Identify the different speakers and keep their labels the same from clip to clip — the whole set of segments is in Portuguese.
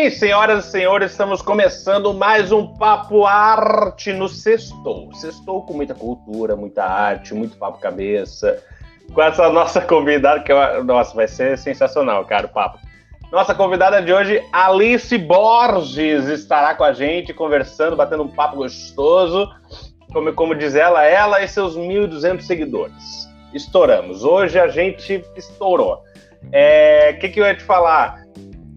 Speaker 1: Sim, senhoras e senhores, estamos começando mais um Papo Arte no Sextou. Sextou com muita cultura, muita arte, muito papo cabeça. Com essa nossa convidada, que eu, nossa, vai ser sensacional, cara, o papo. Nossa convidada de hoje, Alice Borges, estará com a gente conversando, batendo um papo gostoso. Como, como diz ela, ela e seus 1.200 seguidores. Estouramos. Hoje a gente estourou. O é, que, que eu ia te falar?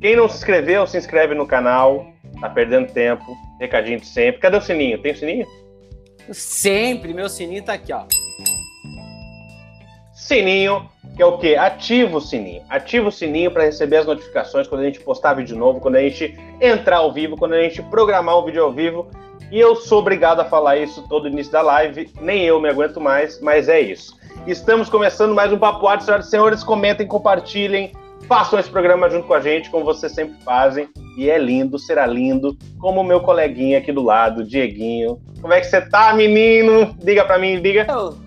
Speaker 1: Quem não se inscreveu, se inscreve no canal. Tá perdendo tempo. Recadinho de sempre. Cadê o sininho? Tem o sininho?
Speaker 2: Sempre. Meu sininho tá aqui, ó.
Speaker 1: Sininho, que é o quê? Ativa o sininho. Ativa o sininho para receber as notificações quando a gente postar vídeo novo, quando a gente entrar ao vivo, quando a gente programar um vídeo ao vivo. E eu sou obrigado a falar isso todo início da live, nem eu me aguento mais, mas é isso. Estamos começando mais um Papo Arte, senhoras e senhores. Comentem, compartilhem, façam esse programa junto com a gente, como vocês sempre fazem. E é lindo, será lindo, como o meu coleguinha aqui do lado, Dieguinho. Como é que você tá, menino? Diga pra mim, diga.
Speaker 2: Eu,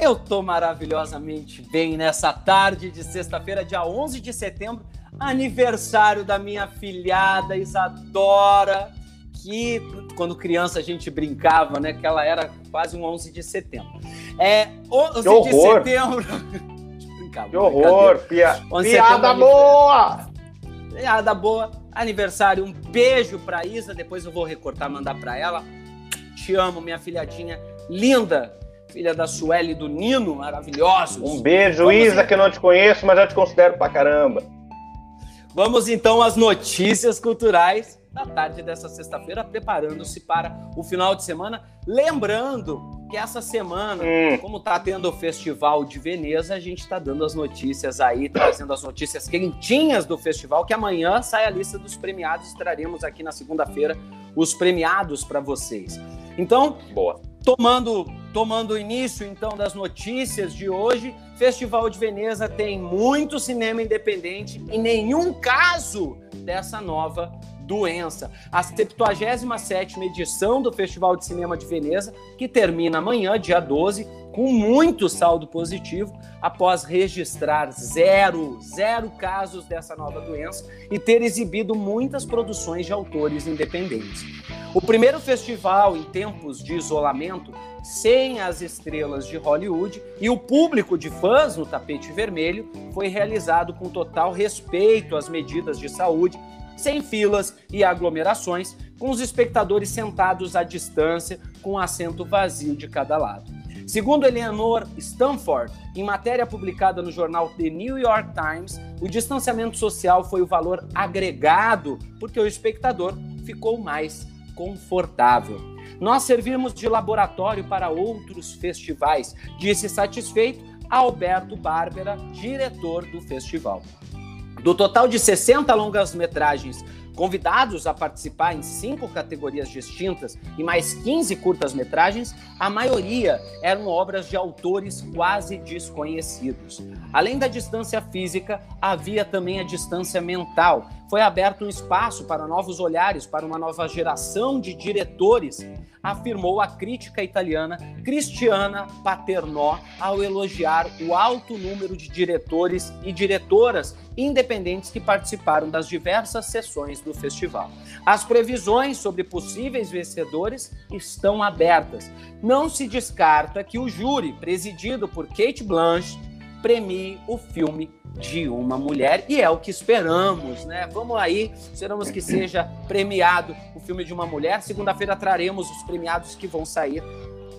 Speaker 2: eu tô maravilhosamente bem nessa tarde de sexta-feira, dia 11 de setembro, aniversário da minha filhada Isadora, que quando criança a gente brincava, né, que ela era quase um 11 de setembro. É, 11 de setembro
Speaker 1: que horror! Pia... Piada boa!
Speaker 2: Piada boa. Aniversário, um beijo pra Isa. Depois eu vou recortar, mandar pra ela. Te amo, minha filhadinha linda. Filha da Sueli e do Nino, maravilhosos.
Speaker 1: Um beijo, Vamos Isa, que eu não te conheço, mas já te considero pra caramba.
Speaker 2: Vamos então às notícias culturais da tarde dessa sexta-feira, preparando-se para o final de semana. Lembrando que essa semana, hum. como tá tendo o Festival de Veneza, a gente está dando as notícias aí, trazendo as notícias quentinhas do festival, que amanhã sai a lista dos premiados, traremos aqui na segunda-feira os premiados para vocês. Então, boa. Tomando, tomando início então das notícias de hoje, Festival de Veneza tem muito cinema independente e nenhum caso dessa nova doença. A 77ª edição do Festival de Cinema de Veneza, que termina amanhã, dia 12, com muito saldo positivo, após registrar zero, zero casos dessa nova doença e ter exibido muitas produções de autores independentes. O primeiro festival em tempos de isolamento, sem as estrelas de Hollywood e o público de fãs no tapete vermelho, foi realizado com total respeito às medidas de saúde sem filas e aglomerações, com os espectadores sentados à distância, com um assento vazio de cada lado. Segundo Eleanor Stanford, em matéria publicada no jornal The New York Times, o distanciamento social foi o valor agregado porque o espectador ficou mais confortável. Nós servimos de laboratório para outros festivais, disse satisfeito Alberto Bárbara, diretor do festival. Do total de 60 longas-metragens convidados a participar em cinco categorias distintas e mais 15 curtas-metragens, a maioria eram obras de autores quase desconhecidos. Além da distância física, havia também a distância mental. Foi aberto um espaço para novos olhares, para uma nova geração de diretores afirmou a crítica italiana Cristiana Paternò ao elogiar o alto número de diretores e diretoras independentes que participaram das diversas sessões do festival. As previsões sobre possíveis vencedores estão abertas. Não se descarta que o júri, presidido por Kate Blanchett, premie o filme de uma mulher e é o que esperamos, né? Vamos aí, esperamos que seja premiado o filme de uma mulher. Segunda-feira traremos os premiados que vão sair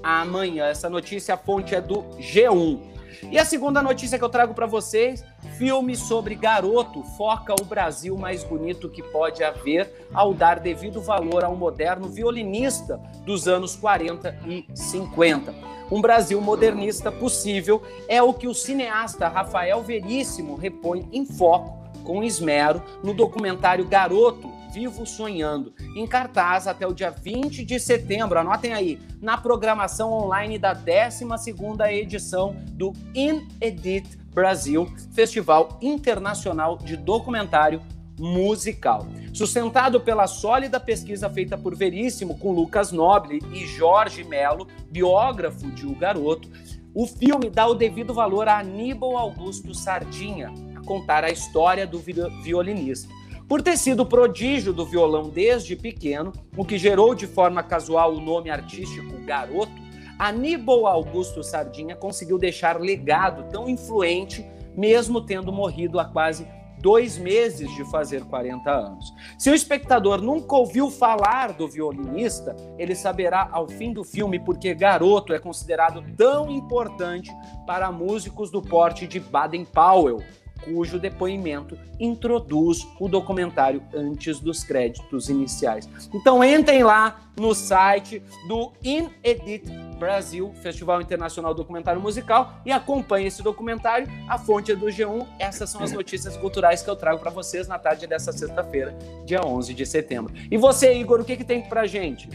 Speaker 2: amanhã. Essa notícia, a fonte é do G1. E a segunda notícia que eu trago para vocês: filme sobre garoto foca o Brasil mais bonito que pode haver ao dar devido valor a um moderno violinista dos anos 40 e 50 um Brasil modernista possível é o que o cineasta Rafael Veríssimo repõe em foco com esmero no documentário Garoto Vivo Sonhando, em cartaz até o dia 20 de setembro. Anotem aí, na programação online da 12ª edição do In Edit Brasil, Festival Internacional de Documentário musical. Sustentado pela sólida pesquisa feita por Veríssimo com Lucas Nobre e Jorge Melo, biógrafo de O Garoto, o filme dá o devido valor a Aníbal Augusto Sardinha, a contar a história do violinista. Por ter sido prodígio do violão desde pequeno, o que gerou de forma casual o nome artístico Garoto, Aníbal Augusto Sardinha conseguiu deixar legado tão influente, mesmo tendo morrido há quase dois meses de fazer 40 anos. Se o espectador nunca ouviu falar do violinista, ele saberá ao fim do filme porque Garoto é considerado tão importante para músicos do porte de Baden Powell, cujo depoimento introduz o documentário antes dos créditos iniciais. Então entrem lá no site do Inedit Brasil, Festival Internacional Documentário Musical, e acompanhem esse documentário. A fonte é do G1. Essas são as notícias culturais que eu trago para vocês na tarde dessa sexta-feira, dia 11 de setembro. E você, Igor, o que, que tem pra gente?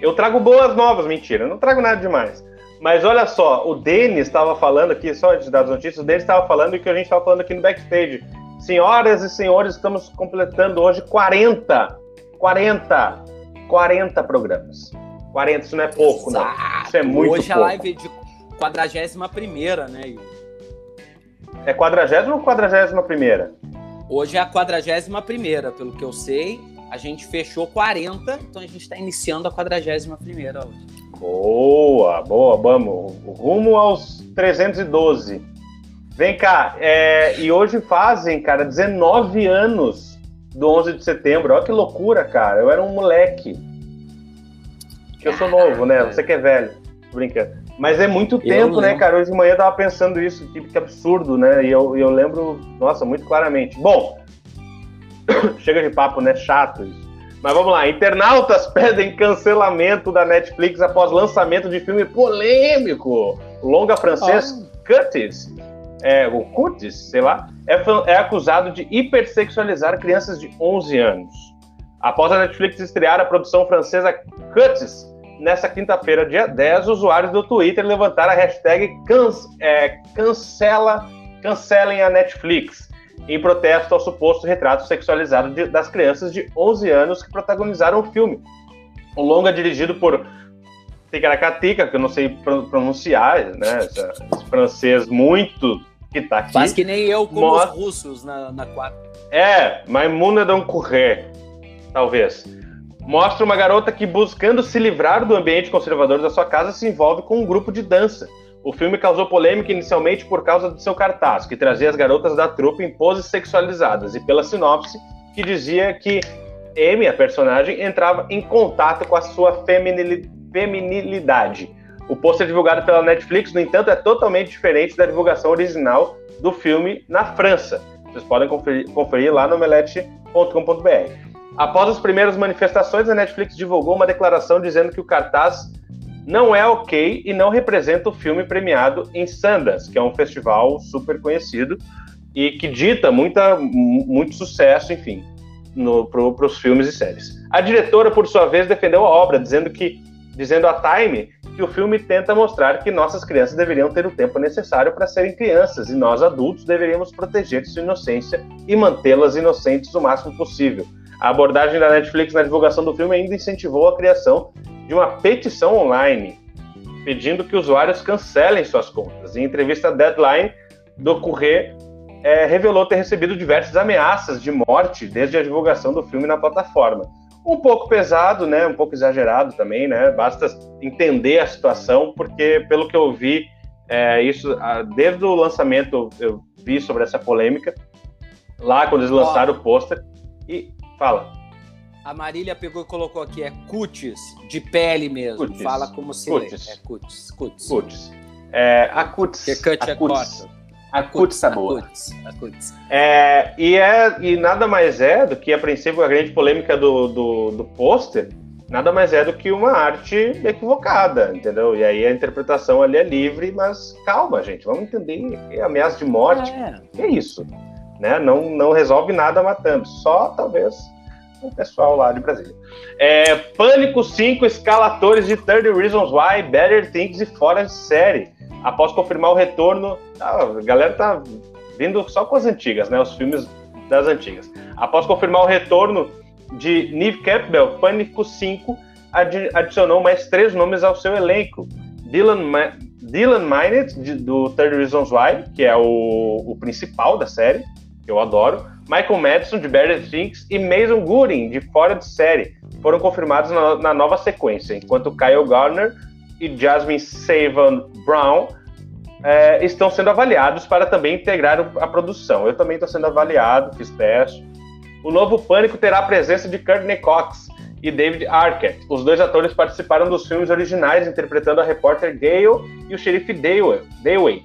Speaker 1: Eu trago boas novas, mentira, não trago nada demais. Mas olha só, o Denis estava falando aqui, só antes das notícias, o Denis estava falando o que a gente estava falando aqui no backstage. Senhoras e senhores, estamos completando hoje 40, 40, 40 programas. 40, isso não é pouco, Exato. não. Isso é muito
Speaker 2: Hoje
Speaker 1: pouco.
Speaker 2: a live é de 41 né, Igor?
Speaker 1: É 40 ou 41?
Speaker 2: Hoje é a 41, pelo que eu sei. A gente fechou 40, então a gente está iniciando a 41 hoje.
Speaker 1: Boa, boa, vamos. Rumo aos 312. Vem cá, é, e hoje fazem, cara, 19 anos do 11 de setembro. Olha que loucura, cara. Eu era um moleque. Que eu sou novo, né? Você que é velho. Brincando. Mas é muito tempo, né, cara? Hoje de manhã eu tava pensando isso, que, que absurdo, né? E eu, eu lembro, nossa, muito claramente. Bom, chega de papo, né? Chato isso. Mas vamos lá, internautas pedem cancelamento da Netflix após lançamento de filme polêmico. O longa francês oh. Curtis, é, o Curtis, sei lá, é, é acusado de hipersexualizar crianças de 11 anos. Após a Netflix estrear a produção francesa Curtis, nessa quinta-feira, dia 10, usuários do Twitter levantaram a hashtag é, cancela, cancelem a Netflix em protesto ao suposto retrato sexualizado de, das crianças de 11 anos que protagonizaram o filme. O longa dirigido por Ticaracatica, que eu não sei pronunciar, né? Esse francês muito que tá aqui.
Speaker 2: Faz que nem eu com os russos na, na quadra.
Speaker 1: É, Maimuna Dancourret, talvez. Mostra uma garota que, buscando se livrar do ambiente conservador da sua casa, se envolve com um grupo de dança o filme causou polêmica inicialmente por causa do seu cartaz, que trazia as garotas da trupe em poses sexualizadas, e pela sinopse, que dizia que Amy, a personagem, entrava em contato com a sua feminilidade. O pôster divulgado pela Netflix, no entanto, é totalmente diferente da divulgação original do filme na França. Vocês podem conferir, conferir lá no melete.com.br. Após as primeiras manifestações, a Netflix divulgou uma declaração dizendo que o cartaz não é ok e não representa o filme premiado em Sundance, que é um festival super conhecido e que dita muita, muito sucesso, enfim, para os filmes e séries. A diretora, por sua vez, defendeu a obra, dizendo que, dizendo a Time que o filme tenta mostrar que nossas crianças deveriam ter o tempo necessário para serem crianças e nós adultos deveríamos proteger sua inocência e mantê-las inocentes o máximo possível. A abordagem da Netflix na divulgação do filme ainda incentivou a criação de uma petição online pedindo que usuários cancelem suas contas. Em entrevista Deadline, do é, revelou ter recebido diversas ameaças de morte desde a divulgação do filme na plataforma. Um pouco pesado, né? Um pouco exagerado também, né? Basta entender a situação, porque pelo que eu vi, é, isso desde o lançamento eu vi sobre essa polêmica lá quando eles lançaram oh. o pôster e fala.
Speaker 2: A Marília pegou e colocou aqui, é cutis, de pele mesmo. Cutis. Fala como se cutis. lê. É cutis, cutis.
Speaker 1: Cutis. É, a cutis.
Speaker 2: Que cut é
Speaker 1: cutis. A cutis tá boa. A cutis. É, e, é, e nada mais é do que, a princípio, a grande polêmica do, do, do pôster, nada mais é do que uma arte equivocada, entendeu? E aí a interpretação ali é livre, mas calma, gente, vamos entender. É ameaça de morte. É, é isso. Né? Não, não resolve nada matando, só talvez o pessoal lá de Brasília. É, Pânico 5 escalatores de 30 Reasons Why, Better Things e fora de série. Após confirmar o retorno, ah, a galera tá vindo só com as antigas, né? Os filmes das antigas. Após confirmar o retorno de Neve Campbell, Pânico 5 adicionou mais três nomes ao seu elenco. Dylan, Ma Dylan Minett, do 30 Reasons Why, que é o, o principal da série, que eu adoro. Michael Madison, de Better Things, e Mason Gooding, de Fora de Série, foram confirmados na, na nova sequência, enquanto Kyle Garner e Jasmine Savan Brown é, estão sendo avaliados para também integrar a produção. Eu também estou sendo avaliado, fiz teste. O novo Pânico terá a presença de Courtney Cox e David Arquette. Os dois atores participaram dos filmes originais, interpretando a repórter Gale e o xerife Dewey,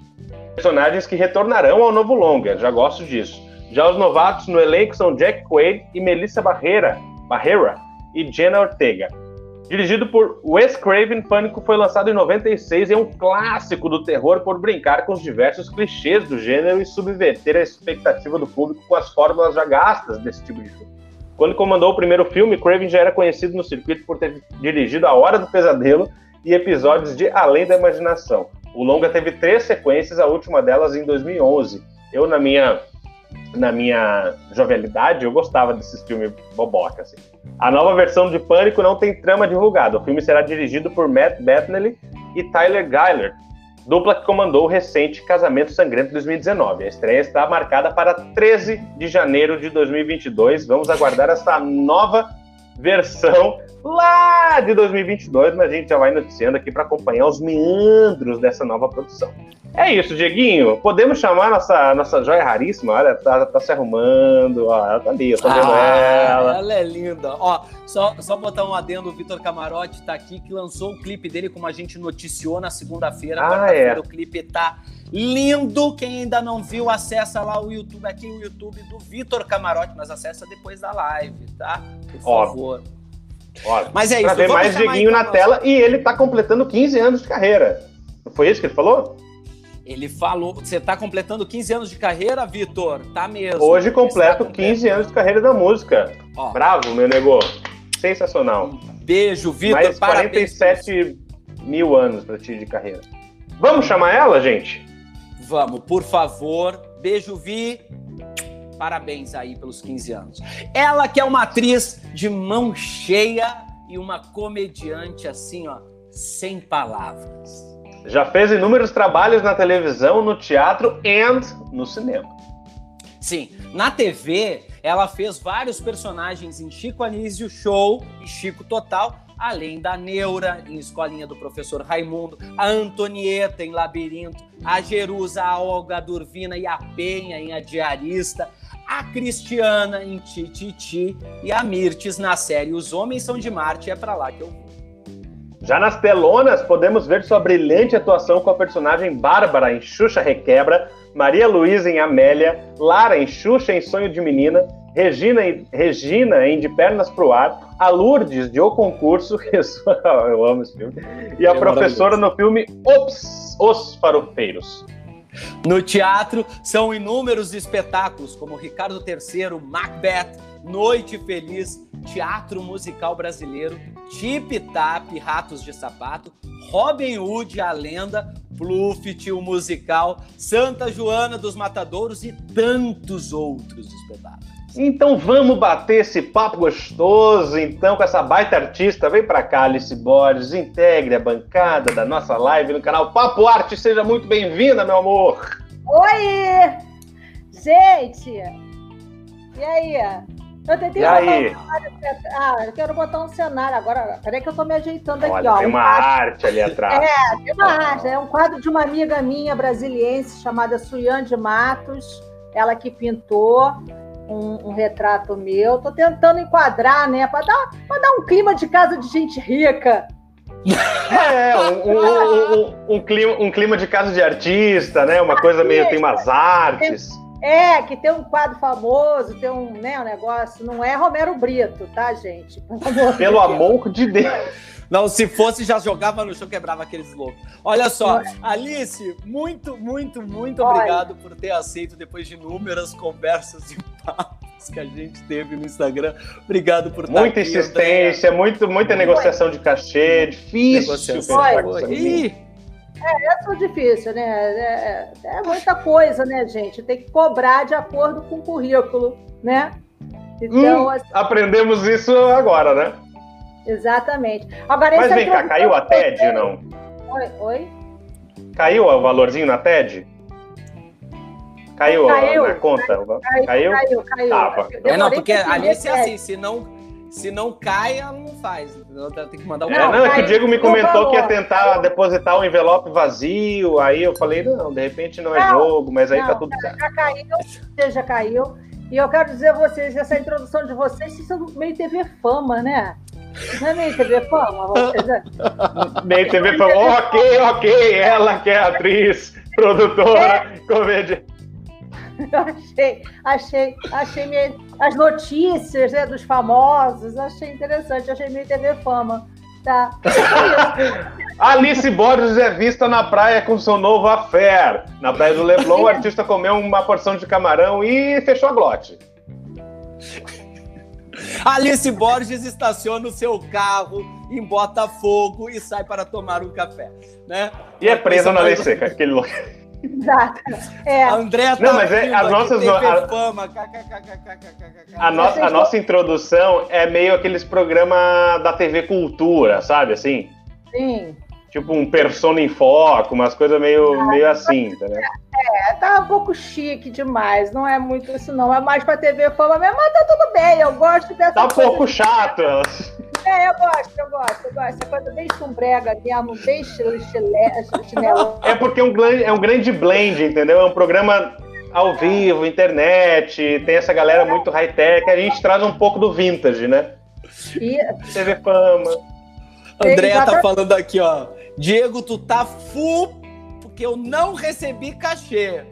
Speaker 1: personagens que retornarão ao novo longa. Já gosto disso. Já os novatos no elenco são Jack Quaid e Melissa Barreira, Barreira e Jenna Ortega. Dirigido por Wes Craven, Pânico foi lançado em 96 e é um clássico do terror por brincar com os diversos clichês do gênero e subverter a expectativa do público com as fórmulas já gastas desse tipo de filme. Quando comandou o primeiro filme, Craven já era conhecido no circuito por ter dirigido A Hora do Pesadelo e episódios de Além da Imaginação. O longa teve três sequências, a última delas em 2011. Eu, na minha na minha jovialidade, eu gostava desses filmes boboca, assim. A nova versão de Pânico não tem trama divulgada. O filme será dirigido por Matt Bethnally e Tyler Geiler, dupla que comandou o recente Casamento Sangrento 2019. A estreia está marcada para 13 de janeiro de 2022. Vamos aguardar essa nova versão lá de 2022, mas a gente já vai noticiando aqui para acompanhar os meandros dessa nova produção. É isso, Dieguinho. Podemos chamar nossa, nossa joia raríssima? Olha, tá, tá se arrumando. Ó, ela tá ali, eu tô vendo ah, ela.
Speaker 2: Ela é linda. Ó, só, só botar um adendo: o Vitor Camarote tá aqui, que lançou o clipe dele, como a gente noticiou na segunda-feira.
Speaker 1: Ah, é.
Speaker 2: O clipe tá lindo. Quem ainda não viu, acessa lá o YouTube, aqui o YouTube do Vitor Camarote, mas acessa depois da live, tá? Por favor.
Speaker 1: Óbvio. Mas é isso. Pra ver mais Dieguinho na tela e ele tá completando 15 anos de carreira. Não foi isso que ele falou?
Speaker 2: Ele falou, você está completando 15 anos de carreira, Vitor? Tá mesmo.
Speaker 1: Hoje completo 15 anos de carreira da música. Ó. Bravo, meu negócio. Sensacional. Um
Speaker 2: beijo, Vitor.
Speaker 1: Mais 47 mil anos para ti de carreira. Vamos chamar ela, gente?
Speaker 2: Vamos, por favor. Beijo, Vi. Parabéns aí pelos 15 anos. Ela que é uma atriz de mão cheia e uma comediante assim, ó, sem palavras.
Speaker 1: Já fez inúmeros trabalhos na televisão, no teatro e no cinema.
Speaker 2: Sim, na TV ela fez vários personagens em Chico Anísio Show e Chico Total, além da Neura em Escolinha do Professor Raimundo, a Antonieta em Labirinto, a Jerusa, a Olga Durvina e a Penha em A Diarista, a Cristiana em Tititi e a Mirtes na série Os Homens São de Marte, é para lá que eu vou.
Speaker 1: Já nas telonas, podemos ver sua brilhante atuação com a personagem Bárbara em Xuxa Requebra, Maria Luísa em Amélia, Lara em Xuxa em Sonho de Menina, Regina em, Regina em De Pernas pro Ar, a Lourdes de O Concurso, eu amo esse filme, e a é professora no filme Ops, Os Farofeiros.
Speaker 2: No teatro, são inúmeros espetáculos, como Ricardo III, Macbeth, Noite Feliz, Teatro Musical Brasileiro, Tip Tap, Ratos de Sapato, Robin Hood, a lenda, Pluft, o musical, Santa Joana dos Matadouros e tantos outros espetáculos.
Speaker 1: Então vamos bater esse papo gostoso, então, com essa baita artista. Vem pra cá, Alice Borges, integre a bancada da nossa live no canal Papo Arte. Seja muito bem-vinda, meu amor.
Speaker 3: Oi! Gente! E aí? Eu tentei
Speaker 1: e aí?
Speaker 3: Um ah, eu quero botar um cenário agora. Peraí que eu tô me ajeitando aqui,
Speaker 1: Olha,
Speaker 3: ó.
Speaker 1: Tem uma arte ali atrás.
Speaker 3: É, tem uma arte. É um quadro de uma amiga minha brasiliense chamada Suyande Matos. Ela que pintou um, um, retrato meu. Tô tentando enquadrar, né? Para dar, dar um clima de casa de gente rica.
Speaker 1: É, um, um, um, clima, um clima de casa de artista, né? Uma coisa meio. tem umas artes.
Speaker 3: É, que tem um quadro famoso, tem um, né, um negócio. Não é Romero Brito, tá, gente?
Speaker 1: Pelo amor de Deus.
Speaker 2: Não, se fosse, já jogava no chão, quebrava aqueles loucos. Olha só, Alice, muito, muito, muito Olha. obrigado por ter aceito depois de inúmeras conversas e papos que a gente teve no Instagram. Obrigado por
Speaker 1: estar Muita aqui, insistência, muito, muita negociação de cachê, difícil. Negociação.
Speaker 3: É, é difícil, né? É, é, é, muita coisa, né, gente? Tem que cobrar de acordo com o currículo, né?
Speaker 1: Então, hum, assim... aprendemos isso agora, né?
Speaker 3: Exatamente. Agora,
Speaker 1: Mas vem cá, caiu a TED, não?
Speaker 3: Oi? Oi?
Speaker 1: Caiu o valorzinho na TED? Caiu, caiu na conta?
Speaker 3: Caiu? Caiu, caiu. caiu.
Speaker 2: Tava. É, não, porque ali é assim, se não se não cai, ela não faz. Tem que mandar um.
Speaker 1: É, não, é que o Diego me comentou que ia tentar depositar o um envelope vazio. Aí eu falei, não, de repente não é não, jogo, mas aí tá não, tá tudo certo.
Speaker 3: Já caiu, já caiu. E eu quero dizer a vocês, essa introdução de vocês, vocês são meio TV fama, né? Não é meio TV fama?
Speaker 1: Né? meio TV fama. ok, ok, ela que é atriz, produtora, é. comédia.
Speaker 3: Eu achei, achei, achei meio, as notícias né, dos famosos, achei interessante, achei meio TV fama. Tá.
Speaker 1: Alice Borges é vista na praia com seu novo affair. Na praia do Leblon, o artista comeu uma porção de camarão e fechou a glote.
Speaker 2: Alice Borges estaciona o seu carro em Botafogo e sai para tomar um café, né?
Speaker 1: E é presa na lei seca, aquele lugar.
Speaker 3: Exato. É.
Speaker 2: A André tá
Speaker 1: Não, mas é, as nossas a, fama. A, no, a nossa introdução é meio aqueles programas da TV Cultura, sabe assim?
Speaker 3: Sim.
Speaker 1: Tipo um persona em foco, umas coisas meio, ah, meio assim, entendeu?
Speaker 3: É, tá um pouco chique demais. Não é muito isso, não. É mais pra TV fama mesmo, mas tá tudo bem. Eu gosto dessa
Speaker 1: Tá um pouco chato.
Speaker 3: É, eu gosto, eu gosto, eu gosto. Essa coisa bem chumbrega mesmo, bem chinelo.
Speaker 1: É porque é um, é um grande blend, entendeu? É um programa ao vivo, internet, tem essa galera muito high-tech, a gente traz um pouco do vintage, né?
Speaker 3: E...
Speaker 1: TV Fama.
Speaker 2: André tá falando aqui, ó. Diego, tu tá full porque eu não recebi cachê.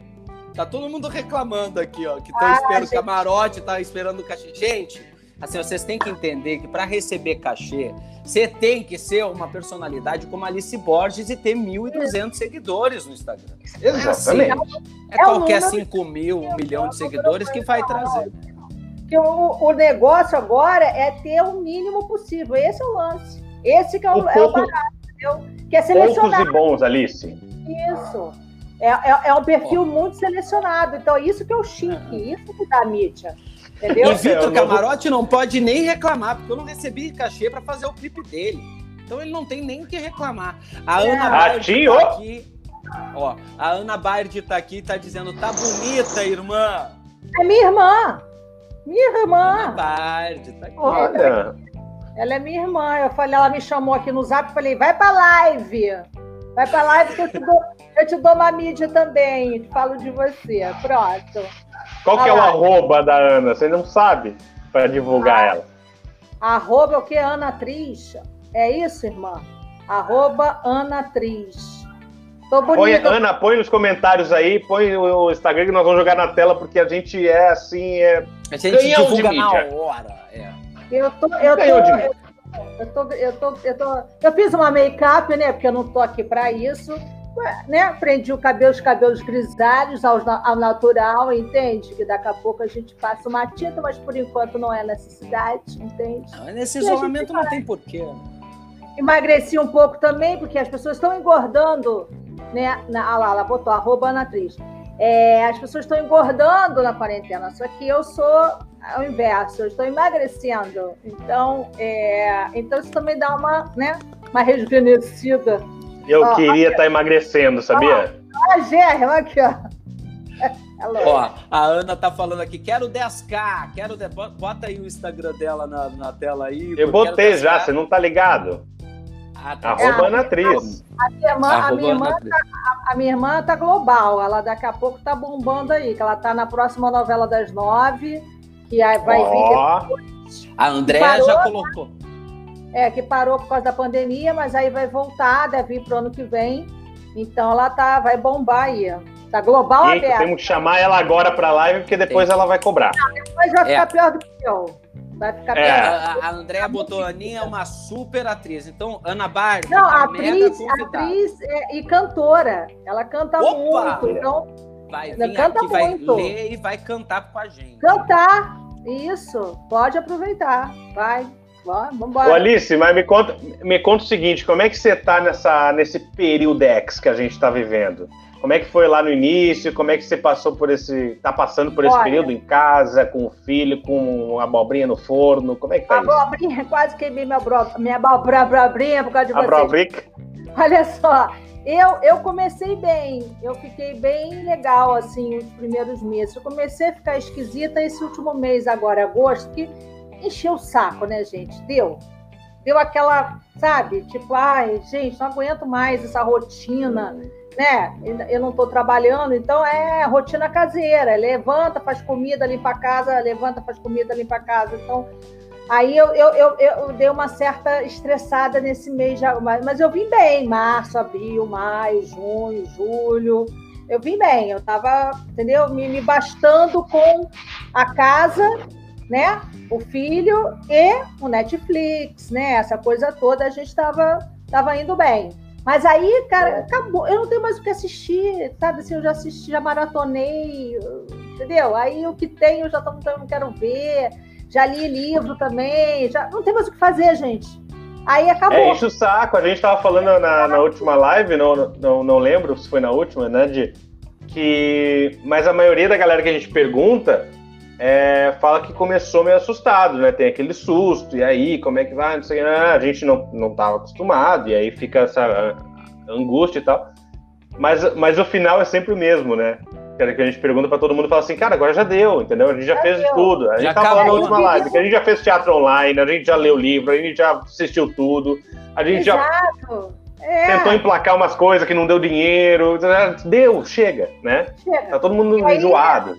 Speaker 2: Tá todo mundo reclamando aqui, ó, que tá ah, esperando gente... camarote, tá esperando cachê. Gente, Assim, vocês têm que entender que para receber cachê, você tem que ser uma personalidade como Alice Borges e ter 1.200 seguidores no Instagram.
Speaker 1: Exatamente.
Speaker 2: É, assim, é, é qualquer 5 mil, 1 milhão de seguidores que vai trazer.
Speaker 3: Que o, o negócio agora é ter o mínimo possível. Esse é o lance. Esse que é o, um é o barato, entendeu? Que é selecionar.
Speaker 1: Poucos e bons, Alice.
Speaker 3: Isso. É, é, é um perfil muito selecionado. Então, isso que é o chique, isso que dá mídia. Entendeu?
Speaker 2: E Vitor Camarote não pode nem reclamar, porque eu não recebi cachê para fazer o clipe dele. Então ele não tem nem o que reclamar. A é. Ana Baird tá aqui. Ó, a Ana Baird tá aqui tá dizendo: tá bonita, irmã.
Speaker 3: É minha irmã. Minha irmã.
Speaker 2: Ana Baird tá aqui.
Speaker 1: Olha.
Speaker 3: Ela é minha irmã. Eu falei, ela me chamou aqui no zap, falei, vai pra live. Vai pra live que eu te dou, eu te dou uma mídia também. Falo de você. Pronto.
Speaker 1: Qual que é o arroba da Ana? Você não sabe para divulgar ah, ela.
Speaker 3: Arroba é o que? Ana Atriz? É isso, irmã? Arroba Ana Atriz.
Speaker 1: Tô Põe, Ana, põe nos comentários aí, põe o Instagram que nós vamos jogar na tela, porque a gente é assim. É...
Speaker 2: A gente divulga na hora. É.
Speaker 3: Eu tô. Eu tô, eu, tô, eu, tô, eu, tô, eu fiz uma make-up, né? Porque eu não tô aqui para isso né, prendi o cabelo, os cabelos grisalhos ao, ao, natural, entende? Que daqui a pouco a gente passa uma tinta, mas por enquanto não é necessidade, entende?
Speaker 2: Não, nesse isolamento não tem porquê.
Speaker 3: Emagreci um pouco também, porque as pessoas estão engordando, né? Na, ah lá, ela botou arroba Anatriz. É, as pessoas estão engordando na quarentena, só que eu sou ao inverso, eu estou emagrecendo. Então, é, então isso também dá uma, né, uma rejuvenescida
Speaker 1: eu ó, queria estar tá emagrecendo, sabia?
Speaker 3: Ó, a Germa, aqui, ó.
Speaker 2: Ó, a Ana tá falando aqui, quero 10k, quero de... bota aí o Instagram dela na, na tela aí.
Speaker 1: Eu botei já, você não tá ligado? Ah, tá. Arroba é, Anatriz.
Speaker 3: A minha irmã, a minha irmã, tá, a minha irmã tá global, ela daqui a pouco tá bombando aí, que ela tá na próxima novela das nove, que vai oh. vir depois.
Speaker 2: A Andréa já colocou.
Speaker 3: É, que parou por causa da pandemia, mas aí vai voltar, deve ir pro ano que vem. Então ela tá, vai bombar aí. Tá global
Speaker 1: Eita, aberto. Temos que chamar ela agora pra live, porque depois ela vai cobrar. Não,
Speaker 3: depois vai ficar é. pior do que eu. Vai ficar
Speaker 2: é. pior. A, a Andréa botou a Aninha é uma super atriz. Então, Ana Bar.
Speaker 3: Não, atriz, atriz é, e cantora. Ela canta Opa! muito. Então,
Speaker 2: vai vir canta aqui, muito. vai ler e vai cantar com a gente.
Speaker 3: Cantar! Isso, pode aproveitar. Vai. Vambora.
Speaker 1: Ô Alice, mas me conta, me conta o seguinte, como é que você tá nessa, nesse período X que a gente está vivendo? Como é que foi lá no início? Como é que você passou por esse. tá passando por esse Olha, período em casa, com o filho, com a abobrinha no forno? Como é que tá
Speaker 3: a isso? Abobrinha, quase queimei minha, bro, minha abobrinha por causa de
Speaker 1: a
Speaker 3: vocês.
Speaker 1: Abobrinha?
Speaker 3: Olha só, eu, eu comecei bem, eu fiquei bem legal, assim, os primeiros meses. Eu comecei a ficar esquisita esse último mês, agora, agosto, que encheu o saco, né, gente? Deu. Deu aquela, sabe? Tipo, ai, gente, não aguento mais essa rotina, né? Eu não estou trabalhando, então é rotina caseira. Levanta, faz comida, limpa a casa, levanta, faz comida, limpa a casa. Então, aí eu, eu, eu, eu dei uma certa estressada nesse mês, já, mas eu vim bem, março, abril, maio, junho, julho eu vim bem, eu estava, entendeu? Me, me, bastando com a casa né? O filho e o Netflix, né? Essa coisa toda a gente estava tava indo bem. Mas aí, cara, acabou. Eu não tenho mais o que assistir, sabe? Assim, eu já assisti, já maratonei, entendeu? Aí o que tem eu já tô, não quero ver. Já li livro também, já não tem mais o que fazer, gente. Aí acabou.
Speaker 1: É, enche o saco. A gente tava falando na, na última live, não, não, não lembro se foi na última, né? De que. Mas a maioria da galera que a gente pergunta é, fala que começou meio assustado, né? Tem aquele susto, e aí, como é que vai? Não sei, ah, a gente não, não tava acostumado, e aí fica essa angústia e tal. Mas, mas o final é sempre o mesmo, né? Que a gente pergunta para todo mundo e fala assim, cara, agora já deu, entendeu? A gente já, já fez deu. tudo. A gente já tava falando na última live, que a gente já fez teatro online, a gente já leu livro, a gente já assistiu tudo, a gente Exato. já é. Tentou emplacar umas coisas que não deu dinheiro. Deu, chega, né? Chega. Tá todo mundo aí, enjoado.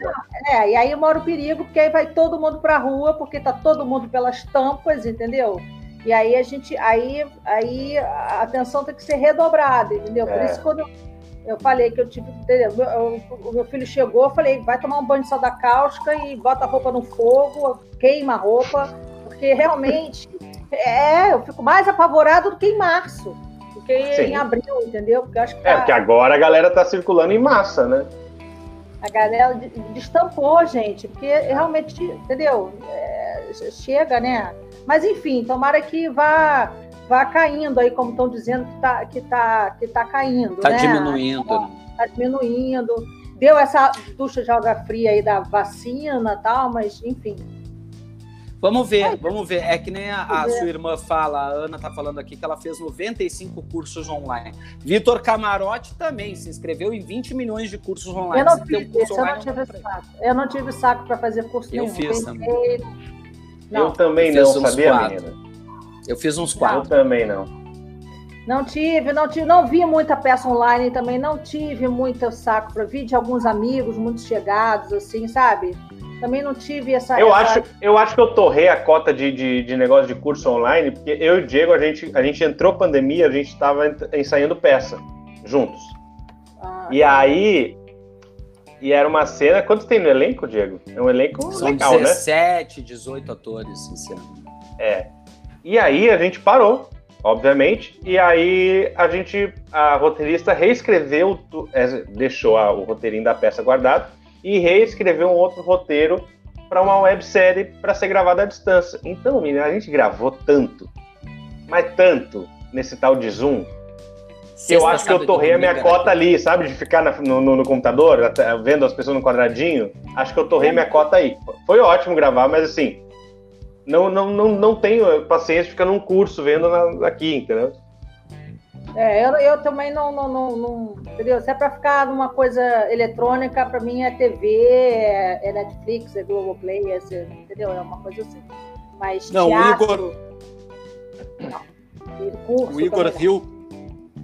Speaker 3: É, é, e aí mora o perigo, porque aí vai todo mundo pra rua, porque tá todo mundo pelas tampas, entendeu? E aí a gente. Aí, aí a atenção tem que ser redobrada, entendeu? Por é. isso quando eu falei que eu tive. Entendeu? o meu filho chegou, eu falei, vai tomar um banho de soda cáustica e bota a roupa no fogo, queima a roupa, porque realmente. É, eu fico mais apavorado do que em março que Sim. em abril, entendeu? Porque acho que
Speaker 1: é, tá... É, porque agora a galera tá circulando em massa, né?
Speaker 3: A galera destampou, gente, porque realmente, entendeu? É, chega, né? Mas enfim, tomara que vá vá caindo aí, como estão dizendo que tá, que tá, que tá caindo.
Speaker 2: Tá
Speaker 3: né?
Speaker 2: diminuindo.
Speaker 3: Tá, tá diminuindo. Deu essa ducha de água fria aí da vacina e tal, mas enfim,
Speaker 2: Vamos ver, vamos ver. É que nem a, a sua irmã fala, a Ana tá falando aqui que ela fez 95 cursos online. Vitor Camarote também se inscreveu em 20 milhões de cursos online.
Speaker 3: Eu não, fiz, um eu não tive saco. Eu não tive saco para fazer curso
Speaker 2: Eu
Speaker 3: nenhum.
Speaker 2: fiz também.
Speaker 1: Não. Eu também eu não, sabia, quatro. menina?
Speaker 2: Eu fiz uns quatro.
Speaker 1: Eu também não.
Speaker 3: Não tive, não tive, não vi muita peça online também, não tive muito saco para vir de alguns amigos muito chegados, assim, sabe? Também não tive essa.
Speaker 1: Eu, essa... Acho, eu acho que eu torrei a cota de, de, de, negócio de curso online, porque eu e o Diego, a gente, a gente entrou pandemia, a gente estava ensaiando peça juntos. Ah, e tá. aí. E era uma cena. Quantos tem no elenco, Diego? É um elenco
Speaker 2: São
Speaker 1: legal,
Speaker 2: 17, né? 18 atores esse ano.
Speaker 1: É. E aí a gente parou, obviamente, e aí a gente, a roteirista reescreveu, é, deixou a, o roteirinho da peça guardado e reescreveu um outro roteiro para uma websérie para ser gravada à distância. Então, menina, a gente gravou tanto, mas tanto nesse tal de Zoom, que eu acho que eu torrei a minha cota ali, sabe? De ficar na, no, no, no, computador, vendo as pessoas no quadradinho. Acho que eu torrei minha cota aí. Foi ótimo gravar, mas assim, não, não, não, não tenho paciência de ficar num curso vendo na, aqui, entendeu?
Speaker 3: É, eu, eu também não, não, não, não, Entendeu? Se é para ficar numa coisa eletrônica, para mim é TV, é, é, Netflix, é Globoplay, é, entendeu? É uma coisa assim. Mas
Speaker 2: não,
Speaker 3: teatro,
Speaker 2: o Igor. Não. Curso o Igor Rio.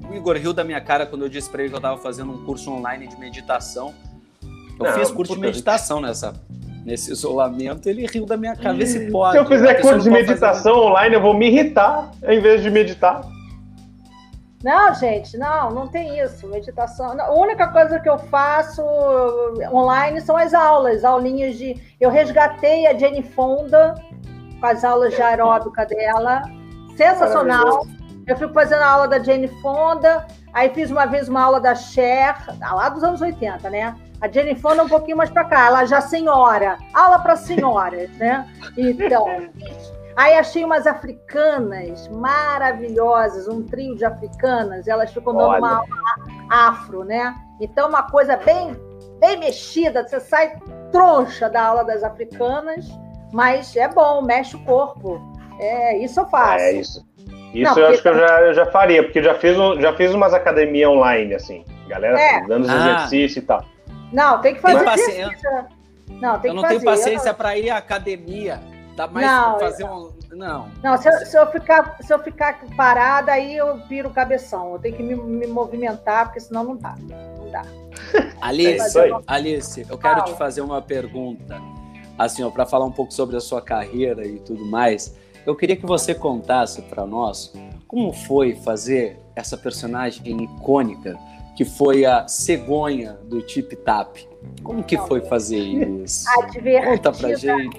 Speaker 2: O Igor riu da minha cara quando eu disse para ele que eu estava fazendo um curso online de meditação. Eu não, fiz curso de meditação nessa, nesse isolamento, ele riu da minha se pode.
Speaker 1: Se eu fizer curso de meditação fazer... online, eu vou me irritar em vez de meditar.
Speaker 3: Não, gente, não, não tem isso. Meditação. A única coisa que eu faço online são as aulas, aulinhas de. Eu resgatei a Jenny Fonda com as aulas de aeróbica dela. Sensacional. Eu fico fazendo a aula da Jenny Fonda, aí fiz uma vez uma aula da Cher, lá dos anos 80, né? A Jenny Fonda um pouquinho mais para cá, ela já senhora, aula para senhoras, né? Então, Aí achei umas africanas maravilhosas, um trio de africanas, elas ficam dando Olha. uma aula afro, né? Então, uma coisa bem, bem mexida, você sai troncha da aula das africanas, mas é bom, mexe o corpo. É, isso eu faço.
Speaker 1: É isso. Isso não, eu acho que eu já, eu já faria, porque já fiz, já fiz umas academias online, assim. Galera é. dando ah. exercício e tal.
Speaker 3: Não, tem que fazer
Speaker 2: tem exercício. Não, tem eu não fazer. tenho paciência para ir à academia. Dá mais não, fazer um. Não.
Speaker 3: Não, se eu, se eu, ficar, se eu ficar parada, aí eu piro o cabeção. Eu tenho que me, me movimentar, porque senão não dá. Não dá.
Speaker 2: Alice, Alice, eu quero te fazer uma pergunta. Assim, para falar um pouco sobre a sua carreira e tudo mais. Eu queria que você contasse para nós como foi fazer essa personagem icônica que foi a cegonha do Tip Tap. Como que foi fazer isso?
Speaker 3: A divertida Conta pra gente.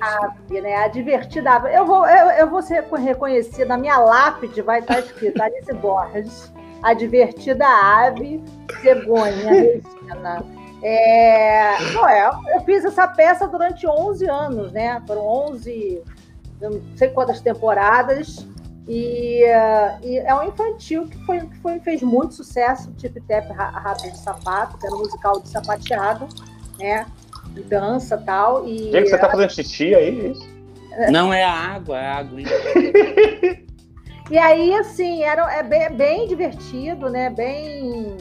Speaker 3: Né? A divertida. Eu vou, eu, eu vou ser reconhecida, na minha lápide vai estar escrito Alice Borges, a divertida ave, cegonha, Regina. É, não, é, eu fiz essa peça durante 11 anos, né? Foram 11, não sei quantas temporadas. E, e, é um infantil que, foi, que foi, fez muito sucesso, Tip Tap Rápido de Sapato, que era um musical de sapateado, né? E dança tal, e
Speaker 1: tal. você tá fazendo xixi aí?
Speaker 2: É Não é a água, é a água.
Speaker 3: e aí, assim, era, é bem, bem divertido, né? Bem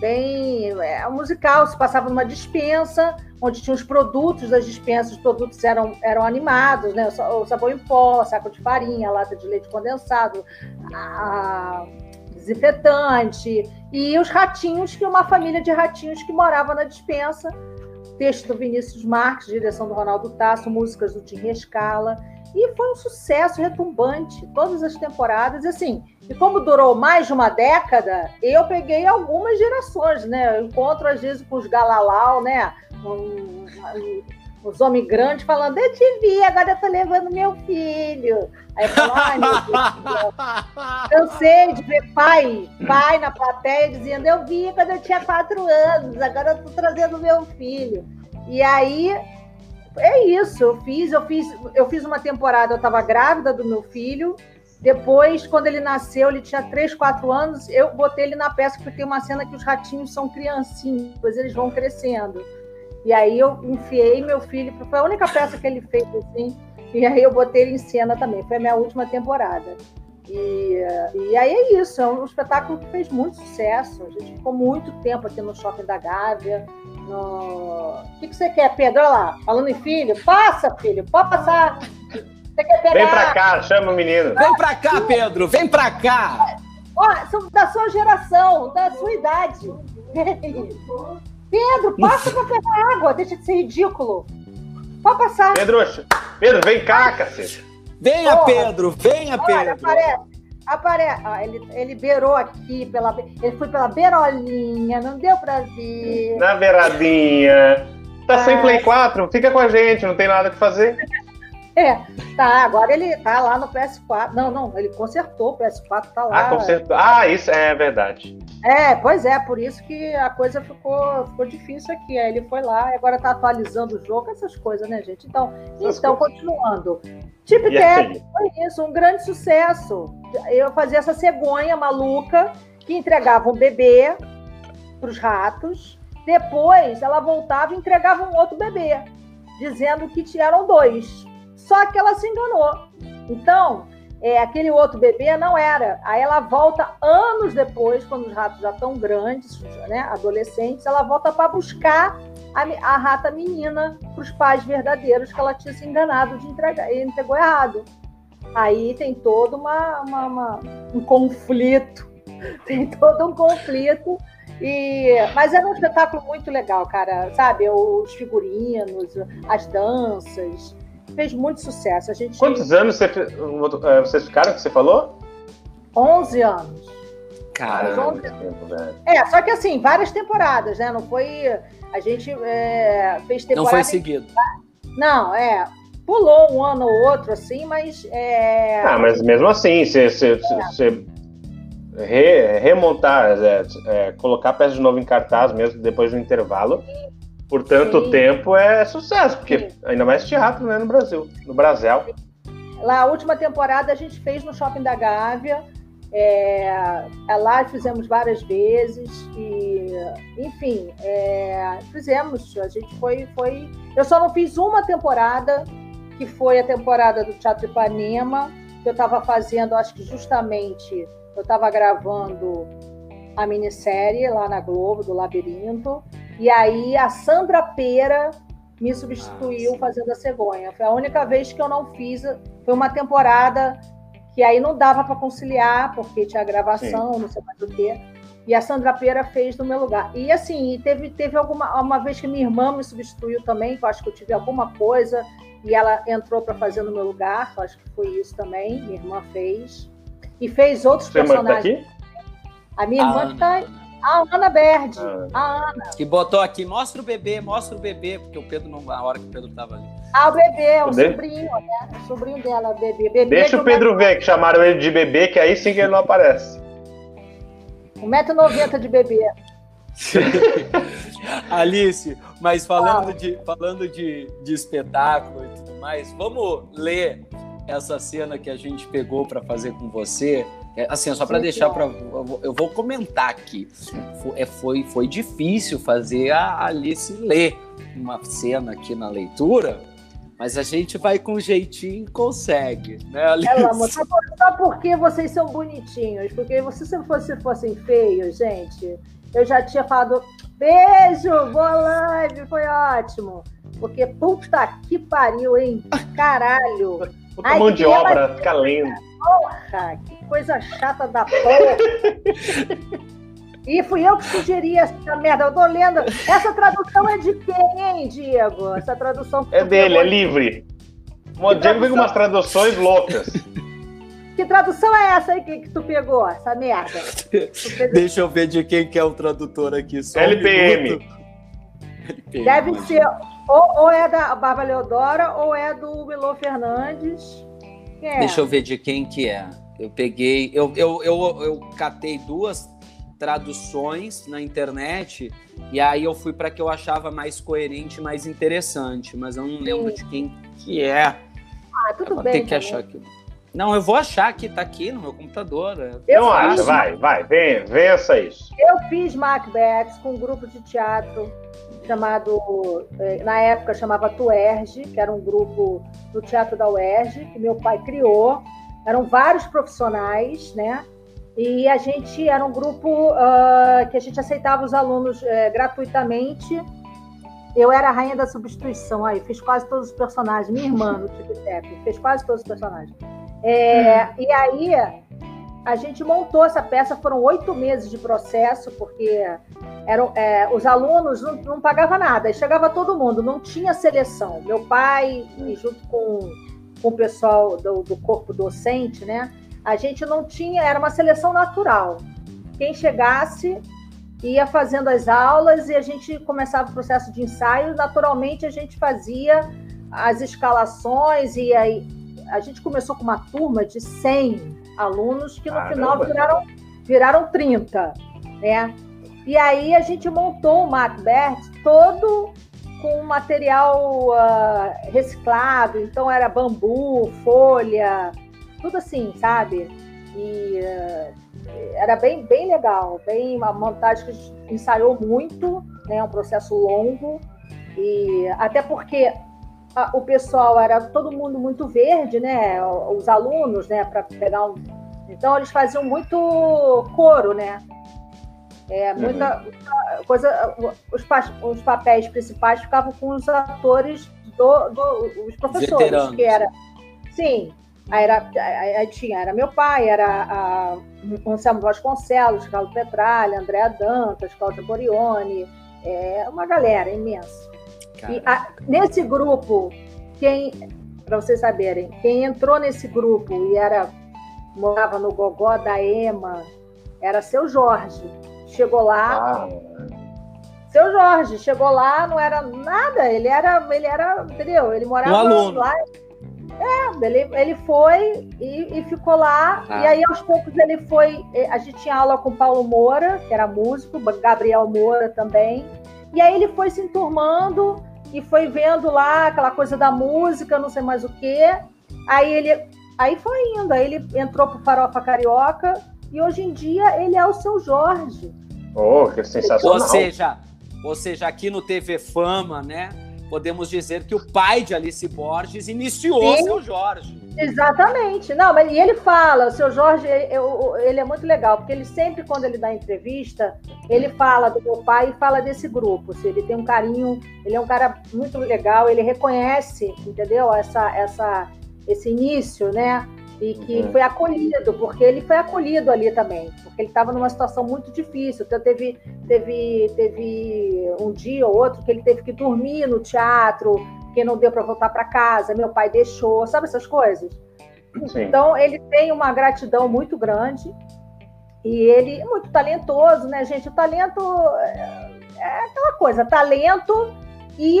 Speaker 3: bem é, musical, se passava numa dispensa, onde tinha os produtos das dispensas, os produtos eram, eram animados, né? O sabão em pó, saco de farinha, lata de leite condensado, a, desinfetante, e os ratinhos, que uma família de ratinhos que morava na dispensa. Texto do Vinícius Marques, direção do Ronaldo Tasso, músicas do Tim Rescala. E foi um sucesso retumbante, todas as temporadas. E assim, e como durou mais de uma década, eu peguei algumas gerações, né? Eu encontro às vezes com os galalau, né? Um, os homens grandes falando, eu te vi, agora eu tô levando meu filho. Aí eu falo, ai meu Deus Cansei de ver pai, pai na plateia dizendo, eu vi quando eu tinha quatro anos, agora eu tô trazendo meu filho. E aí é isso, eu fiz, eu fiz, eu fiz uma temporada, eu estava grávida do meu filho. Depois, quando ele nasceu, ele tinha 3, 4 anos, eu botei ele na peça, porque tem uma cena que os ratinhos são criancinhos, depois eles vão crescendo. E aí eu enfiei meu filho, foi a única peça que ele fez assim, e aí eu botei ele em cena também, foi a minha última temporada. E, e aí é isso, é um espetáculo que fez muito sucesso. A gente ficou muito tempo aqui no Shopping da Gávea. No... O que, que você quer, Pedro? Olha lá, falando em filho. Passa, filho, pode passar.
Speaker 1: Você quer pegar... Vem pra cá, chama o menino.
Speaker 2: Vem pra cá, Pedro, vem pra cá.
Speaker 3: Ó, são da sua geração, da sua idade. Pedro, passa pra pegar água, deixa de ser ridículo. Pode passar.
Speaker 1: Pedro, Pedro, vem cá, cacete.
Speaker 2: Venha, Porra. Pedro, venha, Olha, Pedro.
Speaker 3: Aparece, aparece. Ah, ele, ele beirou aqui, pela, ele foi pela beirolinha, não deu pra ver.
Speaker 1: Na beiradinha. Tá sem Play 4, fica com a gente, não tem nada que fazer.
Speaker 3: É, tá, agora ele tá lá no PS4. Não, não, ele consertou o PS4, tá lá.
Speaker 1: Ah, consertou. Ah, isso é verdade.
Speaker 3: É, pois é, por isso que a coisa ficou, ficou difícil aqui. Aí ele foi lá e agora tá atualizando o jogo, essas coisas, né, gente? Então, então continuando. Tip Tap foi isso, um grande sucesso. Eu fazia essa cegonha maluca que entregava um bebê para os ratos. Depois ela voltava e entregava um outro bebê, dizendo que eram dois. Só que ela se enganou. Então, é, aquele outro bebê não era. Aí ela volta anos depois, quando os ratos já estão grandes, né, adolescentes, ela volta para buscar a, a, rata menina para os pais verdadeiros que ela tinha se enganado de entregar, entregou errado. Aí tem todo uma, uma, uma, um conflito, tem todo um conflito. E, mas era um espetáculo muito legal, cara, sabe? Os figurinos, as danças, fez muito sucesso. A gente...
Speaker 1: Quantos anos você, é, vocês ficaram que você falou?
Speaker 3: 11 anos.
Speaker 1: Caramba,
Speaker 3: É, só que assim, várias temporadas, né? Não foi. A gente é, fez temporada.
Speaker 2: Não foi seguido.
Speaker 3: Não, é. Pulou um ano ou outro, assim, mas. É...
Speaker 1: Ah, mas mesmo assim, você, você, é. re, remontar, é, é, colocar a peça de novo em cartaz mesmo depois do intervalo, por tanto Sim. tempo é sucesso, porque Sim. ainda mais teatro, né, no Brasil, no Brasil.
Speaker 3: Lá, a última temporada a gente fez no Shopping da Gávea, é, é, lá fizemos várias vezes e, enfim, é, fizemos. A gente foi, foi. Eu só não fiz uma temporada, que foi a temporada do Teatro Ipanema, que eu estava fazendo, acho que justamente eu estava gravando a minissérie lá na Globo, do Labirinto, e aí a Sandra Pera me substituiu fazendo a cegonha. Foi a única vez que eu não fiz, foi uma temporada que aí não dava para conciliar, porque tinha gravação, Sim. não sei mais o quê. E a Sandra Pera fez no meu lugar. E assim, teve, teve alguma uma vez que minha irmã me substituiu também, que eu acho que eu tive alguma coisa, e ela entrou para fazer no meu lugar, eu acho que foi isso também, minha irmã fez. E fez outros Você personagens. Tá a minha irmã que tá. A Ana Berdi. Ah. A Ana.
Speaker 2: Que botou aqui, mostra o bebê, mostra o bebê, porque o Pedro não. A hora que o Pedro tava ali.
Speaker 3: Ah, o bebê, o sobrinho, né? O sobrinho dela, o bebê. bebê
Speaker 1: Deixa o Pedro ver que chamaram ele de bebê, que aí sim que ele não aparece.
Speaker 3: 1,90m de bebê.
Speaker 2: Alice, mas falando, ah. de, falando de, de espetáculo e tudo mais, vamos ler essa cena que a gente pegou para fazer com você. É, assim, só para deixar para eu vou comentar aqui. Foi, é, foi, foi difícil fazer a Alice ler uma cena aqui na leitura, mas a gente vai com jeitinho e consegue, né, Alice? É,
Speaker 3: amor, só, só porque vocês são bonitinhos, porque se vocês fossem feios, gente, eu já tinha falado beijo, boa live, foi ótimo. Porque puta que pariu, hein? Caralho.
Speaker 1: Puta Ai, mão de obra, fica lendo.
Speaker 3: Porra, que coisa chata da porra. E fui eu que sugeri essa merda. Eu tô lendo. Essa tradução é de quem, hein, Diego? Essa tradução.
Speaker 1: É dele, é livre. O Diego vem com umas traduções loucas.
Speaker 3: Que tradução é essa aí que, que tu pegou, essa merda?
Speaker 2: Deixa eu ver de quem que é o tradutor aqui.
Speaker 1: Só LPM.
Speaker 3: Um Deve ser ou, ou, é da Bárbara Leodora ou é do Willow Fernandes.
Speaker 2: É? Deixa eu ver de quem que é. Eu peguei, eu, eu, eu, eu catei duas traduções na internet e aí eu fui para que eu achava mais coerente, mais interessante, mas eu não lembro Sim. de quem que é.
Speaker 3: Ah, tudo eu bem. Tem
Speaker 2: que achar aqui. Não, eu vou achar que tá aqui no meu computador.
Speaker 1: Eu não acha, vai, vai, vem, vença isso.
Speaker 3: Eu fiz Macbeth com um grupo de teatro chamado, eh, na época chamava Tuerge, que era um grupo do Teatro da UERJ, que meu pai criou. Eram vários profissionais, né? E a gente era um grupo uh, que a gente aceitava os alunos uh, gratuitamente. Eu era a rainha da substituição, aí fiz quase todos os personagens. Minha irmã no Tip fez quase todos os personagens. É, hum. E aí a gente montou essa peça, foram oito meses de processo, porque eram, é, os alunos não, não pagavam nada, chegava todo mundo, não tinha seleção. Meu pai, junto com, com o pessoal do, do corpo docente, né? A gente não tinha, era uma seleção natural. Quem chegasse ia fazendo as aulas e a gente começava o processo de ensaio. Naturalmente, a gente fazia as escalações e aí a gente começou com uma turma de 100 alunos que no Caramba. final viraram, viraram 30, né? E aí a gente montou o Macbeth todo com material uh, reciclado, então era bambu, folha, tudo assim, sabe? E uh, era bem, bem legal, bem uma montagem que a gente ensaiou muito, né? Um processo longo e até porque o pessoal era todo mundo muito verde, né? Os alunos, né? Para pegar um, então eles faziam muito coro, né? É, muita, uhum. muita coisa. Os, os, papéis principais ficavam com os atores do, do os professores, Veteranos. que era. Sim, Aí, era, aí tinha, era meu pai, era a, Anselmo Vasconcelos, Carlos Petralha, Andréa Dantas, Cláudia Borione, é uma galera imensa. E a, nesse grupo, quem, para vocês saberem, quem entrou nesse grupo e era morava no Gogó da Ema, era seu Jorge. Chegou lá. Ah. Seu Jorge chegou lá, não era nada, ele era, ele era, entendeu? Ele morava
Speaker 2: um aluno.
Speaker 3: lá. É, ele, ele foi e, e ficou lá. Ah. E aí, aos poucos, ele foi. A gente tinha aula com Paulo Moura, que era músico, Gabriel Moura também. E aí ele foi se enturmando e foi vendo lá aquela coisa da música, não sei mais o quê. Aí ele. Aí foi indo, aí ele entrou pro Farofa Carioca e hoje em dia ele é o seu Jorge.
Speaker 1: Oh, que sensacional.
Speaker 2: Ou seja, ou seja, aqui no TV Fama, né? podemos dizer que o pai de Alice Borges iniciou Sim. seu Jorge.
Speaker 3: Exatamente. Não, mas e ele fala, o seu Jorge, ele é muito legal, porque ele sempre, quando ele dá entrevista, ele fala do meu pai e fala desse grupo. Assim, ele tem um carinho, ele é um cara muito legal, ele reconhece, entendeu? Essa, essa, esse início, né? E que uhum. foi acolhido, porque ele foi acolhido ali também, porque ele estava numa situação muito difícil. Então, teve, teve, teve um dia ou outro que ele teve que dormir no teatro, porque não deu para voltar para casa, meu pai deixou, sabe essas coisas? Sim. Então, ele tem uma gratidão muito grande e ele é muito talentoso, né, gente? O talento é, é aquela coisa, talento e,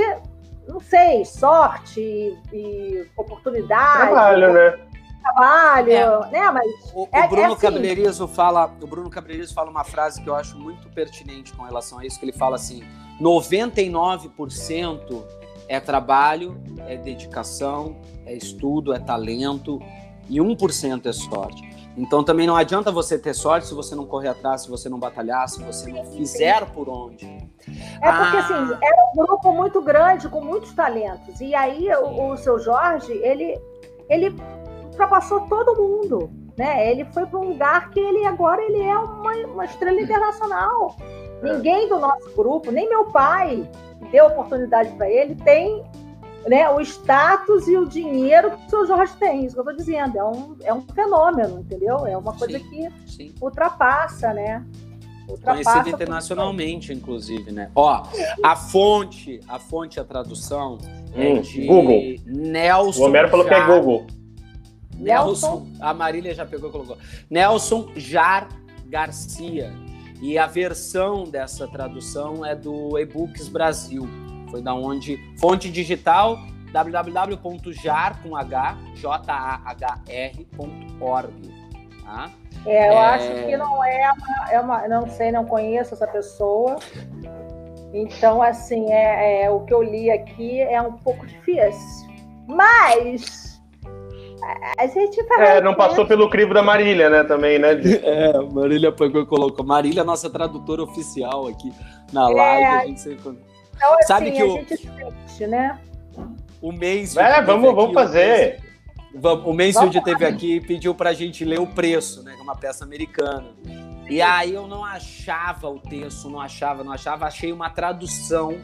Speaker 3: não sei, sorte e, e oportunidade.
Speaker 1: Trabalho, né?
Speaker 3: Trabalho, é. né? Mas
Speaker 2: o, é, o Bruno é assim. Fala, o Bruno Cabeleireiro fala uma frase que eu acho muito pertinente com relação a isso, que ele fala assim: 99% é trabalho, é dedicação, é estudo, é talento e 1% é sorte. Então também não adianta você ter sorte se você não correr atrás, se você não batalhar, se você não fizer por onde.
Speaker 3: É porque ah. assim, era um grupo muito grande, com muitos talentos. E aí o, o seu Jorge, ele, ele ultrapassou todo mundo. Né? Ele foi para um lugar que ele agora ele é uma, uma estrela internacional. Ninguém do nosso grupo, nem meu pai, deu oportunidade para ele, tem né, o status e o dinheiro que o seu Jorge tem. Isso que eu estou dizendo. É um, é um fenômeno, entendeu? É uma coisa sim, que sim. ultrapassa, né?
Speaker 2: Ultrapassa Conhecido internacionalmente, inclusive, né? Ó, a fonte, a fonte, a tradução é hum, é de
Speaker 1: Google.
Speaker 2: Nelson.
Speaker 1: O Homero falou que é Google.
Speaker 2: Nelson, a Marília já pegou e colocou. Nelson Jar Garcia. E a versão dessa tradução é do eBooks Brasil. Foi da onde fonte digital www.jar com h j a h r.org. Tá?
Speaker 3: É, eu é... acho que não é uma, é uma, não sei, não conheço essa pessoa. Então, assim, é, é o que eu li aqui é um pouco difícil. Mas a gente
Speaker 1: É, não passou pelo crivo da Marília, né? Também, né?
Speaker 2: É, Marília pegou e colocou. Marília, nossa tradutora oficial aqui na é, live. A gente sempre...
Speaker 3: então, assim, Sabe que o. Gente sente, né?
Speaker 2: O mês.
Speaker 1: É, vamos, vamos fazer.
Speaker 2: O Mansfield teve aqui e pediu pra gente ler o preço, né? Que é uma peça americana. E aí eu não achava o texto, não achava, não achava, achei uma tradução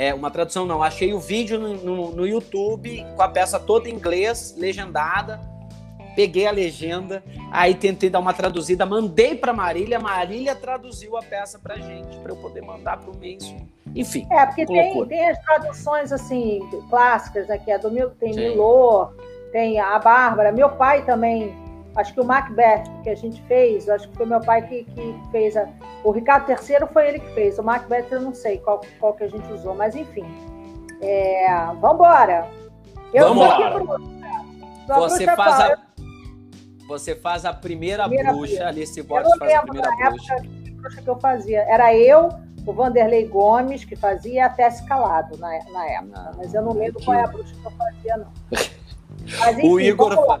Speaker 2: é, uma tradução não, achei o vídeo no, no, no, YouTube com a peça toda em inglês, legendada. Peguei a legenda, aí tentei dar uma traduzida, mandei para Marília, Marília traduziu a peça pra gente, para eu poder mandar pro Menso. Enfim.
Speaker 3: É, porque tem, tem, as traduções assim, clássicas, né? Que é do Mil, tem Milô, tem a Bárbara. Meu pai também Acho que o Macbeth que a gente fez, acho que foi meu pai que, que fez. A, o Ricardo III foi ele que fez. O Macbeth eu não sei qual, qual que a gente usou, mas enfim. É, vambora!
Speaker 2: Eu Vamos Você faz a, você faz a primeira, primeira bruxa, ali se pode fazer a primeira bruxa.
Speaker 3: bruxa que eu fazia. Era eu, o Vanderlei Gomes, que fazia até escalado na, na época. Ah, mas eu não lembro que... qual é a bruxa que eu fazia, não.
Speaker 2: Mas, enfim, o Igor.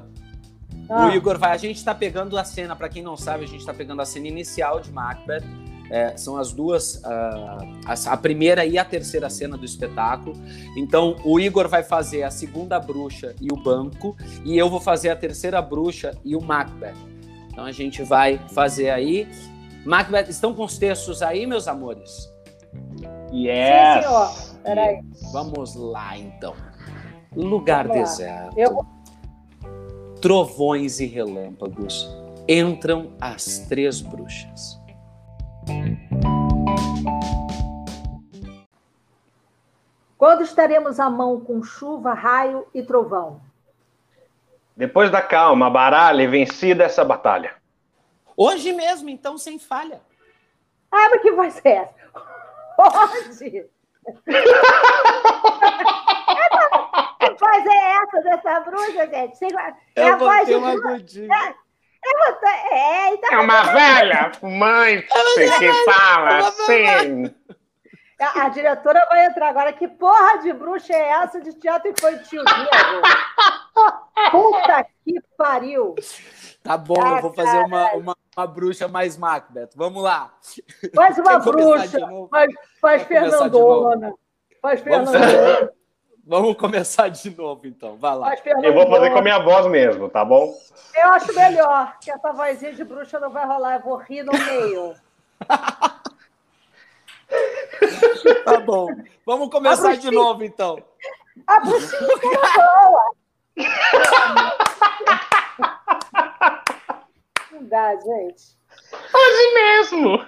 Speaker 2: Ah. O Igor vai. A gente está pegando a cena, para quem não sabe, a gente está pegando a cena inicial de Macbeth. É, são as duas, uh, a, a, primeira e a terceira cena do espetáculo. Então, o Igor vai fazer a segunda bruxa e o banco, e eu vou fazer a terceira bruxa e o Macbeth. Então, a gente vai fazer aí. Macbeth, estão com os textos aí, meus amores?
Speaker 1: Yes! Sim, senhor.
Speaker 3: Peraí.
Speaker 2: Vamos lá, então. Lugar deserto. Eu trovões e relâmpagos, entram as três bruxas.
Speaker 3: Quando estaremos à mão com chuva, raio e trovão?
Speaker 1: Depois da calma, baralha e vencida essa batalha.
Speaker 2: Hoje mesmo, então, sem falha.
Speaker 3: Ah, mas que voz é essa? Hoje! que voz é essa dessa bruxa, gente?
Speaker 2: É a voz de uma agudinha.
Speaker 3: É, é, então...
Speaker 1: é uma velha fumante é que fala assim.
Speaker 3: A, a, diretora vai entrar agora. Que porra de bruxa é essa de teatro infantil? Puta que pariu!
Speaker 2: Tá bom, ah, eu vou fazer uma, uma, uma, bruxa mais Macbeth. Vamos lá.
Speaker 3: Faz uma bruxa. Faz, faz Fernandona. Faz Fernandona.
Speaker 2: Vamos começar de novo, então. Vai lá.
Speaker 1: Eu vou fazer com a minha voz mesmo, tá bom?
Speaker 3: Eu acho melhor, que essa vozinha de bruxa não vai rolar. Eu vou rir no meio.
Speaker 2: tá bom. Vamos começar de novo, então.
Speaker 3: A bruxinha boa. Não dá, gente.
Speaker 1: Hoje mesmo.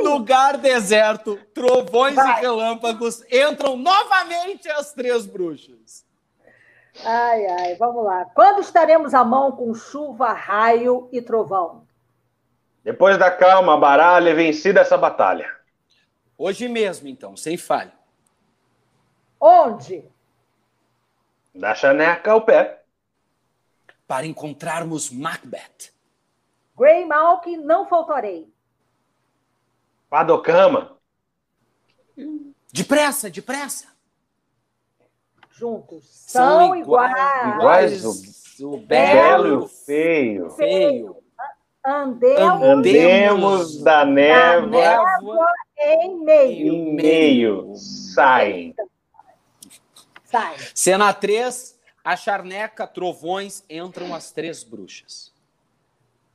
Speaker 2: Lugar deserto, trovões Vai. e relâmpagos, entram novamente as três bruxas.
Speaker 3: Ai, ai, vamos lá. Quando estaremos à mão com chuva, raio e trovão?
Speaker 1: Depois da calma, baralha vencida essa batalha.
Speaker 2: Hoje mesmo, então, sem falha.
Speaker 3: Onde?
Speaker 1: Da chaneca ao pé.
Speaker 2: Para encontrarmos Macbeth.
Speaker 3: Grey Malk, não faltarei.
Speaker 1: Padocama.
Speaker 2: Depressa, depressa.
Speaker 3: Juntos. São, São iguais.
Speaker 1: Iguais o, o belo e o feio.
Speaker 2: Feio.
Speaker 3: Andemos,
Speaker 1: Andemos da névoa,
Speaker 3: da névoa em meio.
Speaker 1: Em meio. Saem.
Speaker 3: Sai.
Speaker 2: Cena 3, a charneca, trovões, entram as três bruxas.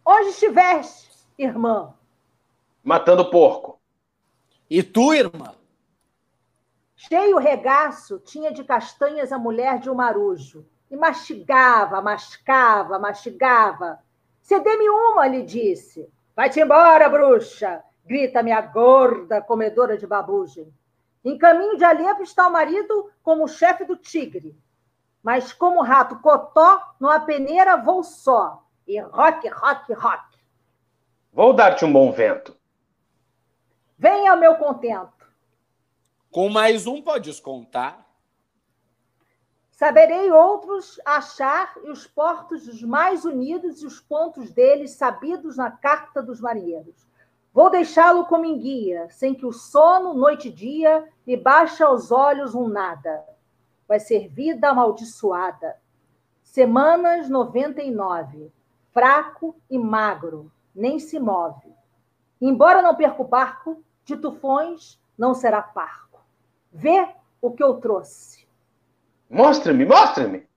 Speaker 3: Onde estiveste, irmã?
Speaker 1: Matando porco.
Speaker 2: E tu, irmã?
Speaker 3: Cheio regaço, tinha de castanhas a mulher de um marujo. E mastigava, mascava, mastigava. Cedê-me uma, lhe disse. Vai-te embora, bruxa! Grita minha gorda comedora de babugem. Em caminho de Alepo está o marido como chefe do tigre. Mas como rato cotó, numa peneira vou só. E rock, rock, rock.
Speaker 1: Vou dar-te um bom vento.
Speaker 3: Venha ao meu contento.
Speaker 2: Com mais um podes contar.
Speaker 3: Saberei outros achar e os portos dos mais unidos e os pontos deles sabidos na carta dos marinheiros. Vou deixá-lo como em guia, sem que o sono, noite e dia, lhe baixe aos olhos um nada. Vai ser vida amaldiçoada. Semanas 99. Fraco e magro, nem se move. Embora não perca o barco, de tufões não será parco. Vê o que eu trouxe.
Speaker 1: Mostre-me, mostre-me.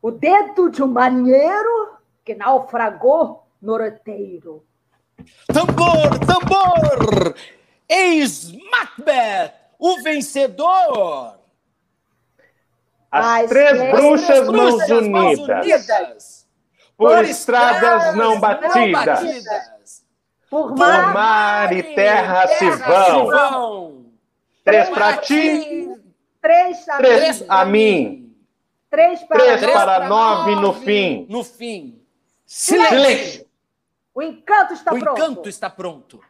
Speaker 3: O dedo de um marinheiro que naufragou no roteiro.
Speaker 2: Tambor, tambor! Eis Macbeth, o vencedor!
Speaker 1: As, As três, três, bruxas, mãos unidas, unidas, por, por estradas, não batidas. Não batidas
Speaker 3: por mar,
Speaker 1: Por mar e terra, se vão. Três para ti,
Speaker 3: três
Speaker 1: a, três mim. a mim.
Speaker 3: Três para,
Speaker 1: três para, para nove no fim.
Speaker 2: No fim.
Speaker 1: Silêncio. Silêncio.
Speaker 3: O encanto está
Speaker 2: o
Speaker 3: pronto.
Speaker 2: O encanto está pronto.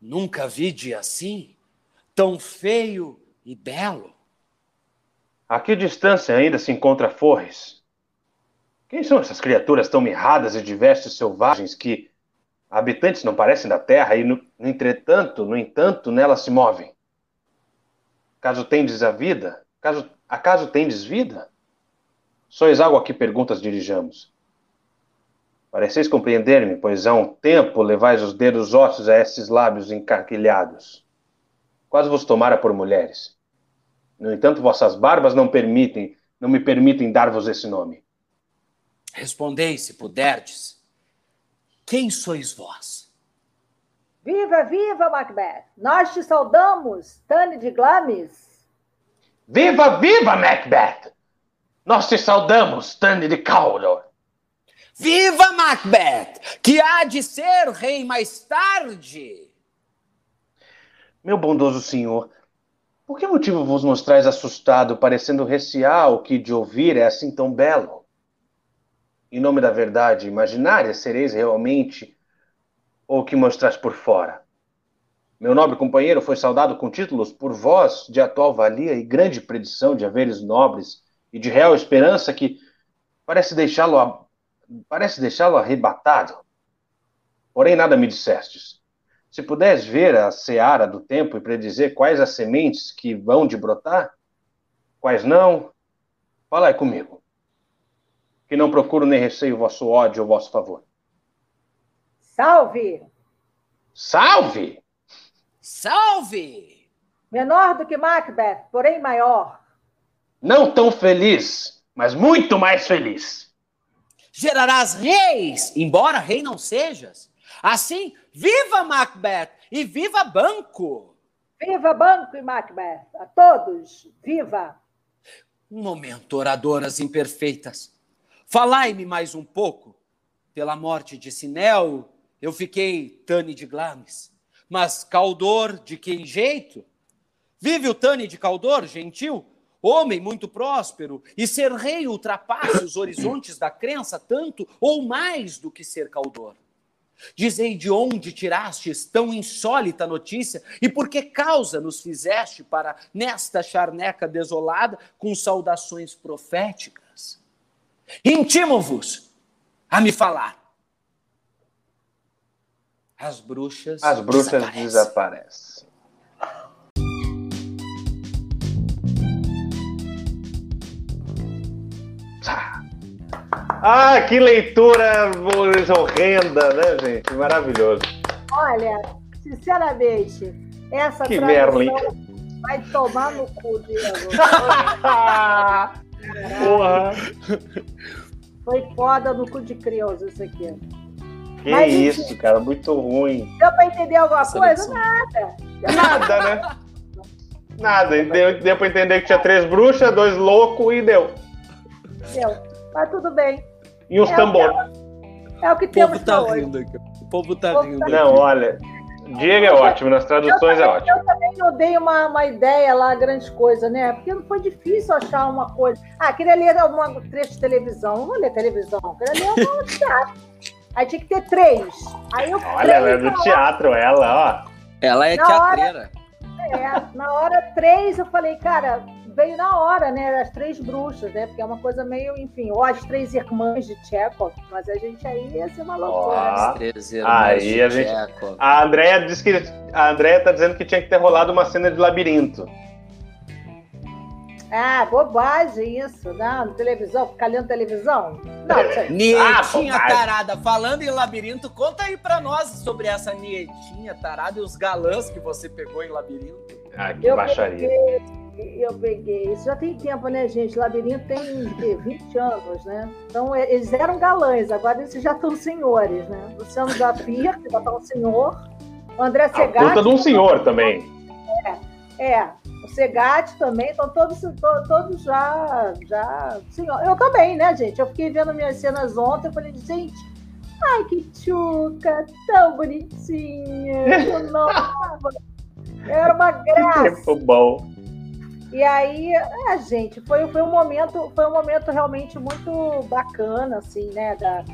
Speaker 2: Nunca vi dia assim, tão feio e belo.
Speaker 1: A que distância ainda se encontra Forres? Quem são essas criaturas tão mirradas e de vestes selvagens que habitantes não parecem da terra e, no, entretanto, no entanto, nela se movem? Caso tendes a vida? Caso, acaso tendes vida? Sois algo a que perguntas dirijamos. Pareceis compreender-me, pois há um tempo levais os dedos ósseos a esses lábios encarquilhados. Quase vos tomara por mulheres. No entanto, vossas barbas não permitem, não me permitem dar-vos esse nome.
Speaker 2: Respondei, se puderdes. Quem sois vós?
Speaker 3: Viva, viva, Macbeth! Nós te saudamos, Tane de Glamis.
Speaker 1: Viva, viva, Macbeth! Nós te saudamos, Tane de Cawdor.
Speaker 2: Viva, Macbeth! Que há de ser rei mais tarde.
Speaker 1: Meu bondoso senhor, por que motivo vos mostrais assustado, parecendo recear o que de ouvir é assim tão belo? Em nome da verdade imaginária, sereis realmente o que mostrais por fora. Meu nobre companheiro foi saudado com títulos por vós de atual valia e grande predição de haveres nobres e de real esperança que parece deixá-lo parece deixá-lo arrebatado. Porém nada me dissestes. Se puderes ver a seara do tempo e predizer quais as sementes que vão de brotar, quais não, fala comigo que não procuro nem receio vosso ódio ou vosso favor.
Speaker 3: Salve!
Speaker 1: Salve!
Speaker 2: Salve!
Speaker 3: Menor do que Macbeth, porém maior.
Speaker 1: Não tão feliz, mas muito mais feliz.
Speaker 2: Gerarás reis, embora rei não sejas. Assim, viva Macbeth e viva Banco!
Speaker 3: Viva Banco e Macbeth! A todos, viva!
Speaker 2: Um momento, oradoras imperfeitas. Falai-me mais um pouco. Pela morte de Sinel, eu fiquei Tane de Glamis. Mas Caldor, de que jeito? Vive o Tane de Caldor, gentil? Homem muito próspero, e ser rei ultrapasse os horizontes da crença tanto ou mais do que ser Caldor. Dizei de onde tirastes tão insólita notícia e por que causa nos fizeste para, nesta charneca desolada, com saudações proféticas? Intimo-vos a me falar. As bruxas.
Speaker 1: As bruxas desaparecem. desaparecem. Ah, que leitura horrenda, né, gente? Maravilhoso.
Speaker 3: Olha, sinceramente, essa
Speaker 1: que Merlin.
Speaker 3: vai tomar no cu, Diego.
Speaker 1: Porra.
Speaker 3: Foi foda no cu de criança isso aqui.
Speaker 1: Que Mas, isso, gente, cara, muito ruim.
Speaker 3: Deu pra entender alguma Essa coisa? Nada.
Speaker 1: Nada, né? Nada. Deu, deu pra entender que tinha três bruxas, dois loucos e deu.
Speaker 3: Deu. Mas tudo bem.
Speaker 1: E os é tambores.
Speaker 3: É o que temos
Speaker 2: tá rindo aqui. O povo tá o rindo. Tá
Speaker 1: Não, olha. Diego é ótimo, nas traduções
Speaker 3: também,
Speaker 1: é ótimo.
Speaker 3: Eu também não dei uma, uma ideia lá, grande coisa, né? Porque não foi difícil achar uma coisa. Ah, queria ler alguma trecho de televisão. Não vou ler televisão, queria ler um teatro. Aí tinha que ter três. Aí eu
Speaker 1: Olha, ela é do teatro, ela, ó.
Speaker 2: Ela é
Speaker 3: na
Speaker 2: teatreira.
Speaker 3: Hora, é, na hora três eu falei, cara, veio na hora, né? As três bruxas, né? Porque é uma coisa meio, enfim, ou as três irmãs de Chekhov, mas a gente aí ia ser uma loucura.
Speaker 1: Oh, as três irmãs aí de a gente. Chekhov. A Andrea disse que. A Andrea tá dizendo que tinha que ter rolado uma cena de labirinto.
Speaker 3: Ah, bobagem isso. Não, televisão, ficar lendo televisão? Não,
Speaker 2: Nietinha ah, tarada, falando em labirinto, conta aí pra nós sobre essa Nietinha tarada e os galãs que você pegou em labirinto.
Speaker 1: Ah, que eu baixaria.
Speaker 3: Peguei eu peguei. Isso já tem tempo, né, gente? Labirinto tem que, 20 anos, né? Então, é, eles eram galãs, agora eles já estão senhores, né? Luciano da Pia, que já está um senhor. O André Segatti.
Speaker 1: A puta de um senhor também.
Speaker 3: É, é. O Segatti também, estão todos, todos já, já. Senhor. Eu também, né, gente? Eu fiquei vendo minhas cenas ontem, eu falei, gente, ai, que tchuca, tão bonitinha. Nossa, era uma graça.
Speaker 1: Tempo bom.
Speaker 3: E aí, é, gente, foi, foi um momento, foi um momento realmente muito bacana, assim, né, da,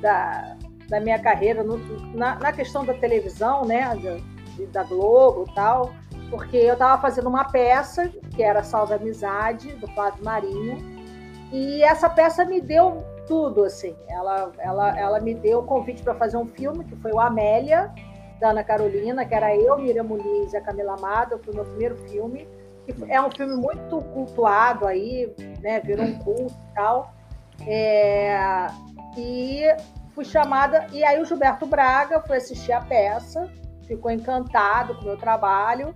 Speaker 3: da, da minha carreira no, na, na, questão da televisão, né, da, da Globo e tal, porque eu estava fazendo uma peça que era Salve Amizade, do Flávio Marinho, e essa peça me deu tudo, assim, ela, ela, ela me deu o convite para fazer um filme, que foi o Amélia, da Ana Carolina, que era eu, Miriam Muniz e a Camila Amada, foi o meu primeiro filme, é um filme muito cultuado aí, né? Virou um culto e tal. É, e fui chamada, e aí o Gilberto Braga foi assistir a peça, ficou encantado com o meu trabalho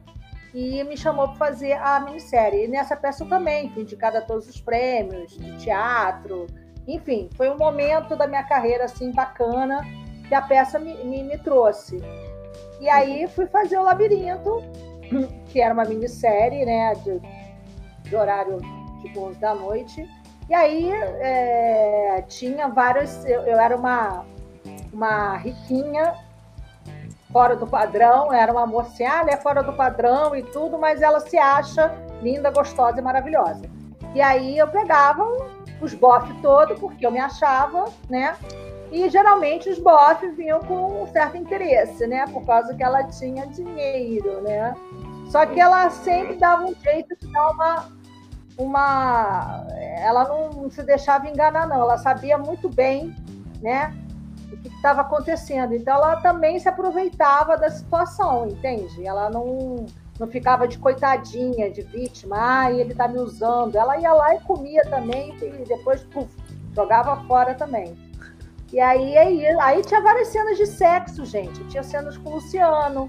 Speaker 3: e me chamou para fazer a minissérie. E nessa peça eu também fui indicada a todos os prêmios de teatro. Enfim, foi um momento da minha carreira assim bacana que a peça me, me, me trouxe. E aí fui fazer o Labirinto, que era uma minissérie, né, de, de horário tipo 11 da noite. E aí é, tinha várias. Eu, eu, era uma, uma riquinha, fora do padrão, era uma mocinha, ah, ela é fora do padrão e tudo, mas ela se acha linda, gostosa e maravilhosa. E aí eu pegava os bofs todos, porque eu me achava, né? E geralmente os bofs vinham com um certo interesse, né? Por causa que ela tinha dinheiro, né? Só que ela sempre dava um jeito de dar uma. uma ela não se deixava enganar, não. Ela sabia muito bem, né? O que estava acontecendo. Então ela também se aproveitava da situação, entende? Ela não, não ficava de coitadinha, de vítima, ah, ele está me usando. Ela ia lá e comia também, e depois puf, jogava fora também. E aí, aí, aí tinha várias cenas de sexo, gente. Tinha cenas com o Luciano,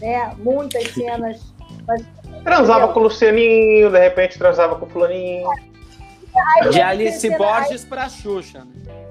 Speaker 3: né? Muitas cenas mas
Speaker 1: Transava com o Lucianinho, de repente transava com o Fulaninho.
Speaker 2: De Alice Borges pra Xuxa, né?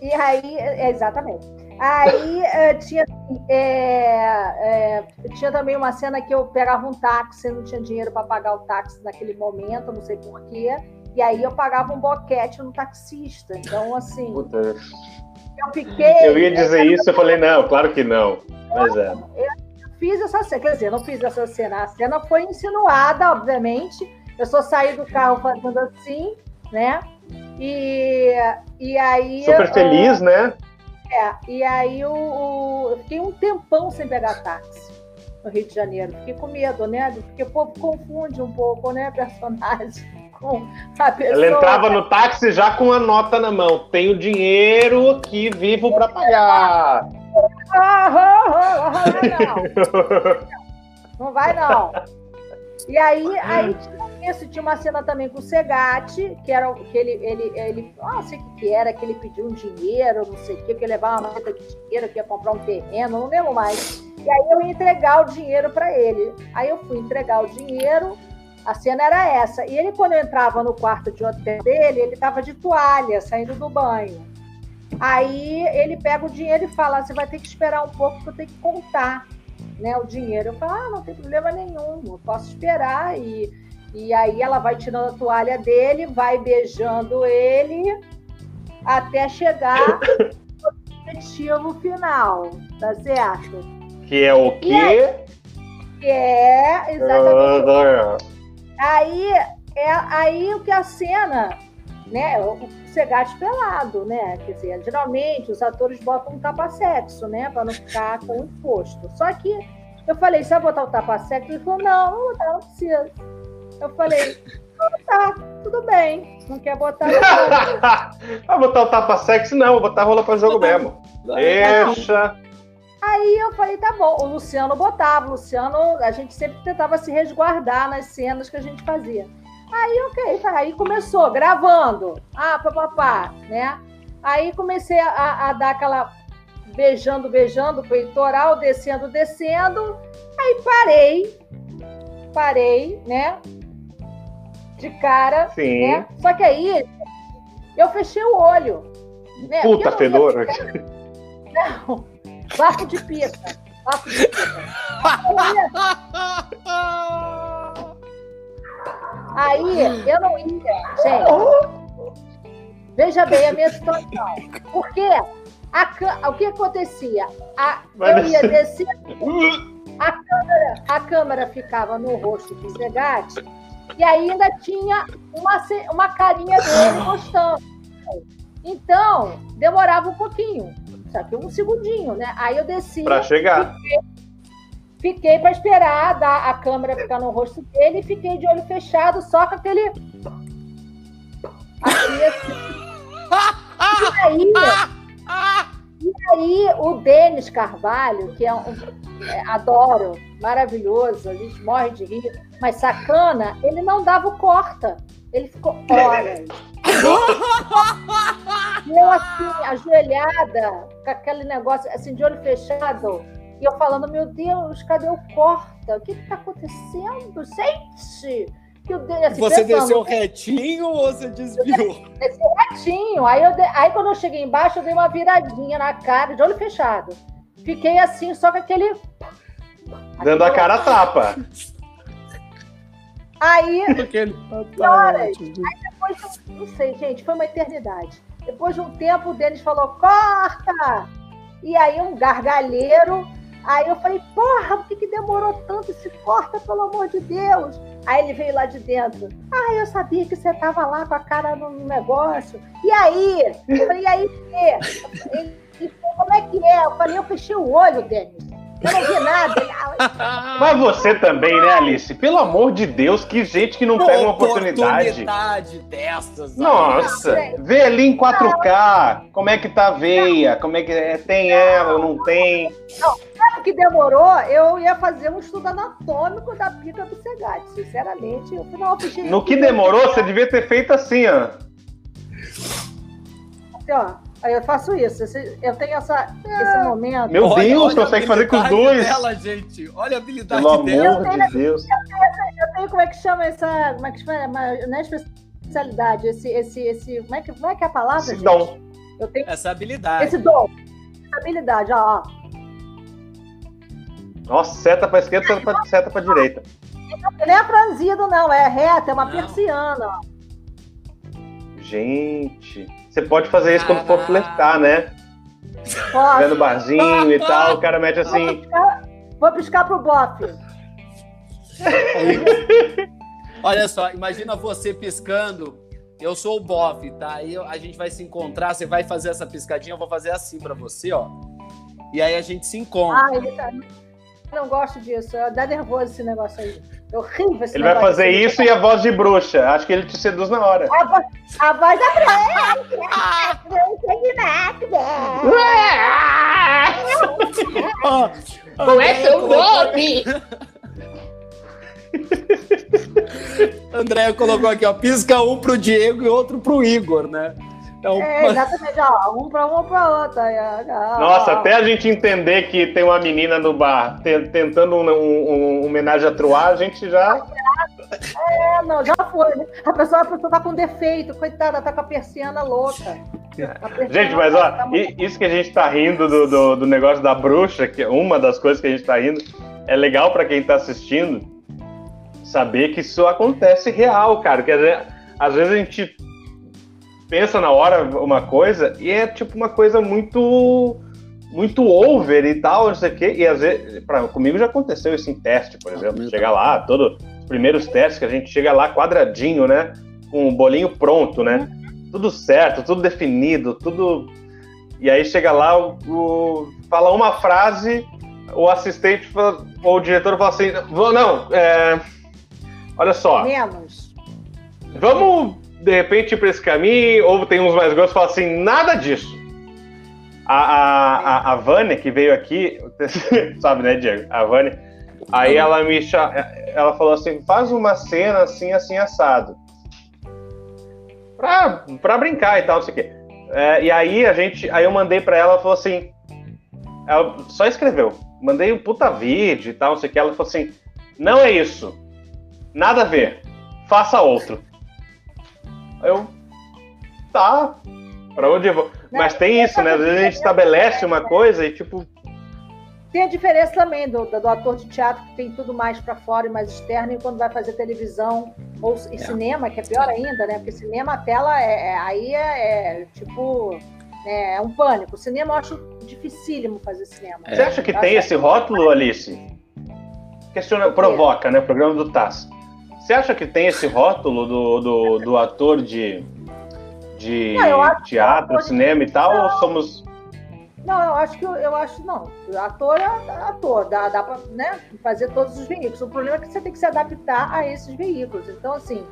Speaker 3: E aí, exatamente. Aí eh, tinha, é, é, tinha também uma cena que eu pegava um táxi, não tinha dinheiro para pagar o táxi naquele momento, não sei porquê. E aí eu pagava um boquete no taxista. Então, assim. Puta. Eu fiquei.
Speaker 1: Eu ia dizer isso, eu falei, não, claro que não. Mas é.
Speaker 3: Eu fiz essa cena, quer dizer, não fiz essa cena. A cena foi insinuada, obviamente. Eu só saí do carro fazendo assim, né? E, e aí.
Speaker 1: Super feliz, né?
Speaker 3: É, e aí o, o, eu fiquei um tempão sem pegar táxi no Rio de Janeiro. Fiquei com medo, né? Porque o povo confunde um pouco, né, personagem com a pessoa.
Speaker 1: Ela entrava no táxi já com a nota na mão. Tenho dinheiro que vivo para pagar.
Speaker 3: Não vai não. E aí, aí tinha isso, tinha uma cena também com o Segatti, que era que ele, ele, ele ah, não sei o que, que era, que ele pediu um dinheiro, não sei o que, que ele levava uma nota de dinheiro, que ia comprar um terreno, não lembro mais. E aí eu ia entregar o dinheiro para ele. Aí eu fui entregar o dinheiro, a cena era essa. E ele, quando eu entrava no quarto de hotel dele, ele estava de toalha, saindo do banho. Aí ele pega o dinheiro e fala: você vai ter que esperar um pouco, porque eu tenho que contar né, o dinheiro. Eu falo, ah, não tem problema nenhum, não posso esperar. E, e aí ela vai tirando a toalha dele, vai beijando ele até chegar no objetivo final, tá certo?
Speaker 1: Que é o quê?
Speaker 3: que é, exatamente. Aí, é, aí o que a cena, né? O Segate pelado, né? Quer dizer, geralmente os atores botam um tapa-sexo, né? Para não ficar tão exposto. Só que eu falei, você vai botar o tapa-sexo? Ele falou, não, não vou botar, não precisa. Eu falei, tá, tudo bem. Não quer botar.
Speaker 1: Vai botar o tapa-sexo? Não, vou botar rola para jogo mesmo. Deixa.
Speaker 3: Aí eu falei, tá bom. O Luciano botava. O Luciano, a gente sempre tentava se resguardar nas cenas que a gente fazia. Aí, ok, aí começou, gravando. Ah, papapá, né? Aí comecei a, a dar aquela beijando, beijando, peitoral, descendo, descendo. Aí parei, parei, né? De cara, Sim. né? Só que aí eu fechei o olho.
Speaker 1: Né? Puta fedora.
Speaker 3: Não, bafo de pita. Bafo de pita. Aí eu não ia, gente. Veja bem a minha situação. Por quê? A, o que acontecia? A, eu ia descer, a câmera, a câmera ficava no rosto do Zegatti e ainda tinha uma, uma carinha dele mostrando. Então, demorava um pouquinho, só que um segundinho, né? Aí eu desci.
Speaker 1: Para chegar.
Speaker 3: Fiquei, fiquei para esperar a, a câmera ficar no rosto dele e fiquei de olho fechado, só com aquele. Aqui, assim. E aí, e aí, o Denis Carvalho, que é um. É, adoro, maravilhoso, a gente morre de rir, mas sacana, ele não dava o corta. Ele ficou horas. e eu, assim, ajoelhada, com aquele negócio, assim, de olho fechado, e eu falando: Meu Deus, cadê o corta? O que está acontecendo? Gente!
Speaker 2: que eu dei assim, Você pensando, desceu retinho ou você desviou?
Speaker 3: Desci retinho. Aí, eu de... aí quando eu cheguei embaixo, eu dei uma viradinha na cara, de olho fechado. Fiquei assim, só com aquele.
Speaker 1: Dando a cara a tapa.
Speaker 3: Aí. Aquele... Horas. Aí depois, não sei, gente, foi uma eternidade. Depois de um tempo, o Denis falou: corta! E aí, um gargalheiro Aí eu falei, porra, por que, que demorou tanto? Se corta, pelo amor de Deus. Aí ele veio lá de dentro. Ah, eu sabia que você tava lá com a cara no negócio. E aí? Eu falei, e aí o quê? Ele, como é que é? Eu falei, eu fechei o olho, Denis. Eu não vi nada.
Speaker 1: Mas você também, né, Alice? Pelo amor de Deus, que gente que não pega uma oportunidade.
Speaker 2: oportunidade dessas.
Speaker 1: Nossa, vê ali em 4K como é que tá a veia, como é que é, tem ela ou não tem.
Speaker 3: Não, sabe que demorou? Eu ia fazer um estudo anatômico da pica do Segate, sinceramente. Eu
Speaker 1: não, no que demorou, você devia ter feito assim, ó.
Speaker 3: Assim, ó. Aí eu faço isso. Eu tenho essa, esse momento.
Speaker 1: Meu
Speaker 2: Olha-
Speaker 1: Deus,
Speaker 2: olha
Speaker 1: consegue fazer com os
Speaker 2: habilidade
Speaker 1: dois.
Speaker 2: Dela, gente. Olha a habilidade
Speaker 1: Pelo
Speaker 2: dela.
Speaker 1: amor de Deus.
Speaker 3: Eu tenho, como é que chama essa. Como é que chama? Mas Não é especialidade. Esse, esse, esse. Como é que, como é, que é a palavra?
Speaker 1: Esse
Speaker 3: gente?
Speaker 1: dom.
Speaker 3: Eu tenho
Speaker 2: Essa habilidade.
Speaker 3: esse dom. Essa habilidade, ó. ó.
Speaker 1: Nossa, seta pra esquerda, seta pra, seta pra direita.
Speaker 3: Não é franzido, não. É reta, é uma
Speaker 2: Não.
Speaker 3: persiana. ó.
Speaker 1: Gente, você pode fazer isso quando for flertar, né? Vai no barzinho e tal, o cara mete assim.
Speaker 3: Vou piscar pro bofe.
Speaker 2: Olha só, imagina você piscando. Eu sou o Boff, tá? Aí a gente vai se encontrar, você vai fazer essa piscadinha, eu vou fazer assim pra você, ó. E aí a gente se encontra.
Speaker 3: Ai, ele tá- eu não gosto disso. Dá nervoso esse negócio aí. É horrível esse
Speaker 1: Ele vai fazer isso e a voz de bruxa. Acho que ele te seduz na hora.
Speaker 3: A voz, a voz da
Speaker 2: Ó,
Speaker 4: Qual é seu
Speaker 2: colocou-
Speaker 4: nome?
Speaker 2: Andréia colocou aqui, ó. Pisca um pro Diego e outro pro Igor, né? Então,
Speaker 3: É, exatamente, ó. Um pra um, um pra ó.
Speaker 1: Nossa, até a gente entender que tem uma menina no bar te- tentando um, um, um homenagem a Troar, a gente já.
Speaker 3: É, não, já foi. né? A pessoa, a pessoa tá com defeito, coitada, tá com a persiana louca. A persiana
Speaker 1: Gente, mas ó,
Speaker 3: tá muito-
Speaker 1: isso que a gente tá rindo do, do, do negócio da bruxa, que é uma das coisas que a gente tá rindo, é legal pra quem tá assistindo saber que isso acontece real, cara. Que às vezes a gente pensa na hora uma coisa e é tipo uma coisa muito muito over e tal, não sei o quê. E às vezes, pra, comigo já aconteceu isso em teste, por exemplo.
Speaker 2: comigo
Speaker 1: Chegar lá, todo, os primeiros testes que a gente chega lá quadradinho, né? Com o bolinho pronto, né? Tudo certo, tudo definido, tudo. E aí chega lá, o, o- fala uma frase, o assistente fala- ou o diretor fala assim: "Vou- não, é, olha só,
Speaker 3: Menos.
Speaker 1: vamos de repente ir para esse caminho, ou tem uns mais grossos que falam assim, nada disso. A, a, a, a Vânia, que veio aqui, sabe, né, Diego? A Vânia, aí ela me ela falou assim, faz uma cena assim, assim, assado. Pra, pra brincar e tal, não sei o quê. É, e aí a gente, aí eu mandei pra ela, ela falou assim, ela só escreveu, mandei um puta vídeo e tal, não sei o que, ela falou assim, não é isso, nada a ver, faça outro. Eu, tá, pra onde eu vou? Mas tem isso, né? Às vezes a gente estabelece uma coisa e tipo,
Speaker 3: Tem a diferença também do, do, ator de teatro, que tem tudo mais pra fora e mais externo, e quando vai fazer televisão ou e cinema, que é pior ainda, né? Porque cinema, a tela, é, é- aí é, é, tipo. É, é um pânico. Cinema eu acho dificílimo fazer cinema.
Speaker 1: você acha que
Speaker 3: Eu
Speaker 1: tem esse rótulo, Alice? Questiona, provoca, né? Programa do TAS. Você acha que tem esse rótulo do, do, do ator de, de
Speaker 3: Não,
Speaker 1: teatro, cinema e tal? Ou somos.
Speaker 3: Não, eu acho que eu acho não. Ator é ator, dá, dá pra né, fazer todos os veículos. O problema é que você tem que se adaptar a esses veículos. Então, assim,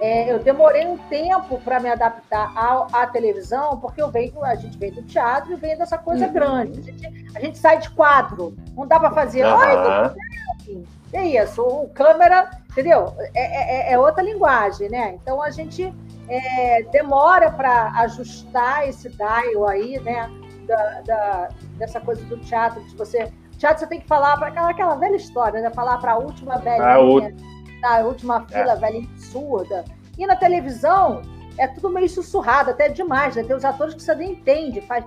Speaker 3: é, eu demorei um tempo para me adaptar ao- à, televisão, porque eu venho, a gente vem do teatro e vem dessa coisa
Speaker 1: Uhum.
Speaker 3: grande. A gente, a gente sai de quadro. Não dá para fazer. Ai,
Speaker 1: Aham.
Speaker 3: é isso, o câmera, entendeu? É, é- é outra linguagem, né? Então a gente é, demora para ajustar esse dial aí, né? Da, da- dessa coisa do teatro, de você. Teatro você tem que falar para aquela, aquela velha história, né? Falar para a última velhinha,
Speaker 1: A
Speaker 3: a última fila velhinha surda. E na televisão é tudo meio sussurrado, até demais, né? Tem os atores que você nem entende, faz.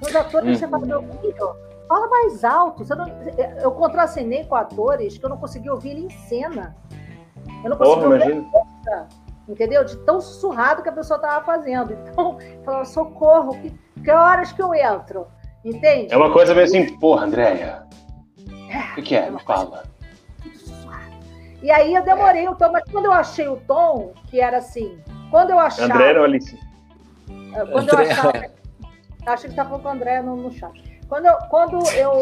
Speaker 3: Os atores que você fala, meu filho, fala mais alto. Você não... Eu contracenei com atores que eu não conseguia ouvir ele em cena. Eu não conseguia
Speaker 1: Porra,
Speaker 3: ouvir
Speaker 1: imagina.
Speaker 3: entendeu? De tão sussurrado que a pessoa estava fazendo. Então, eu falava, socorro, que, que horas que eu entro? Entende?
Speaker 1: É uma coisa meio assim, porra, Andréia. O que, que é?
Speaker 3: uma
Speaker 1: Me fala.
Speaker 3: E aí eu demorei o tom, mas quando eu achei o tom, que era assim, quando eu achava.
Speaker 1: André ou Alice?
Speaker 3: Quando
Speaker 2: André.
Speaker 3: eu achava. Acho que ele tá falando com o André no, no chat. Quando eu, quando, eu,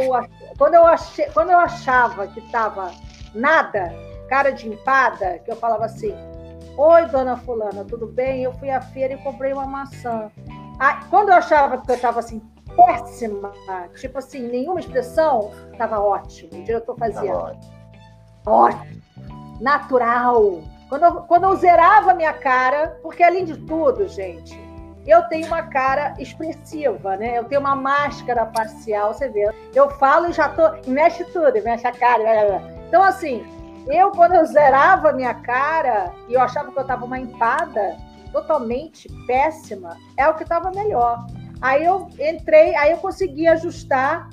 Speaker 3: quando, eu achei, quando eu achava que tava nada, cara de empada, que eu falava assim: Oi, dona Fulana, tudo bem? Eu fui à feira e comprei uma maçã. Ah, quando eu achava que eu tava assim, péssima, tipo assim, nenhuma expressão, tava ótimo. O diretor fazia
Speaker 1: Tá
Speaker 3: ótimo, natural. Quando eu, quando eu zerava a minha cara, porque além de tudo, gente, eu tenho uma cara expressiva, né? Eu tenho uma máscara facial, você vê. Eu falo e já tô. Mexe tudo, mexe a cara. Então, assim, eu, quando eu zerava minha cara e eu achava que eu tava uma empada totalmente péssima, é o que tava melhor. Aí eu entrei, aí eu consegui ajustar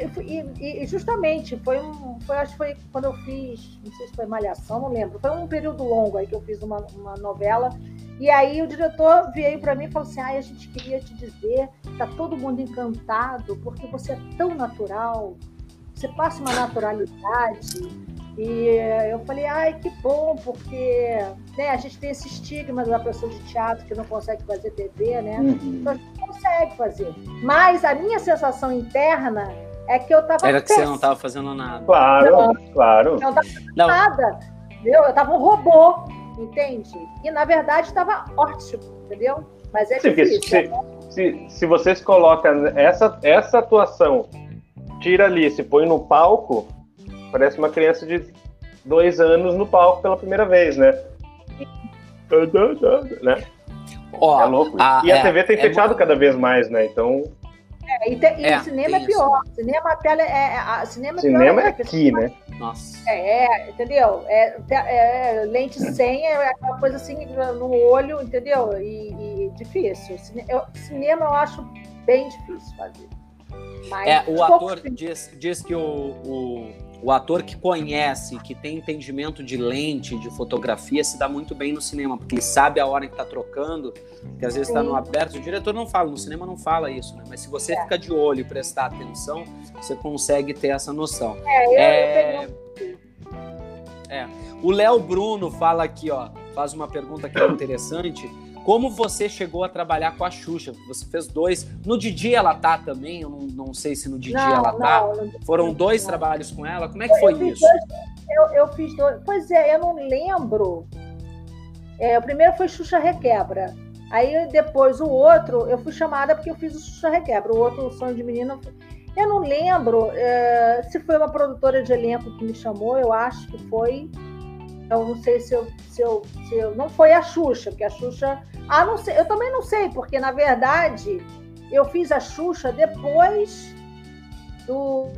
Speaker 3: e, e, e, justamente foi um, foi, acho que foi quando eu fiz, não sei se foi Malhação, não lembro, foi um período longo aí que eu fiz uma, uma novela. E aí o diretor veio para mim e falou assim: ah, a gente queria te dizer, tá todo mundo encantado porque você é tão natural, você passa uma naturalidade. E eu falei, ai, que bom, porque né, a gente tem esse estigma da pessoa de teatro que não consegue fazer TV, né? Uhum. Então a gente consegue fazer. Mas a minha sensação interna é que eu tava.
Speaker 2: Era que você não tava fazendo nada.
Speaker 1: Claro, não, claro.
Speaker 3: Eu não tava fazendo não. nada. Entendeu? Eu tava um robô, entende? E na verdade estava ótimo, entendeu? Mas é Sim, difícil.
Speaker 1: Se, né? se, se vocês colocam essa, essa atuação, tira ali, se põe no palco, parece uma criança de dois anos no palco pela primeira vez, né? né? é louco. A, e a é, TV tem é fechado cada vez mais, né? Então.
Speaker 3: É, e, te, e é, o cinema é pior. Isso. Cinema, a tela é, a, cinema,
Speaker 1: cinema é, pior, é aqui, né?
Speaker 2: Nossa.
Speaker 3: É, entendeu? É, é, lente sem é aquela coisa assim no olho, entendeu? E, e difícil. Eu, cinema eu acho bem difícil fazer.
Speaker 2: Mas, é, o ator diz, diz que o, o o ator que conhece, que tem entendimento de lente, de fotografia, se dá muito bem no cinema, porque ele sabe a hora que está trocando, que às vezes está no aberto. O diretor não fala, no cinema não fala isso, né? Mas se você é. fica de olho e prestar atenção, você consegue ter essa noção.
Speaker 3: É, eu, é... Eu
Speaker 2: é. O Léo Bruno fala aqui, ó, faz uma pergunta que é interessante. Como você chegou a trabalhar com a Xuxa? Você fez dois. No Didi ela tá também? Eu não, não sei se no Didi não, ela tá. Não, Foram dois trabalhos com ela? Como é que foi isso?
Speaker 3: Dois, eu, eu, fiz dois. Pois é, eu não lembro. É, o primeiro foi Xuxa Requebra. Aí depois o outro, eu fui chamada porque eu fiz o Xuxa Requebra. O outro, o Sonho de Menina. Eu não lembro é, se foi uma produtora de elenco que me chamou, eu acho que foi. Eu não sei se eu, se eu, se eu. Não foi a Xuxa, porque a Xuxa ah, não sei, eu também não sei, porque na verdade eu fiz a Xuxa depois do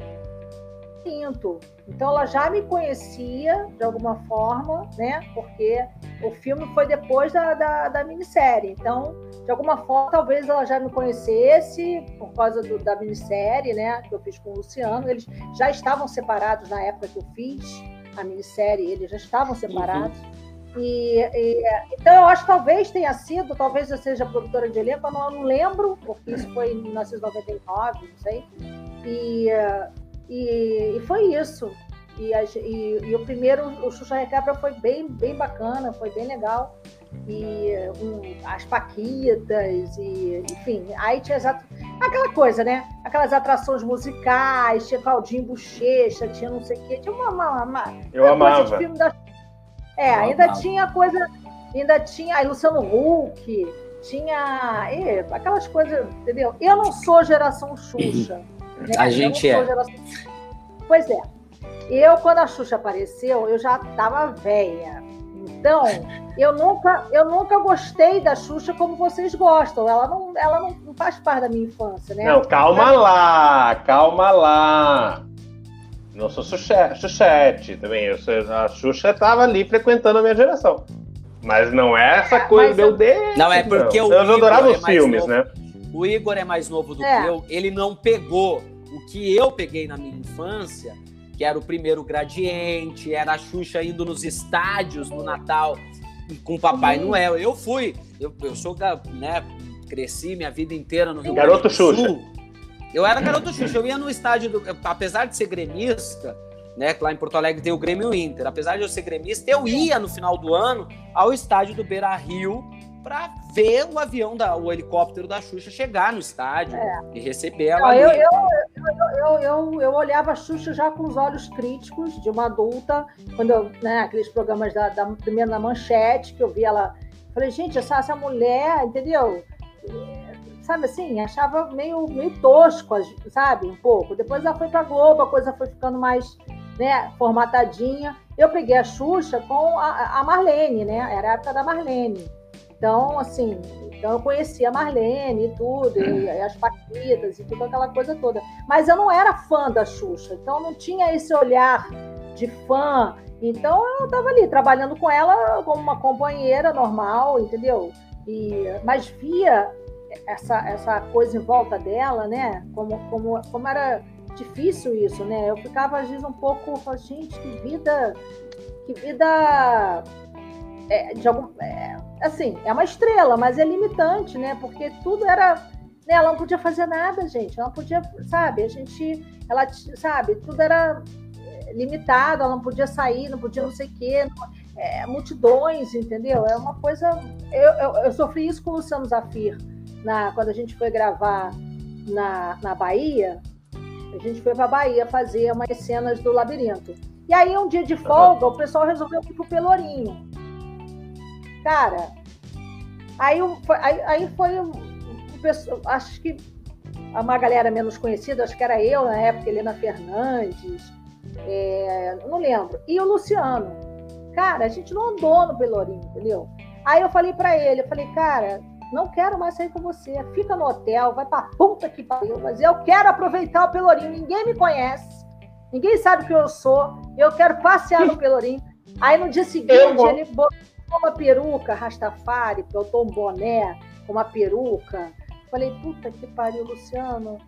Speaker 3: quinto. Então ela já me conhecia de alguma forma, né? Porque o filme foi depois da, da, da minissérie. Então, de alguma forma, talvez ela já me conhecesse por causa do, da minissérie, né? Que eu fiz com o Luciano. Eles já estavam separados na época que eu fiz a minissérie, eles já estavam separados. Uhum. E, e, então eu acho que talvez tenha sido, talvez eu seja produtora de elenco, eu não, eu não lembro, porque isso foi em 1999, não sei. E, e, e foi isso. E, e, e, o primeiro, o Xuxa Recapra, foi bem, bem bacana, foi bem legal. E um, as paquitas, e enfim, aí tinha exato, aquela coisa, né? Aquelas atrações musicais, tinha Claudinho Bochecha, tinha não sei o quê, tinha uma. uma, uma
Speaker 1: Eu amava. de filme da
Speaker 3: é, ainda tinha coisa, ainda tinha aí Luciano Huck, tinha e, aquelas coisas, entendeu? Eu não sou geração Xuxa.
Speaker 2: Né? A gente é. Geração...
Speaker 3: Pois é. Eu, quando a Xuxa apareceu, eu já estava velha. Então, eu nunca, eu nunca gostei da Xuxa como vocês gostam. Ela não, ela não faz parte da minha infância, né?
Speaker 1: Não, calma lá, calma lá. Não sou Xuxete também. Eu sou, a Xuxa estava ali frequentando a minha geração. Mas não é essa coisa, Mas meu eu... Deus.
Speaker 2: Não, é porque não. o.
Speaker 1: Eu adorava é os filmes,
Speaker 2: novo.
Speaker 1: né?
Speaker 2: O Igor é mais novo do é. que eu. Ele não pegou o que eu peguei na minha infância, que era o primeiro gradiente, era a Xuxa indo nos estádios no Natal com o Papai uhum. Noel. Eu fui, eu, eu sou, né, cresci minha vida inteira no Rio
Speaker 1: Garoto
Speaker 2: Grande do Sul. Eu era garoto Xuxa, eu ia no estádio, do, apesar de ser gremista, né? Lá em Porto Alegre tem o Grêmio Inter. Apesar de eu ser gremista, eu ia no final do ano ao estádio do Beira Rio para ver o avião, da, o helicóptero da Xuxa chegar no estádio é. e receber ela.
Speaker 3: Não, eu, eu, eu, eu, eu, olhava a Xuxa já com os olhos críticos de uma adulta, quando eu, né, aqueles programas da, da primeiro na manchete, que eu vi ela. Falei, gente, essa, essa mulher, entendeu? Sabe assim, achava meio, meio tosco, sabe, um pouco. Depois ela foi pra Globo, a coisa foi ficando mais, né, formatadinha. Eu peguei a Xuxa com a, a Marlene, né, era a época da Marlene. Então, assim, então eu conhecia a Marlene e tudo, e, e as Paquitas e toda aquela coisa toda. Mas eu não era fã da Xuxa, então não tinha esse olhar de fã. Então eu estava ali trabalhando com ela como uma companheira normal, entendeu? E, mas via essa, essa coisa em volta dela, né? Como, como, como era difícil isso, né? Eu ficava às vezes um pouco, gente, que vida, que vida é, de algum, é, assim, é uma estrela, mas é limitante, né? Porque tudo era. Né, ela não podia fazer nada, gente. Ela não podia, sabe? A gente, ela, sabe? Tudo era é, limitado, ela não podia sair, não podia não sei o quê. É, multidões, entendeu? É uma coisa. Eu, eu, eu, sofri isso com o Luciano Zafir, na, quando a gente foi gravar na, na Bahia. A gente foi para Bahia fazer umas cenas do labirinto. E aí, um dia de folga, o pessoal resolveu ir pro Pelourinho. Cara, aí, aí, aí foi um, um, acho que uma galera menos conhecida, acho que era eu na época, Helena Fernandes, é, não lembro, e o Luciano. Cara, a gente não andou no Pelourinho, entendeu? Aí eu falei para ele, eu falei, cara, não quero mais sair com você, fica no hotel, vai pra puta que pariu, mas eu quero aproveitar o Pelourinho, ninguém me conhece, ninguém sabe quem eu sou, eu quero passear no Pelourinho. Aí no dia seguinte ele botou uma peruca Rastafari, botou um boné com uma peruca. Falei, puta que pariu, Luciano.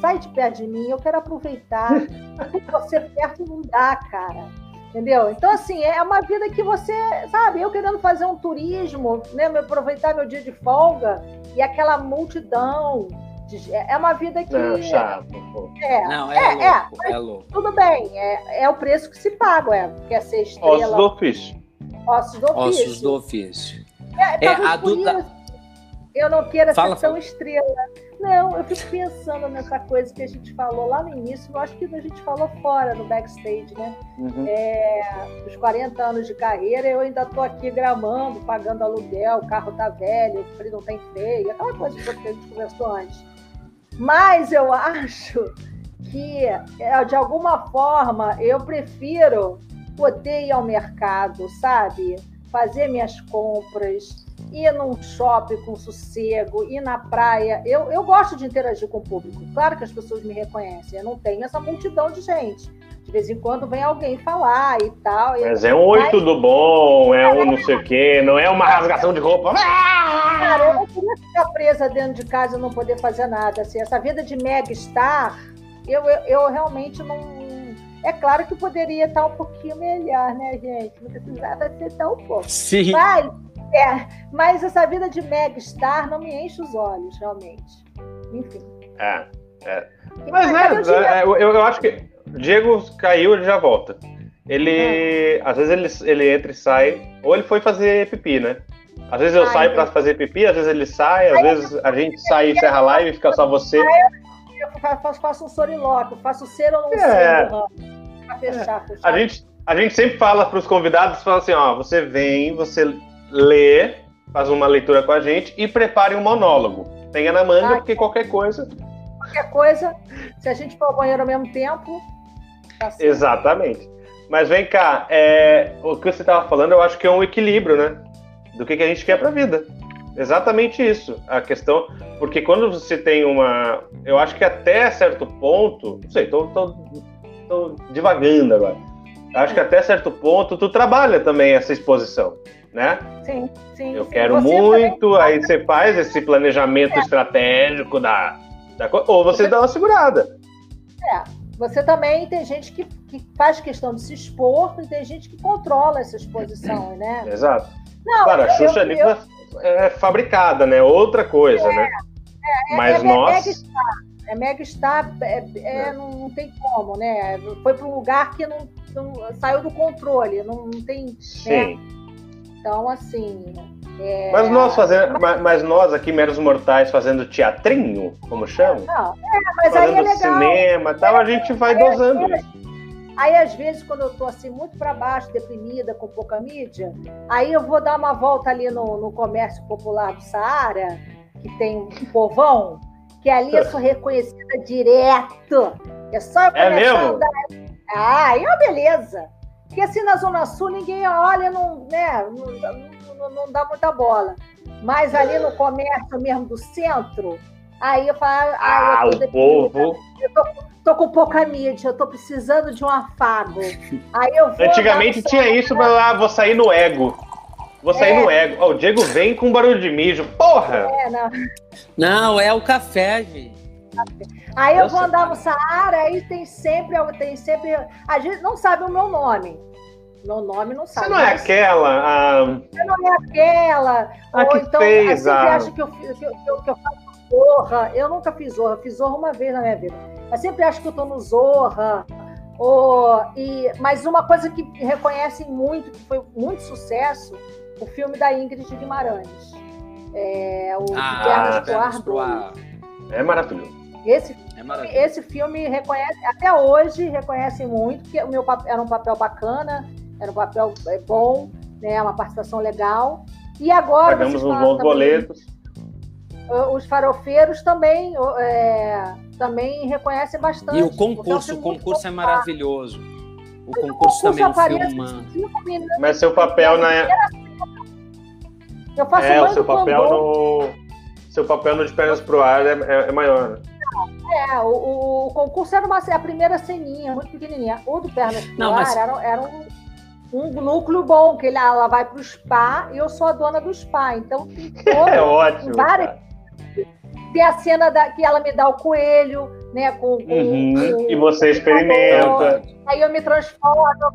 Speaker 3: Sai de perto de mim, eu quero aproveitar. você perto não dá, cara. Entendeu? Então, assim, é uma vida que você, sabe, eu querendo fazer um turismo, né? Aproveitar meu dia de folga e aquela multidão. De, é, é uma vida que.
Speaker 1: Não, chato.
Speaker 3: É,
Speaker 2: não, é, é, louco, é, é louco.
Speaker 3: Tudo bem, é, é o preço que se paga, é, quer ser estrela.
Speaker 1: Ossos do ofício.
Speaker 3: Ossos do ofício.
Speaker 2: Ossos do ofício.
Speaker 3: É, é a Duda... Eu não quero ser tão fala. estrela. Não, eu fico pensando nessa coisa que a gente falou lá no início, eu acho que a gente falou fora no backstage, né? Uhum. É, os 40 anos de carreira, eu ainda estou aqui gramando, pagando aluguel, o carro tá velho, o frio não tem freio, aquela coisa que a gente conversou antes. Mas eu acho que, é, de alguma forma, eu prefiro poder ir ao mercado, sabe? Fazer minhas compras, ir num shopping com sossego, ir na praia. Eu, eu gosto de interagir com o público. Claro que as pessoas me reconhecem. Eu não tenho essa multidão de gente. De vez em quando vem alguém falar e tal.
Speaker 1: Mas é um oi, Mas... tudo bom, é um não sei o quê, não é uma rasgação de roupa.
Speaker 3: Cara, eu não queria ficar presa dentro de casa e não poder fazer nada. Assim, essa vida de mega star, eu, eu, eu realmente não, é claro que poderia estar um pouquinho melhor, né, gente? Não precisava ser tão pouco.
Speaker 2: Sim.
Speaker 3: Mas, é, mas essa vida de mega star não me enche os olhos, realmente. Enfim.
Speaker 1: É, é. Mas, né, é, eu, eu, acho que Diego caiu, ele já volta. Ele, às vezes ele, ele entra e sai, ou ele foi fazer pipi, né? Às vezes eu Ai, saio para fazer pipi, às vezes ele sai, às vezes a gente sai e encerra a live e fica só você.
Speaker 3: Eu faço, um sorilóquio, faço ser ou não é. ser fechar,
Speaker 1: fechar. A gente, a gente sempre fala para os convidados, fala assim, ó, você vem, você lê, faz uma leitura com a gente e prepare um monólogo. Tenha na manga, ah, porque qualquer coisa...
Speaker 3: Qualquer coisa, se a gente for ao banheiro ao mesmo tempo...
Speaker 1: Tá Exatamente. Mas vem cá, é, o que você estava falando, eu acho que é um equilíbrio, né? Do que, que a gente quer para a vida. Exatamente isso. A questão. Porque quando você tem uma. Eu acho que até certo ponto. Não sei, tô, tô tô divagando agora. Acho que até certo ponto tu trabalha também essa exposição, né?
Speaker 3: Sim, sim.
Speaker 1: Eu
Speaker 3: sim.
Speaker 1: quero você muito, também... aí você faz esse planejamento é. estratégico da, da ou você, você, dá uma segurada.
Speaker 3: É, você também tem gente que, que faz questão de se expor e tem gente que controla essa exposição, né?
Speaker 1: Exato. Não, claro, a Xuxa eu, eu, é fabricada, né? Outra coisa,
Speaker 3: é,
Speaker 1: né?
Speaker 3: É, é Mas é, nós. É é mega star, é, é, é, não, não, tem como, né? Foi para um lugar que não, não, saiu do controle, não, não tem. Né? Sim. Né? Então, assim.
Speaker 1: É... Mas nós fazendo, mas, mas, nós aqui, meros mortais, fazendo teatrinho, como chama?
Speaker 3: Não, é, mas
Speaker 1: fazendo
Speaker 3: aí é legal.
Speaker 1: cinema tal, a gente vai aí, dosando
Speaker 3: aí, Aí, às vezes, quando eu tô assim, muito para baixo, deprimida, com pouca mídia, aí eu vou dar uma volta ali no, no comércio popular do Saara, que tem um povão, que ali eu sou reconhecida direto. É só eu
Speaker 1: é mesmo?
Speaker 3: Dar... Ah, é uma beleza. Porque assim na Zona Sul ninguém olha, não, né, não, não, não dá muita bola. Mas ali no comércio mesmo do centro, aí eu falo.
Speaker 1: Ah,
Speaker 3: eu
Speaker 1: o povo.
Speaker 3: Eu tô, tô, com pouca mídia, eu tô precisando de um afago. Aí eu vou
Speaker 1: Antigamente tinha isso, mas lá, vou sair no ego. Vou sair é. no ego. Ó, o Diego vem com barulho de mijo. Porra! É,
Speaker 2: não. não, é o café, gente.
Speaker 3: Aí eu vou andar no Saara, aí tem sempre, tem sempre. A gente não sabe o meu nome. Meu nome não sabe.
Speaker 1: Você não é aquela. A...
Speaker 3: Você não é aquela.
Speaker 1: A ou que então, fez,
Speaker 3: sempre a... acha que eu, que, eu, que eu faço Zorra. Eu nunca fiz Zorra, fiz Zorra uma vez na minha vida. Mas sempre acho que eu tô no Zorra. Ou, e, mas uma coisa que reconhecem muito, que foi muito sucesso, o filme da Ingrid Guimarães. É, o
Speaker 1: ah, Pernas pro Ar. É maravilhoso.
Speaker 3: Esse, é esse filme reconhece, até hoje, reconhece muito, que o meu era um papel bacana, era um papel é, bom, né, uma participação legal. E agora.
Speaker 1: Pagamos uns bons boletos.
Speaker 3: Os farofeiros também, é, também reconhecem bastante.
Speaker 2: E o concurso, o concurso é maravilhoso. O concurso, o concurso também é um filme.
Speaker 1: Mas seu papel na.
Speaker 3: Eu faço
Speaker 1: é, o seu papel no. Seu papel no de pernas pro ar é, é, é maior, né?
Speaker 3: É, o, o, concurso era uma, a primeira ceninha, muito pequenininha. O do Pernas Não, mas... era, era um, um núcleo bom, que ele, ela vai pro spa e eu sou a dona do spa. Então tem todo,
Speaker 1: é ótimo. Várias,
Speaker 3: tem a cena da, que ela me dá o coelho, né? Com, com,
Speaker 1: uhum. com e você experimenta.
Speaker 3: Aí eu me transformo, eu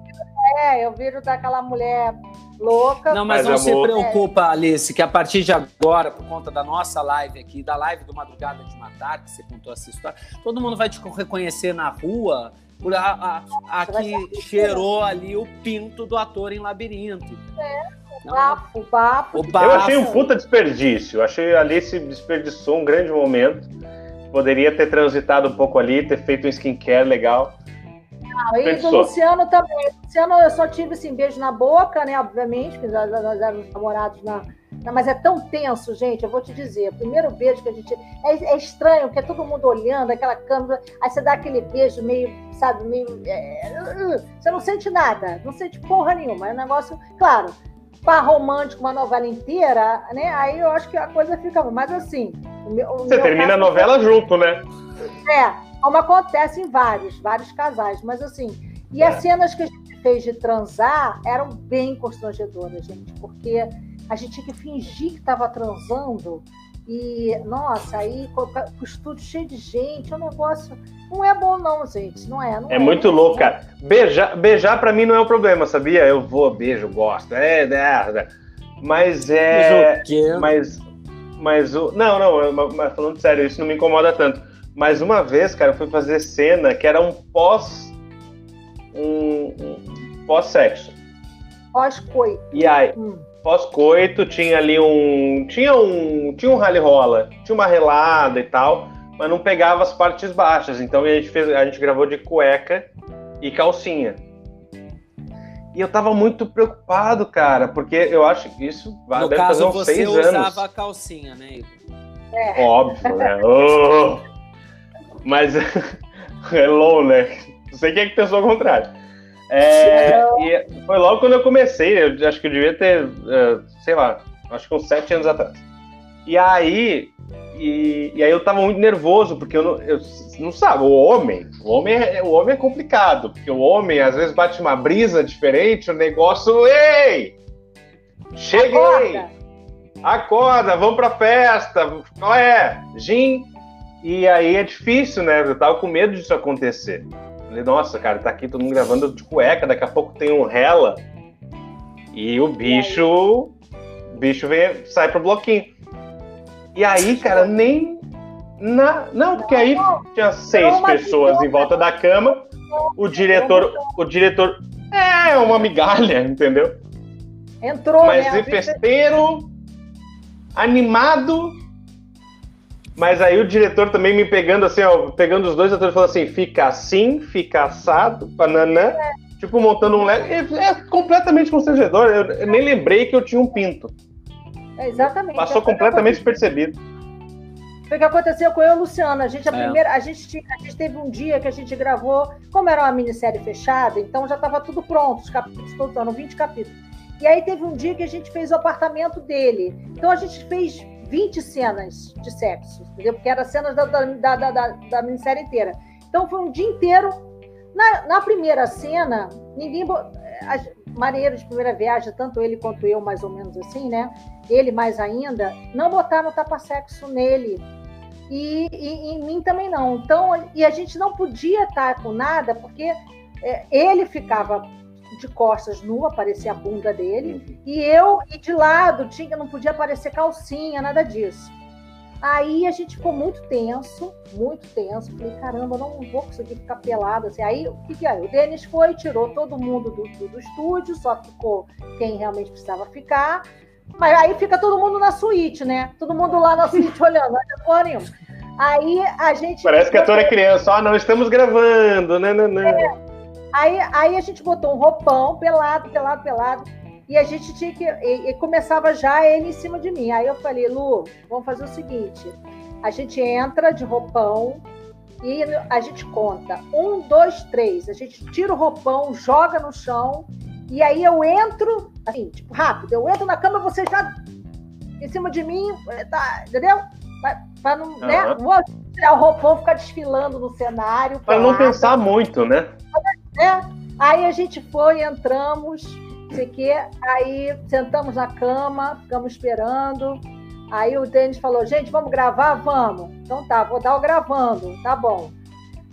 Speaker 3: é, eu viro daquela mulher louca.
Speaker 2: Não, mas, mas não amor. se preocupa, Alice, que a partir de agora, por conta da nossa live aqui, da live do Madrugada de Matar, que você contou essa história, todo mundo vai te reconhecer na rua por a, a, a que cheirou ali o pinto do ator em Labirinto.
Speaker 3: É. Bafo, bafo. O
Speaker 1: bafo. Eu achei um puta desperdício. Achei a Alice desperdiçou um grande momento. Poderia ter transitado um pouco ali, ter feito um skincare legal.
Speaker 3: Não, e do Luciano também. Luciano, eu só tive assim, beijo na boca, né? Obviamente, porque nós, nós éramos namorados na. Mas é tão tenso, gente, eu vou te dizer. O primeiro beijo que a gente. É, é estranho, porque é todo mundo olhando, aquela câmera. Aí você dá aquele beijo meio, sabe, meio. É, você não sente nada, não sente porra nenhuma. É um negócio. Claro, par romântico, uma novela inteira, né? Aí eu acho que a coisa fica. Mas assim.
Speaker 1: Meu, você termina a novela junto, né?
Speaker 3: É, como acontece em vários, vários casais. Mas assim, e é. as cenas que a gente fez de transar eram bem constrangedoras, gente, porque a gente tinha que fingir que estava transando e, nossa, aí com o estúdio cheio de gente, o negócio não é bom, não, gente. Não é. Não
Speaker 1: é, é muito louco, cara. Beijar, beijar para mim não é o um problema, sabia? Eu vou, beijo, gosto. É, é, é. Mas é. Mas o quê? Mas, mas o. Não, não, mas falando sério, isso não me incomoda tanto. Mas uma vez, cara, eu fui fazer cena que era um pós. Um, um pós-sexo.
Speaker 3: Pós-coito.
Speaker 1: E aí, hum. pós-coito, tinha ali um. Tinha um. Tinha um rally rola, tinha uma relada e tal, mas não pegava as partes baixas. Então a gente, fez, a gente gravou de cueca e calcinha. E eu tava muito preocupado, cara, porque eu acho que isso
Speaker 2: vai no deve caso, fazer uns você seis usava anos. a calcinha, né, Igor?
Speaker 1: É. Óbvio, né? Oh! Mas hello, né? Não sei quem é que pensou ao contrário. É, e foi logo quando eu comecei, eu acho que eu devia ter, uh, sei lá, acho que uns sete anos atrás. E aí, e, e aí eu tava muito nervoso, porque eu não, eu não sabe, o homem, o homem, é, o homem é complicado, porque o homem às vezes bate uma brisa diferente, o negócio, ei! Cheguei! Acorda, Acorda vamos pra festa, qual é? Gin, e aí é difícil, né? Eu tava com medo disso acontecer. Falei, nossa, cara, tá aqui todo mundo gravando de cueca, daqui a pouco tem um rela. E o bicho. O bicho vem, sai pro bloquinho. E aí, cara, nem. Na, não, porque aí tinha seis pessoas em volta da cama. O diretor. O diretor. É uma migalha, entendeu?
Speaker 3: Entrou,
Speaker 1: Mas né? festeiro, animado, mas aí o diretor também me pegando assim, ó, pegando os dois atores, falando assim: fica assim, fica assado, bananã, é. tipo montando um leve. É, é completamente constrangedor. Eu, eu, nem lembrei que eu tinha um pinto.
Speaker 3: É, exatamente.
Speaker 1: Passou completamente despercebido.
Speaker 3: Foi o que aconteceu com eu e o Luciano. A gente, a é. primeira, a gente, tinha, a gente teve um dia que a gente gravou, como era uma minissérie fechada, então já estava tudo pronto, os capítulos todos, eram 20 capítulos. E aí teve um dia que a gente fez o apartamento dele. Então a gente fez 20 cenas de sexo, entendeu? Porque eram cenas da, da, da, da, da minissérie inteira. Então foi um dia inteiro. Na, na primeira cena, ninguém. As, marinheiro de primeira viagem, tanto ele quanto eu, mais ou menos assim, né? Ele mais ainda, não botaram tapa-sexo nele. E, e, em mim também não. Então, e a gente não podia estar com nada, porque é, ele ficava de costas nu, aparecia a bunda dele, e eu, e de lado, tinha, não podia aparecer calcinha, nada disso. Aí a gente ficou muito tenso, muito tenso. Falei, caramba, não vou conseguir ficar pelado. Assim. Aí o que, que é? O Denis foi, tirou todo mundo do, do, do, estúdio, só ficou quem realmente precisava ficar. Mas aí fica todo mundo na suíte, né? Todo mundo lá na suíte olhando, não porra nenhuma. Aí a gente.
Speaker 1: Parece que a Tora é criança, ah, não estamos gravando, né? né, né.
Speaker 3: É. Aí, aí a gente botou um roupão, pelado, pelado, pelado. E a gente tinha que. E, e, começava já ele em cima de mim. Aí eu falei, Lu, vamos fazer o seguinte: a gente entra de roupão e a gente conta. Um, dois, três. A gente tira o roupão, joga no chão. E aí eu entro, assim, tipo, rápido. Eu entro na cama, você já em cima de mim, tá, entendeu? Para não, uhum. né? Vou tirar o roupão, ficar desfilando no cenário.
Speaker 1: Para não pensar muito, né?
Speaker 3: É. Aí a gente foi, entramos sei que. Aí sentamos na cama, ficamos esperando. Aí o Denis falou, gente, vamos gravar? Vamos. Então tá, vou dar o gravando, tá bom.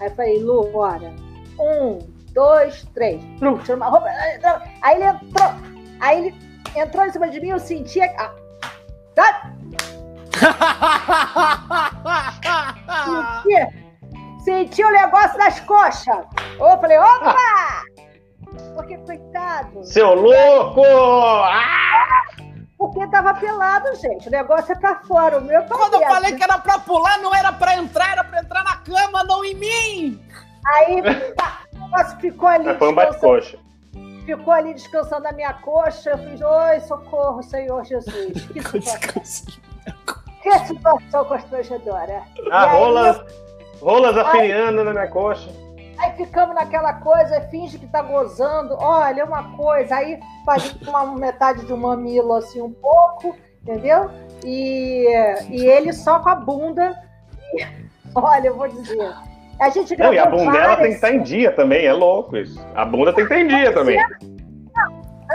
Speaker 3: Aí eu falei, Lu, bora. Um, dois, três. Aí ele entrou. Aí ele entrou em cima de mim, eu sentia. Ah, tá? Senti o negócio das coxas. Eu falei, opa! Porque, coitado.
Speaker 1: Seu louco! Ah!
Speaker 3: Porque tava pelado, gente. O negócio é pra fora. O meu tá
Speaker 2: Quando eu falei que era pra pular, não era pra entrar, era pra entrar na cama, não em mim!
Speaker 3: Aí tá, o negócio ficou ali.
Speaker 1: Foi um bate-coxa.
Speaker 3: Ficou ali descansando a minha coxa. Eu fiz, oi, socorro, Senhor Jesus. Que situação, que situação constrangedora.
Speaker 1: Ah, rolas, rolas afiliando na minha coxa.
Speaker 3: Aí ficamos naquela coisa, finge que tá gozando, olha, uma coisa, aí faz uma metade de um mamilo assim um pouco, entendeu? E, e ele só com a bunda. E, olha, eu vou dizer. A gente
Speaker 1: Não, e a bunda dela tem que estar em dia também, é louco isso. A bunda tem que estar em dia também.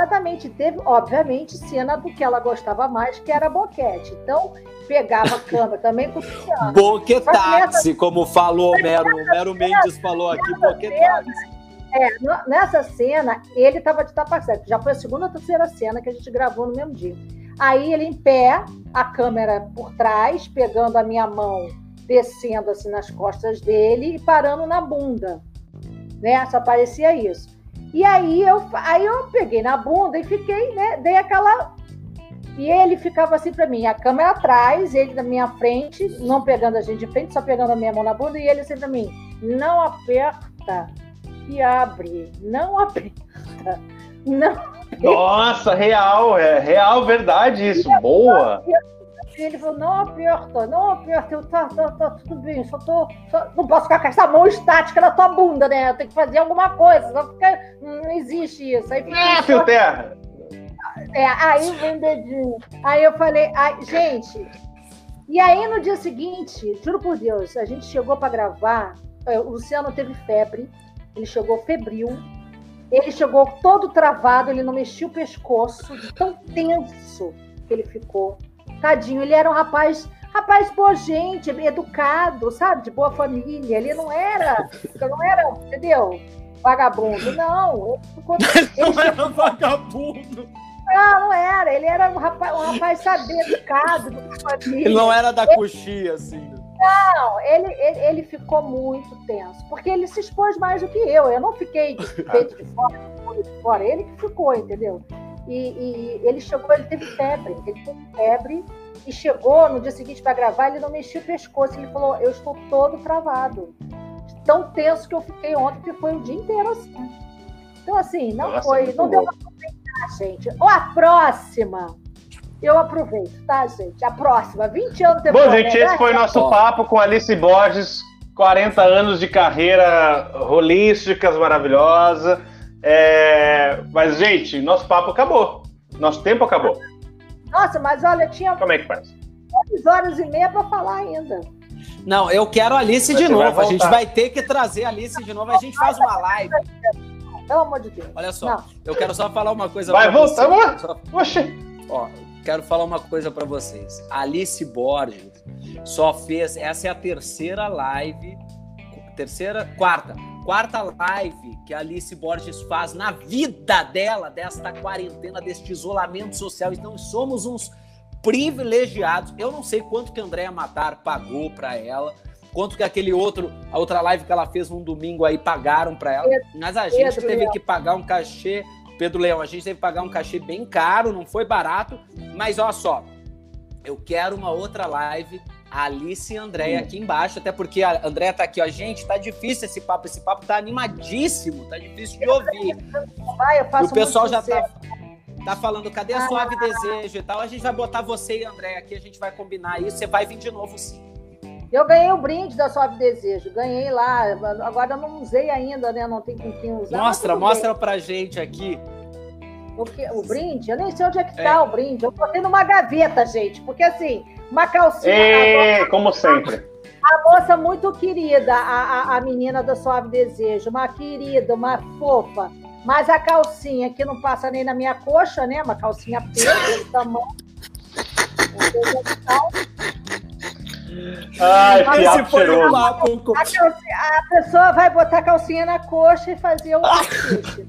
Speaker 3: Exatamente, teve, obviamente, cena do que ela gostava mais, que era boquete. Então, pegava a cama também com o
Speaker 2: Boquetaxi, como falou Homero, Homero Mendes falou aqui, boquetaxi.
Speaker 3: É, nessa cena, ele estava de tapa certo. Já foi a segunda ou terceira cena que a gente gravou no mesmo dia. Aí ele em pé, a câmera por trás, pegando a minha mão, descendo assim nas costas dele e parando na bunda. Né? Só parecia isso. E aí eu, aí eu peguei na bunda e fiquei, né? Dei aquela. E ele ficava assim para mim, a câmera atrás, ele na minha frente, não pegando a gente de frente, só pegando a minha mão na bunda, e ele assim para mim, não aperta e abre, não aperta, não. Aperta.
Speaker 1: Nossa, real, é real, verdade isso, boa.
Speaker 3: Ele falou, não aperta, não aperta, eu tá, tá, tá tudo bem, só tô. Só, não posso ficar com essa mão estática na tua bunda, né? Eu tenho que fazer alguma coisa. Não, fica, não existe isso. Aí
Speaker 1: ah, fio terra!
Speaker 3: É, aí vem dedinho. Aí eu falei, ai, gente. E aí no dia seguinte, juro por Deus, a gente chegou para gravar. É, o Luciano teve febre, ele chegou febril, ele chegou todo travado, ele não mexia o pescoço, de tão tenso que ele ficou. Tadinho, ele era um rapaz, rapaz boa gente, educado, sabe? De boa família. Ele não era, não era, entendeu? Vagabundo, não.
Speaker 2: Ele, não era vagabundo.
Speaker 3: Não, não era. Ele era um rapaz, um rapaz sabe, educado, de
Speaker 2: família. Ele não era da ele, coxia, assim.
Speaker 3: Não, ele, ele, ele, ficou muito tenso, porque ele se expôs mais do que eu. Eu não fiquei de peito de fora, de fora. Ele que ficou, entendeu? E, e, ele chegou, ele teve febre, ele teve febre e chegou no dia seguinte para gravar, ele não mexia o pescoço, ele falou, eu estou todo travado. Tão tenso que eu fiquei ontem, que foi o dia inteiro assim. Então, assim, não Nossa, foi, não deu para aproveitar, gente. Ou a próxima, eu aproveito, tá, gente? A próxima, 20 anos depois.
Speaker 1: Bom, gente, né? esse foi nosso papo com Alice Borges, 40 anos de carreira holísticas, maravilhosa. É... Mas, gente, nosso papo acabou. Nosso tempo acabou.
Speaker 3: Nossa, mas olha, tinha
Speaker 1: Como é que faz?
Speaker 3: duas horas e meia para falar ainda.
Speaker 2: Não, eu quero a Alice de
Speaker 1: você vai
Speaker 2: novo. A gente vai ter que trazer a Alice de novo. A gente faz uma live.
Speaker 3: Pelo amor de Deus.
Speaker 2: Olha só,
Speaker 3: Não.
Speaker 2: eu quero só falar uma coisa
Speaker 1: Vai
Speaker 2: pra
Speaker 1: voltar,
Speaker 2: vocês.
Speaker 1: vai.
Speaker 2: Só- Ó, quero falar uma coisa pra vocês. A Alice Borges só fez. Essa é a terceira live. Terceira? Quarta. Quarta live que a Alice Borges faz na vida dela, desta quarentena, deste isolamento social. Então, somos uns privilegiados. Eu não sei quanto que a Andréa Matar pagou pra ela. Quanto que aquele outro, a outra live que ela fez num domingo aí pagaram pra ela. Mas a gente
Speaker 3: Pedro
Speaker 2: teve
Speaker 3: Leão.
Speaker 2: que pagar um cachê Pedro Leão, a gente teve que pagar um cachê bem caro, não foi barato, mas olha só, eu quero uma outra live, Alice e Andréia aqui embaixo, até porque a Andréia tá aqui, ó, gente, tá difícil esse papo, esse papo tá animadíssimo, tá difícil de ouvir. O pessoal já tá, tá falando, cadê a
Speaker 3: Ah.
Speaker 2: suave desejo e tal, a gente vai botar você e Andréia aqui, a gente vai combinar isso, você vai vir de novo sim.
Speaker 3: Eu ganhei o brinde da Suave Desejo. Ganhei lá. Agora eu não usei ainda, né? Não tem com quem usar.
Speaker 2: Mostra, mostra pra gente aqui.
Speaker 3: Bem. O, que- o brinde? Eu nem sei onde é que tá o brinde. Eu botei numa gaveta, gente. Porque assim, uma calcinha.
Speaker 1: e, como sempre.
Speaker 3: A moça muito querida, a, a, a menina da Suave Desejo. Uma querida, uma fofa. Mas a calcinha que não passa nem na minha coxa, né? Uma calcinha preta, desse tamanho.
Speaker 1: Ai,
Speaker 3: Mas
Speaker 2: papo.
Speaker 3: A, calcinha- a pessoa vai botar a calcinha na coxa e fazer o exercício.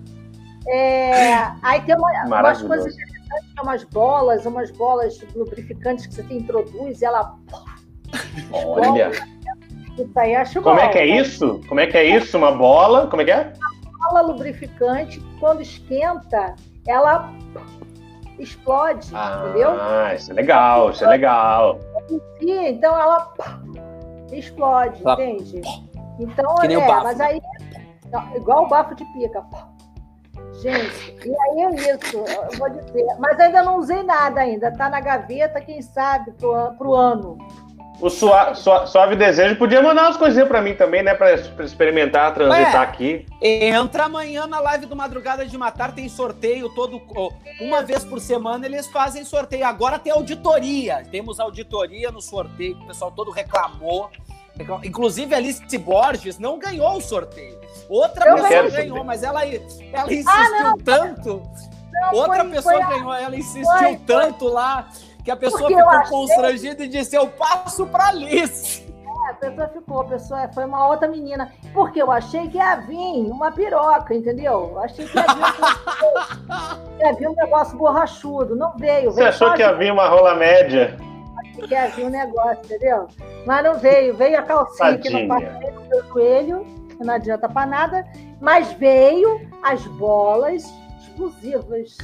Speaker 3: É, aí tem uma- umas coisas interessantes, que é umas bolas, umas bolas lubrificantes que você introduz e ela.
Speaker 1: Olha.
Speaker 3: Isso aí acho
Speaker 1: Como
Speaker 3: bom.
Speaker 1: é que é isso? Como é que é isso? Uma bola? Como é que é?
Speaker 3: Bola lubrificante, quando esquenta, ela explode, entendeu?
Speaker 1: Ah, isso é legal, isso é legal.
Speaker 3: E, então ela explode,
Speaker 2: Ela-
Speaker 3: entende? Então,
Speaker 2: Que nem o
Speaker 3: é,
Speaker 2: bafo,
Speaker 3: mas
Speaker 2: né?
Speaker 3: aí. igual o bafo de pica. Gente, e aí é isso, eu vou dizer. Mas ainda não usei nada ainda, tá na gaveta, quem sabe, pro, pro ano.
Speaker 1: O sua, sua- Suave Desejo podia mandar umas coisinhas pra mim também, né? Pra, pra experimentar, transitar
Speaker 2: Ué.
Speaker 1: aqui.
Speaker 2: Entra amanhã na live do Madrugada de Matar, tem sorteio todo. Uma vez por semana eles fazem sorteio. Agora tem auditoria. Temos auditoria no sorteio, o pessoal todo reclamou. Reclam- Inclusive, a Alice Borges não ganhou o sorteio. Outra
Speaker 3: Eu
Speaker 2: pessoa ganhou, mas ela, ela insistiu tanto.
Speaker 3: Não,
Speaker 2: Outra
Speaker 3: foi-
Speaker 2: pessoa
Speaker 3: foi a-
Speaker 2: ganhou, ela insistiu
Speaker 3: foi- foi-
Speaker 2: tanto lá que a pessoa
Speaker 3: Porque
Speaker 2: ficou
Speaker 3: achei-
Speaker 2: constrangida e disse: Eu passo pra Alice.
Speaker 3: A pessoa ficou, a pessoa foi uma outra menina. Porque eu achei que ia vir uma piroca, entendeu? Eu achei que ia vir, um- ia vir um negócio borrachudo. Não veio.
Speaker 1: Você
Speaker 3: veio
Speaker 1: achou que ia vir uma rola média?
Speaker 3: que ia vir um negócio, entendeu? Mas não veio. Veio a calcinha que não
Speaker 1: Tadinha.
Speaker 3: nem no meu joelho, não adianta pra nada. Mas veio as bolas explosivas.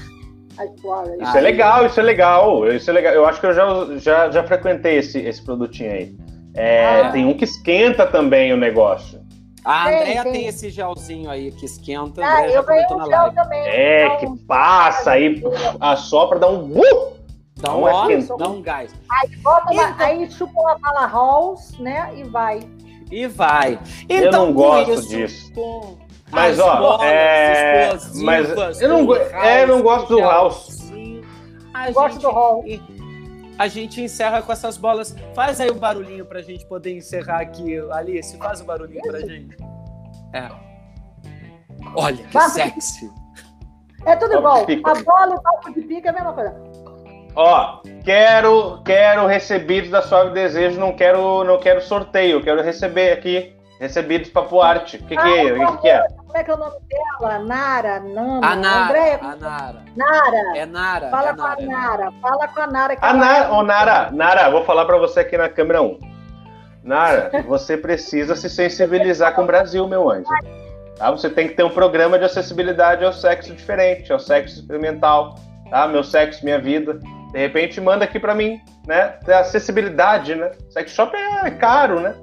Speaker 3: As bolas.
Speaker 1: Isso é legal, isso é legal. Isso é legal. Eu acho que eu já, já, já frequentei esse, esse produtinho aí. É,
Speaker 2: Ah.
Speaker 1: Tem um que esquenta também o negócio.
Speaker 2: A
Speaker 3: Tem,
Speaker 2: Andrea tem.
Speaker 3: tem.
Speaker 2: esse gelzinho aí que esquenta.
Speaker 3: Ah, eu ganhei um
Speaker 2: na
Speaker 3: gel
Speaker 2: live.
Speaker 3: também.
Speaker 1: É,
Speaker 3: Então,
Speaker 1: que passa aí, assopra, dá um. Uh!
Speaker 2: Dá um,
Speaker 1: quente.
Speaker 2: dá um gás.
Speaker 3: Bota uma,
Speaker 2: Então-
Speaker 3: Aí chupa uma bala Halls, né? E vai.
Speaker 2: E vai.
Speaker 1: Eu
Speaker 2: Então,
Speaker 1: não
Speaker 2: com
Speaker 1: gosto
Speaker 2: isso,
Speaker 1: disso.
Speaker 2: com
Speaker 1: Mas,
Speaker 2: as
Speaker 1: ó,
Speaker 2: bolas
Speaker 1: é, mas eu não é, eu não gosto do house.
Speaker 2: A
Speaker 3: Gosto
Speaker 2: gente,
Speaker 3: do Hall.
Speaker 2: A gente encerra com essas bolas. Faz aí o barulhinho pra gente poder encerrar aqui. Alice, faz o barulhinho pra gente. É. Olha que sexy.
Speaker 3: É tudo igual. A bola e o papo de pica é a mesma coisa.
Speaker 1: Ó, quero, quero recebidos da Suave Desejo, não quero, não quero sorteio, quero receber aqui recebidos para arte. O que, que, é? O que, que é?
Speaker 3: Como é que é o nome dela? Nara, Nana,
Speaker 2: A Nara.
Speaker 3: Andréia.
Speaker 2: A Nara.
Speaker 3: Nara.
Speaker 2: É Nara.
Speaker 3: Fala
Speaker 2: é
Speaker 3: com a
Speaker 2: Nara, é
Speaker 3: Nara. Fala com a Nara. Que
Speaker 1: A Nara,
Speaker 3: é-
Speaker 1: ô Nara, Nara, vou falar para você aqui na câmera 1. Nara, você precisa se sensibilizar com o Brasil, meu anjo. Tá? Você tem que ter um programa de acessibilidade ao sexo diferente, ao sexo experimental, tá? Meu sexo, minha vida. De repente, manda aqui para mim, né? Ter acessibilidade, né? Sex shop é caro, né?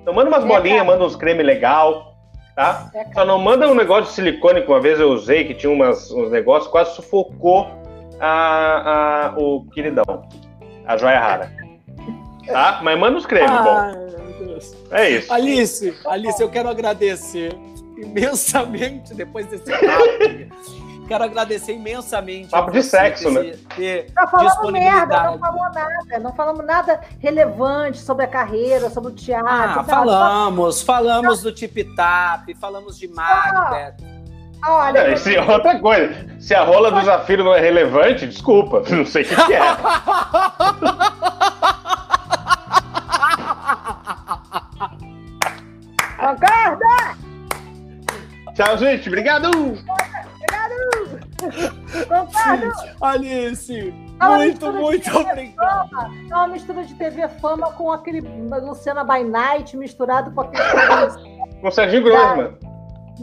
Speaker 1: Então manda umas
Speaker 3: É
Speaker 1: bolinhas,
Speaker 3: caro.
Speaker 1: manda uns creme legal, tá?
Speaker 3: É.
Speaker 1: Só não manda um negócio de silicone que uma vez eu usei, que tinha umas, uns negócios, quase sufocou a, a- o queridão, a joia rara. Tá? Mas manda os cremes, bom.
Speaker 2: Ai, meu Deus.
Speaker 1: É isso.
Speaker 2: Alice, Alice, eu quero agradecer imensamente depois desse papo. Quero agradecer imensamente.
Speaker 1: Papo de sexo, né?
Speaker 3: Ter tá falando merda, não falou nada. Não falamos nada relevante sobre a carreira, sobre o teatro. Ah,
Speaker 2: falamos. Só... Falamos do tip-tap, falamos de Macbeth.
Speaker 1: Olha, é, se, outra coisa, se a rola do Zafiro não é relevante, desculpa, não sei o que, que é.
Speaker 3: Concorda?
Speaker 1: Tchau, gente. Obrigado.
Speaker 2: Concordo. Alice, é muito, muito obrigado.
Speaker 3: É uma mistura de TV Fama com aquele Luciana by Night misturado com aquele.
Speaker 1: com o Serginho Grossman.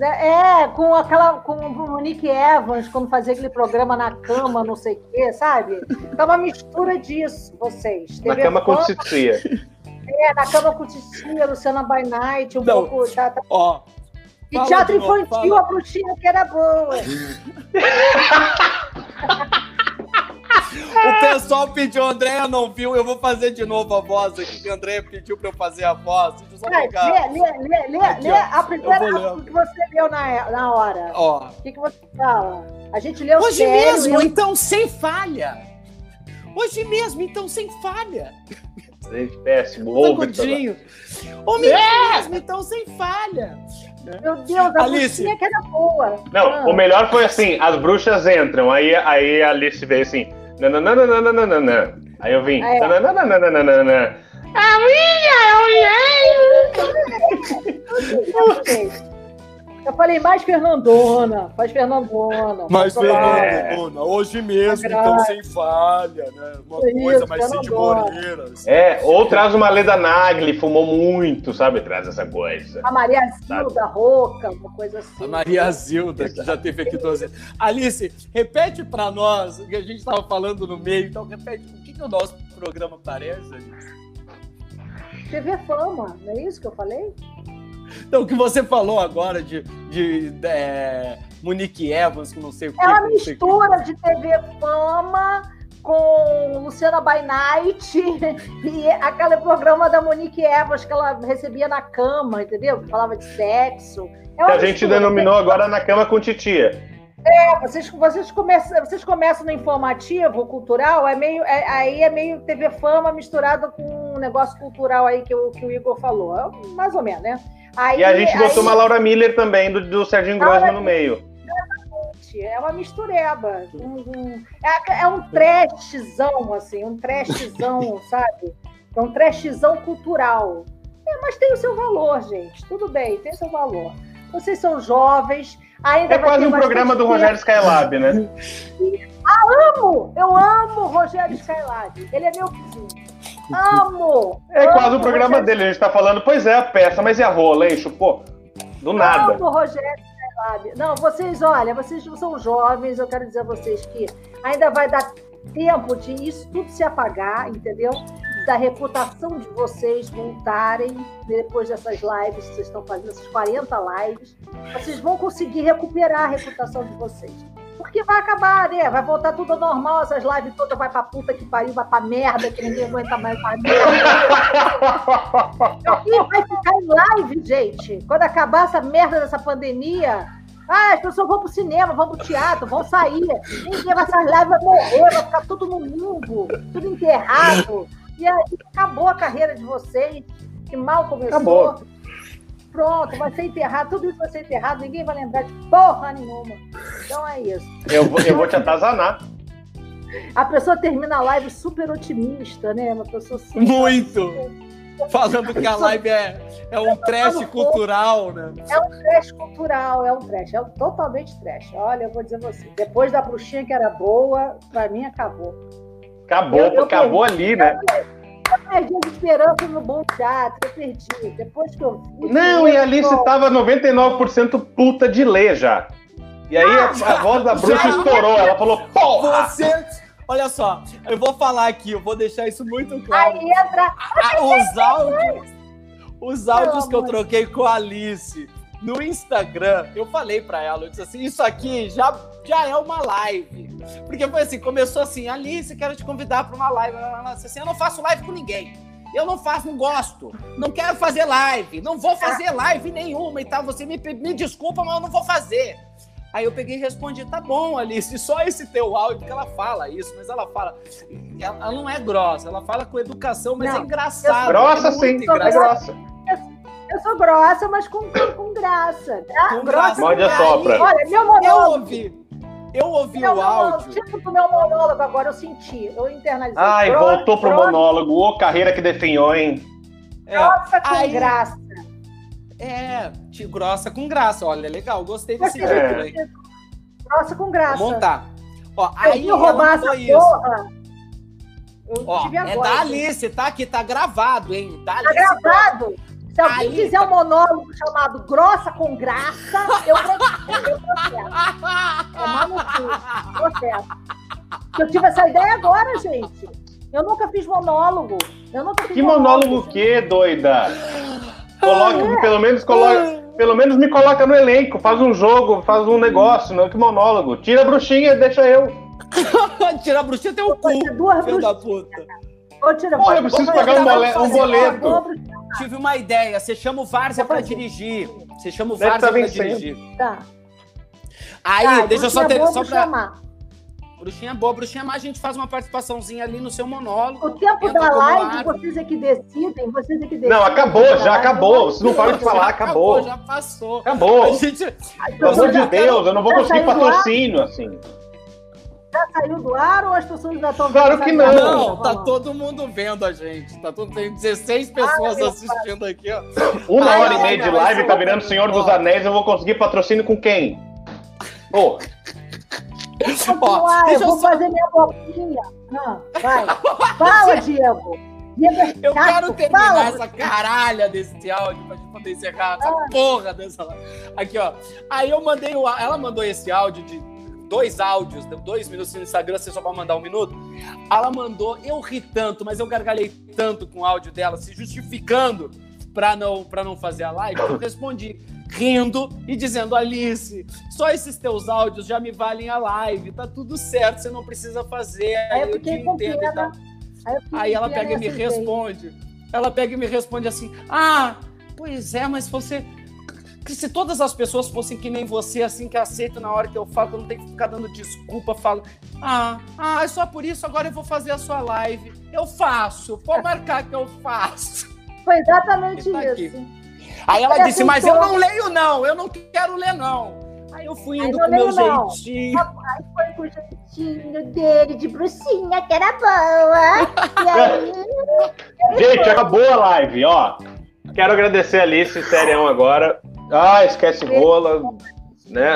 Speaker 3: É, com aquela. com o Monique Evans, quando fazia aquele programa na cama, não sei o quê, sabe? É uma mistura disso, vocês.
Speaker 1: TV na cama Fama, com titia.
Speaker 3: É, na cama com titia, Luciana by Night, um não, pouco. Tá, tá...
Speaker 2: Ó,
Speaker 3: e fala teatro infantil, novo, a bruxinha que era boa.
Speaker 2: o pessoal pediu, Andréia não viu, eu vou fazer de novo a voz aqui, que a Andréia pediu pra eu fazer a voz. Deixa eu só
Speaker 3: pegar. Lê, lê, lê, lê, aqui, lê a primeira que você leu na, na hora.
Speaker 2: Ó.
Speaker 3: O que, que você fala? A gente leu
Speaker 2: Hoje sério, mesmo, eu... então, sem falha. Hoje mesmo, então, sem falha.
Speaker 1: Gente, péssimo. Ouve,
Speaker 2: Hoje é! mesmo, então, sem falha.
Speaker 3: Meu Deus, a Alice. que era boa.
Speaker 1: Não, ah. o melhor foi assim: as bruxas entram, aí, aí a Alice veio assim. Nananana. Aí eu vim. Nananana. A minha,
Speaker 3: eu falei, mais Fernandona, faz Fernandona.
Speaker 2: Mais Fernandona, hoje mesmo, então sem falha, né? Uma é coisa mais Cid Moreira.
Speaker 1: Assim. É, ou traz uma Leda Nagli, fumou muito, sabe? Traz essa coisa.
Speaker 3: A Maria Zilda Roca, uma coisa assim.
Speaker 2: A Maria Zilda, que já teve aqui duas vezes. Alice, repete pra nós, o que a gente estava falando no meio, então repete, o que, que o nosso programa parece, Alice?
Speaker 3: TV Fama, não é isso que eu falei?
Speaker 2: Então, o que você falou agora de, de, de é, Monique Evans, que não sei o que.
Speaker 3: É uma mistura de TV Fama com Luciana by Night e aquele programa da Monique Evans que ela recebia na cama, entendeu? Que falava de sexo.
Speaker 1: É que a gente denominou agora na cama com titia.
Speaker 3: É, vocês, vocês, começam, vocês começam no informativo cultural, é meio, é, aí é meio TV Fama misturado com um negócio cultural aí que o, que o Igor falou. É mais ou menos, né?
Speaker 1: Aí, e a gente botou aí... uma Laura Miller também, do, do Serginho Grossman no meio.
Speaker 3: É uma mistureba. Um, um, é, é, um trashzão, assim, um trashzão, sabe? É um trashzão cultural. É, mas tem o seu valor, gente. Tudo bem, tem o seu valor. Vocês são jovens, ainda
Speaker 1: É quase um programa do Rogério Skylab, né?
Speaker 3: Ah, amo! Eu amo o Rogério Skylab. Ele é meu vizinho. Amo!
Speaker 1: É
Speaker 3: amo
Speaker 1: quase o programa Rogério. dele. A gente tá falando, pois é, a peça, mas e a rola, hein? Pô, do nada.
Speaker 3: Amo Rogério Não, vocês, olha, vocês são jovens, eu quero dizer a vocês que ainda vai dar tempo de isso tudo se apagar, entendeu? Da reputação de vocês voltarem depois dessas lives que vocês estão fazendo, essas 40 lives, vocês vão conseguir recuperar a reputação de vocês. Porque vai acabar, né? Vai voltar tudo ao normal, essas lives todas vai pra puta que pariu, vai pra merda, que ninguém aguenta mais pra. E vai ficar em live, gente. Quando acabar essa merda dessa pandemia, ah, as pessoas vão pro cinema, vão pro teatro, vão sair. Ninguém vai essas lives, vai morrer, vai ficar tudo no limbo, tudo enterrado. E aí acabou a carreira de vocês, que mal começou. Acabou. Pronto, vai ser enterrado, tudo isso vai ser enterrado, ninguém vai lembrar de porra nenhuma. Então é isso.
Speaker 1: Eu vou, eu vou te atazanar.
Speaker 3: A pessoa termina a live super otimista, né? Uma pessoa
Speaker 2: super Muito! Falando que a live é, é um trash cultural, né?
Speaker 3: É um trash cultural, é um trash, é um totalmente trash. Olha, eu vou dizer você, depois da bruxinha que era boa, pra mim acabou.
Speaker 1: Acabou, eu, eu acabou perdi, ali, né?
Speaker 3: Eu perdi a esperança no bom teatro, eu perdi. Depois que eu
Speaker 1: vi. Não, e a Alice estava 99% puta de ler já. E aí ah, a, a, voz da bruxa estourou. Ela falou: Porra!
Speaker 2: Você. Olha só, eu vou falar aqui, eu vou deixar isso muito claro.
Speaker 3: Aí entra.
Speaker 2: os áudios, os áudios que eu troquei com a Alice no Instagram, eu falei para ela, eu disse assim, isso aqui já, já é uma live. Porque foi assim, começou assim, Alice, quero te convidar para uma live. Ela disse assim, eu não faço live com ninguém. Eu não faço, não gosto. Não quero fazer live. Não vou fazer live nenhuma e tal. Você me, me desculpa, mas eu não vou fazer. Aí eu peguei e respondi, tá bom, Alice, só esse teu áudio que ela fala isso, mas ela fala, ela não é grossa, ela fala com educação, mas não, é engraçado.
Speaker 1: Grossa
Speaker 2: é
Speaker 1: sim, é grossa.
Speaker 3: Eu sou grossa, mas com, com graça.
Speaker 2: Com graça.
Speaker 1: Morde a sopra.
Speaker 3: Olha, meu monólogo.
Speaker 2: Eu ouvi. Eu ouvi meu o áudio.
Speaker 3: Tipo do meu monólogo agora, eu senti. Eu internalizei.
Speaker 1: Ai, grossa, voltou pro grossa. monólogo. Ô, carreira que definhou, hein?
Speaker 3: É. Grossa com Aí, graça.
Speaker 2: É, grossa com graça. Olha, legal. Gostei desse jeito, é.
Speaker 3: Grossa com graça.
Speaker 2: Vou montar. Ó, aí eu
Speaker 3: roubar essa isso. porra.
Speaker 2: Eu Ó, é da Alice, tá? Aqui tá gravado, hein?
Speaker 3: Da tá Alice, gravado? Se alguém Aí, fizer um monólogo chamado Grossa com Graça, eu processo. Tomar no cu. Processo. Eu tive essa ideia agora, gente. Eu nunca fiz monólogo. Eu nunca fiz
Speaker 1: que monólogo o quê, doida? Coloca, é. pelo menos coloca. Pelo menos me coloca no elenco, faz um jogo, faz um negócio, não que monólogo. Tira a bruxinha, deixa eu.
Speaker 2: Tira a bruxinha tem o cu, filho da puta.
Speaker 1: Porra, eu preciso pagar um, bole um boleto.
Speaker 2: Tive uma ideia. Você chama o Várzea pra dirigir. Você chama o Várzea tá pra dirigir. Tá. Aí, tá, deixa eu só ter. Só pra... chamar. Bruxinha boa, bruxinha má, a gente faz uma participaçãoção ali no seu monólogo.
Speaker 3: O tempo da live, vocês é que decidem, vocês é que decidem.
Speaker 1: Não, acabou, já acabou. Vocês não param de falar, acabou. acabou.
Speaker 2: Já passou.
Speaker 1: Acabou. A gente... Pelo amor de Deus, eu não vou conseguir patrocínio, assim.
Speaker 3: Já saiu do ar ou as pessoas ainda estão
Speaker 1: vendo? Claro que não.
Speaker 2: Não, tá todo mundo vendo a gente. Tá todo, tem 16 pessoas Ai, assistindo aqui, ó.
Speaker 1: Uma Ai, hora e meia de live, tá virando Senhor dos Anéis, eu vou conseguir patrocínio com quem? Pô.
Speaker 3: Ó, eu vou só... fazer minha boquinha. Ah, vai. Fala, Diego.
Speaker 2: Diego eu quero terminar Fala. essa caralha desse áudio pra gente poder encerrar essa ah. porra dessa. Aqui, ó. Aí eu mandei o. Ela mandou esse áudio de dois áudios, dois minutos no Instagram, você só vai mandar um minuto. Ela mandou, eu ri tanto, mas eu gargalhei tanto com o áudio dela, se justificando para não, pra não fazer a live. Eu respondi rindo e dizendo: Alice, só esses teus áudios já me valem a live, tá tudo certo, você não precisa fazer.
Speaker 3: Aí eu, eu te entendo e tal.
Speaker 2: Aí, Aí ela pega e me responde. Ela pega e me responde assim: Ah, pois é, mas você que se todas as pessoas fossem que nem você, assim, que aceita na hora que eu falo, que eu não tenho que ficar dando desculpa, falo, ah, ah, é só por isso, agora eu vou fazer a sua live. Eu faço, pode marcar que eu faço.
Speaker 3: Foi exatamente tá isso.
Speaker 2: Aí ela disse, mas eu não leio não, eu não quero ler não. Aí eu fui indo com o meu não. jeitinho.
Speaker 3: Aí foi com o jeitinho dele de bruxinha, que era boa. E aí...
Speaker 1: Gente, acabou a live, ó. Quero agradecer a Alice, Serião agora. Ah, esquece rola, né?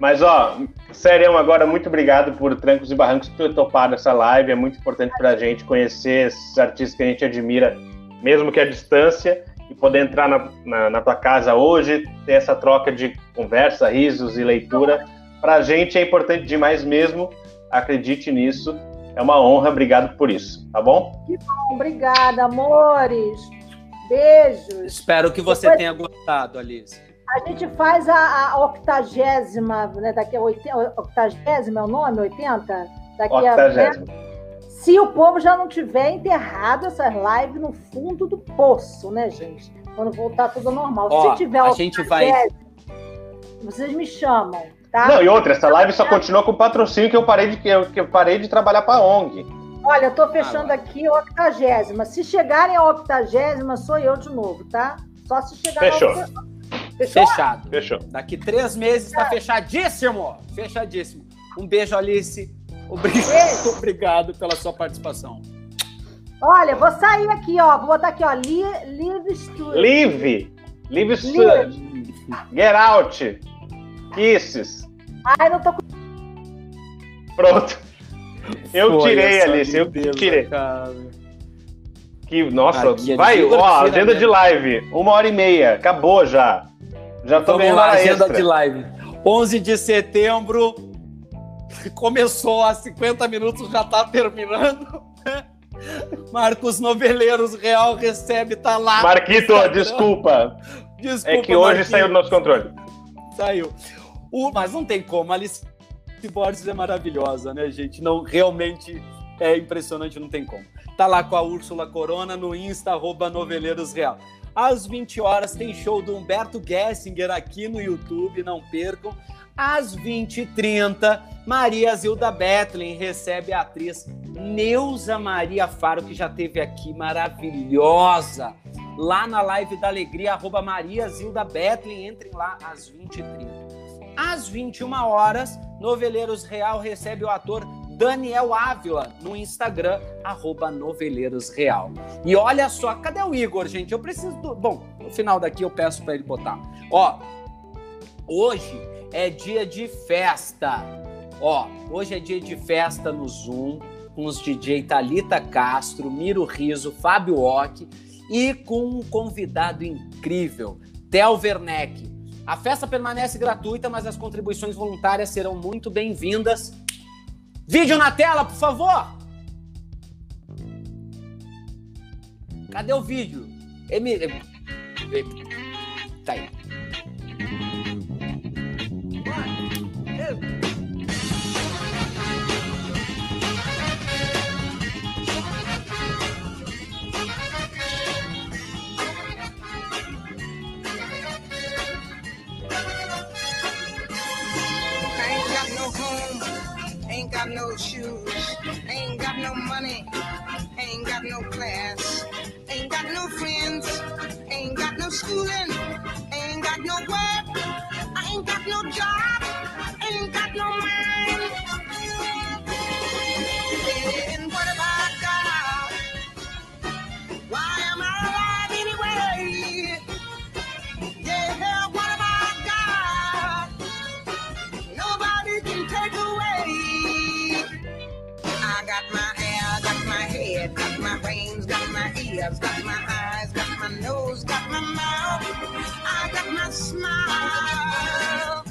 Speaker 1: Mas, ó, Serião, agora, muito obrigado por Trancos e Barrancos ter topado essa live. É muito importante pra gente conhecer esses artistas que a gente admira, mesmo que à distância, e poder entrar na, na, na tua casa hoje, ter essa troca de conversa, risos e leitura. Pra gente é importante demais mesmo, acredite nisso. É uma honra, obrigado por isso, tá bom?
Speaker 3: Que bom, obrigada, amores. Beijos.
Speaker 2: Espero que você Depois, tenha gostado, Alice.
Speaker 3: A gente faz a, octagésima, né? Daqui a 80, octagésima é o nome? 80? Daqui
Speaker 1: octagésima.
Speaker 3: a. Né? Se o povo já não tiver enterrado essas lives no fundo do poço, né, gente? Quando voltar tudo normal.
Speaker 2: Ó,
Speaker 3: Se tiver
Speaker 2: a gente vai.
Speaker 3: Vocês me chamam, tá?
Speaker 1: Não, e outra, essa live só continua com o patrocínio que eu parei de, que eu, que eu parei de trabalhar para a ONG.
Speaker 3: Olha, eu tô fechando ah, aqui a octagésima. Se chegarem a octagésima, sou eu de novo, tá? Só se chegar
Speaker 1: Fechou.
Speaker 2: Fechou. Fechado.
Speaker 1: Fechou.
Speaker 2: Daqui três meses tá fechadíssimo. Fechadíssimo. Um beijo, Alice. Obrigado, obrigado pela sua participação.
Speaker 3: Olha, vou sair aqui, ó. Vou botar aqui, ó. Live Studio.
Speaker 1: Live. Live Studio. Get out. Kisses.
Speaker 3: Ai, não tô com.
Speaker 1: Pronto. Eu tirei, Alice, eu tirei. Cara. Que, nossa, Aqui, vai, ó, agenda de live, uma hora e meia, acabou já. Já tô ganhando lá,
Speaker 2: agenda
Speaker 1: extra.
Speaker 2: de live. 11 de setembro, começou há 50 minutos, já tá terminando. Marcos Noveleiros Real recebe, tá lá.
Speaker 1: Marquito, desculpa. Desculpa. É que hoje Marquito. saiu do nosso controle.
Speaker 2: Saiu. O, mas não tem como, Alice Borges é maravilhosa, né, gente? Não, realmente é impressionante, não tem como. Tá lá com a Úrsula Corona no Insta, arroba Noveleiros Real. Às 20 horas tem show do Humberto Gessinger aqui no YouTube, não percam. às 20h30, Maria Zilda Bethlen recebe a atriz Neuza Maria Faro, que já teve aqui, maravilhosa, lá na live da alegria, arroba Maria Zilda Bethlen, entrem lá às 20h30. Às 21 horas, Noveleiros Real recebe o ator Daniel Ávila no Instagram, arroba Noveleiros Real. E olha só, cadê o Igor, gente? Eu preciso do. Bom, no final daqui eu peço para ele botar. Ó, hoje é dia de festa. Ó, hoje é dia de festa no Zoom, com os DJ Talita Castro, Miro Riso, Fábio Ock e com um convidado incrível, Tel Werneck. A festa permanece gratuita, mas as contribuições voluntárias serão muito bem-vindas Vídeo na tela, por favor. Cadê o vídeo? Emi... Tá aí.
Speaker 4: Got no shoes, ain't got no money, ain't got no class, ain't got no friends, ain't got no schooling, ain't got no work, I ain't got no job, ain't got no mind. Ears, got my eyes, got my nose, got my mouth. I got my smile.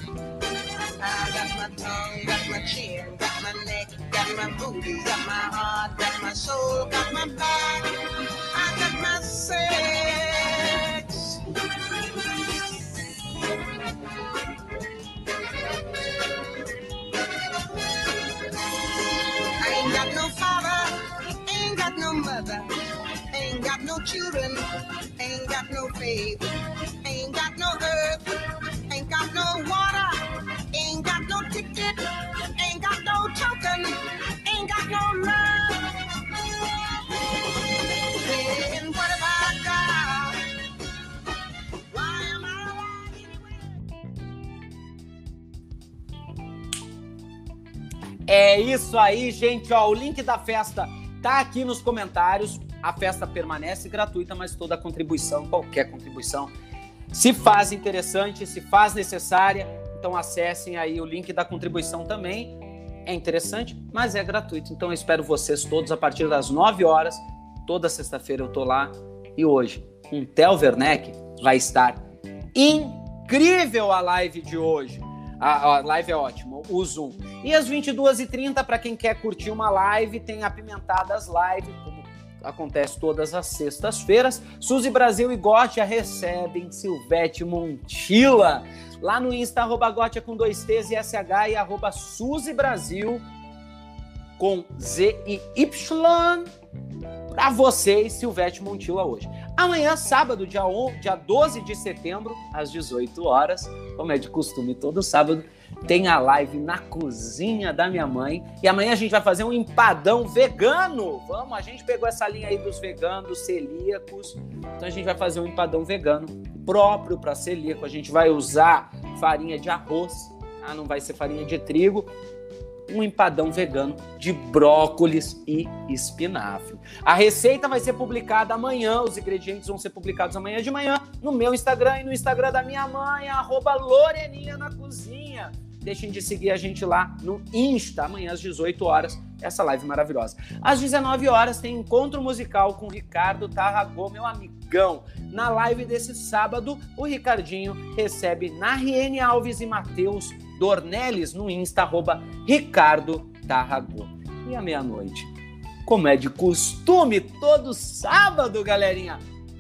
Speaker 4: I got my tongue, got my chin, got my neck, got my booty, got my heart, got my soul, got my back. I got my children, ain't got no faith, ain't got no earth, ain't got no water, ain't got no ticket, ain't got no token, ain't got no love. What? Why am I alive anyway?
Speaker 2: É isso aí, gente. Ó, o link da festa tá aqui nos comentários. A festa permanece gratuita, mas toda contribuição, qualquer contribuição, se faz interessante, se faz necessária. Então acessem aí o link da contribuição também. É interessante, mas é gratuito. Então eu espero vocês todos a partir das 9 horas. Toda sexta-feira eu tô lá. E hoje, com Tel Werneck, vai estar incrível a live de hoje. A, a live é ótima, o Zoom. E às 22h30, para quem quer curtir uma live, tem Apimentadas Live, como acontece todas as sextas-feiras. Suzy Brasil e Gotia recebem Silvete Montila. Lá no Insta, arroba Gotia com dois T's e SH e arroba Suzy Brasil com Z e Y para vocês, Silvete Montila hoje. Amanhã, sábado, dia, 11, dia 12 de setembro, às 18 horas, como é de costume todo sábado, tem a live na cozinha da minha mãe. E amanhã a gente vai fazer um empadão vegano. Vamos, a gente pegou essa linha aí dos veganos, celíacos. Então a gente vai fazer um empadão vegano próprio para celíaco. A gente vai usar farinha de arroz, ah, não vai ser farinha de trigo um empadão vegano de brócolis e espinafre. A receita vai ser publicada amanhã, os ingredientes vão ser publicados amanhã de manhã no meu Instagram e no Instagram da minha mãe, arroba Loreninha na Cozinha. Deixem de seguir a gente lá no Insta, amanhã às 18 horas, essa live maravilhosa. Às 19 horas tem encontro musical com Ricardo Tarragô, meu amigão. Na live desse sábado, o Ricardinho recebe Nariene Alves e Matheus Dornelles no Insta, arroba Ricardo Tarragô. E à meia-noite, como é de costume, todo sábado, galerinha,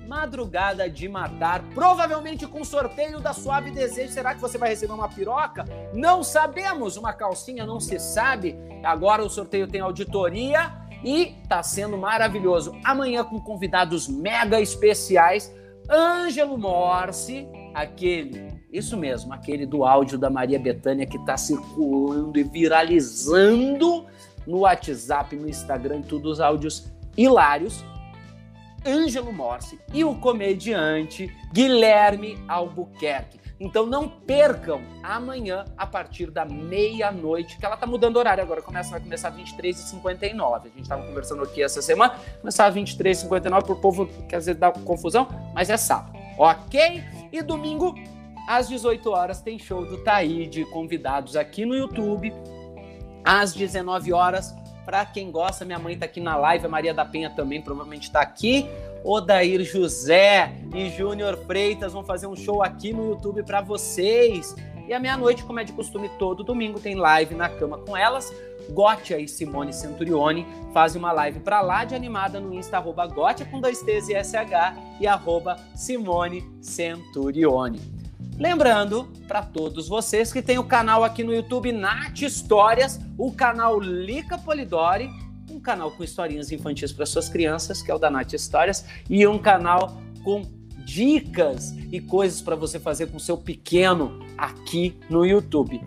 Speaker 2: madrugada de matar, provavelmente com sorteio da Suave Desejo. Será que você vai receber uma piroca? Não sabemos. Uma calcinha não se sabe. Agora o sorteio tem auditoria e tá sendo maravilhoso. Amanhã com convidados mega especiais, Ângelo Morse, aquele Isso mesmo, aquele do áudio da Maria Bethânia que está circulando e viralizando no WhatsApp, no Instagram, todos os áudios hilários. Ângelo Morse e o comediante Guilherme Albuquerque. Então não percam amanhã, a partir da meia-noite, que ela tá mudando horário agora. Começa, vai começar às 23h59. A gente estava conversando aqui essa semana, começar às 23h59 para o povo, quer dizer, dar confusão, mas é sábado, ok? E domingo, às 18 horas, tem show do Taíde, convidados aqui no YouTube. Às 19 horas, para quem gosta, minha mãe tá aqui na live, a Maria da Penha também provavelmente está aqui. Odair José e Júnior Freitas vão fazer um show aqui no YouTube para vocês. E à meia-noite, como é de costume, todo domingo tem live na cama com elas. Gotia e Simone Centurione fazem uma live para lá de animada no Insta, arroba Gotia com dois T's e SH e arroba Simone Centurione. Lembrando para todos vocês que tem o canal aqui no YouTube Nath Histórias, o canal Lica Polidori um canal com historinhas infantis para suas crianças, que é o da Nath Histórias, e um canal com dicas e coisas para você fazer com seu pequeno aqui no YouTube.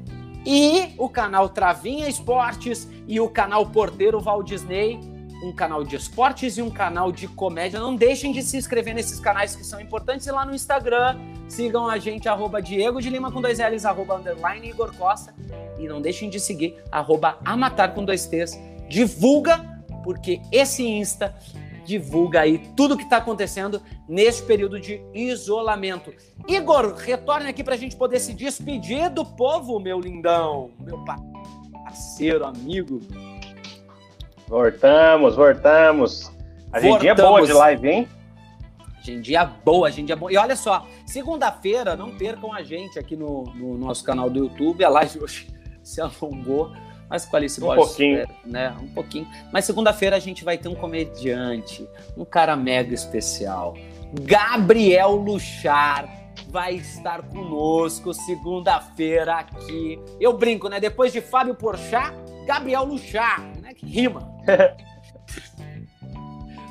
Speaker 2: E o canal Travinha Esportes e o canal Porteiro Walt Disney, um canal de esportes e um canal de comédia. Não deixem de se inscrever nesses canais que são importantes. E lá no Instagram, sigam a gente, arroba Diego de Lima com dois L's, arroba underline Igor Costa. E não deixem de seguir, arroba Amatar com dois T's divulga, porque esse Insta divulga aí tudo que está acontecendo nesse período de isolamento. Igor, retorne aqui para a gente poder se despedir do povo, meu lindão, meu parceiro, amigo.
Speaker 1: Voltamos, voltamos. A é boa de live, hein?
Speaker 2: Agendinha boa, agendinha boa. E olha só, segunda-feira, não percam a gente aqui no, no nosso canal do YouTube. A live hoje se alongou mas com Alice
Speaker 1: um Borges, pouquinho. É,
Speaker 2: né? Um pouquinho. Mas segunda-feira a gente vai ter um comediante, um cara mega especial. Gabriel Luchar vai estar conosco segunda-feira aqui. Eu brinco, né? Depois de Fábio Porchat, Gabriel Luchar, né? Que rima.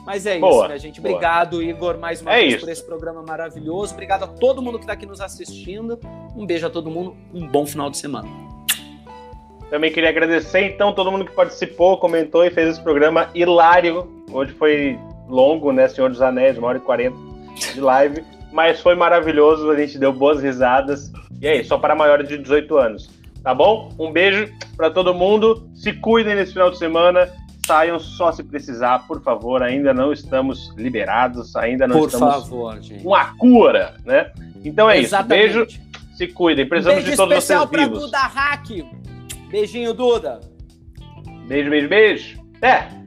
Speaker 2: Mas é boa, isso, né, gente? Boa. Obrigado, Igor, mais uma é vez isso. por esse programa maravilhoso. Obrigado a todo mundo que está aqui nos assistindo. Um beijo a todo mundo. Um bom final de semana.
Speaker 1: Também queria agradecer, então, todo mundo que participou, comentou e fez esse programa hilário. Hoje foi longo, né? Senhor dos Anéis, uma hora e quarenta de live. Mas foi maravilhoso, a gente deu boas risadas. E aí, só para maiores de 18 anos. Tá bom? Um beijo para todo mundo. Se cuidem nesse final de semana. Saiam só se precisar, por favor. Ainda não estamos liberados, ainda não
Speaker 2: por
Speaker 1: estamos
Speaker 2: favor, gente.
Speaker 1: com a cura, né? Então é Exatamente. isso. Beijo. Se cuidem. Precisamos
Speaker 2: beijo
Speaker 1: de todos vocês
Speaker 2: vivos. Duda Hack. Beijinho, Duda.
Speaker 1: Beijo, beijo, beijo. É.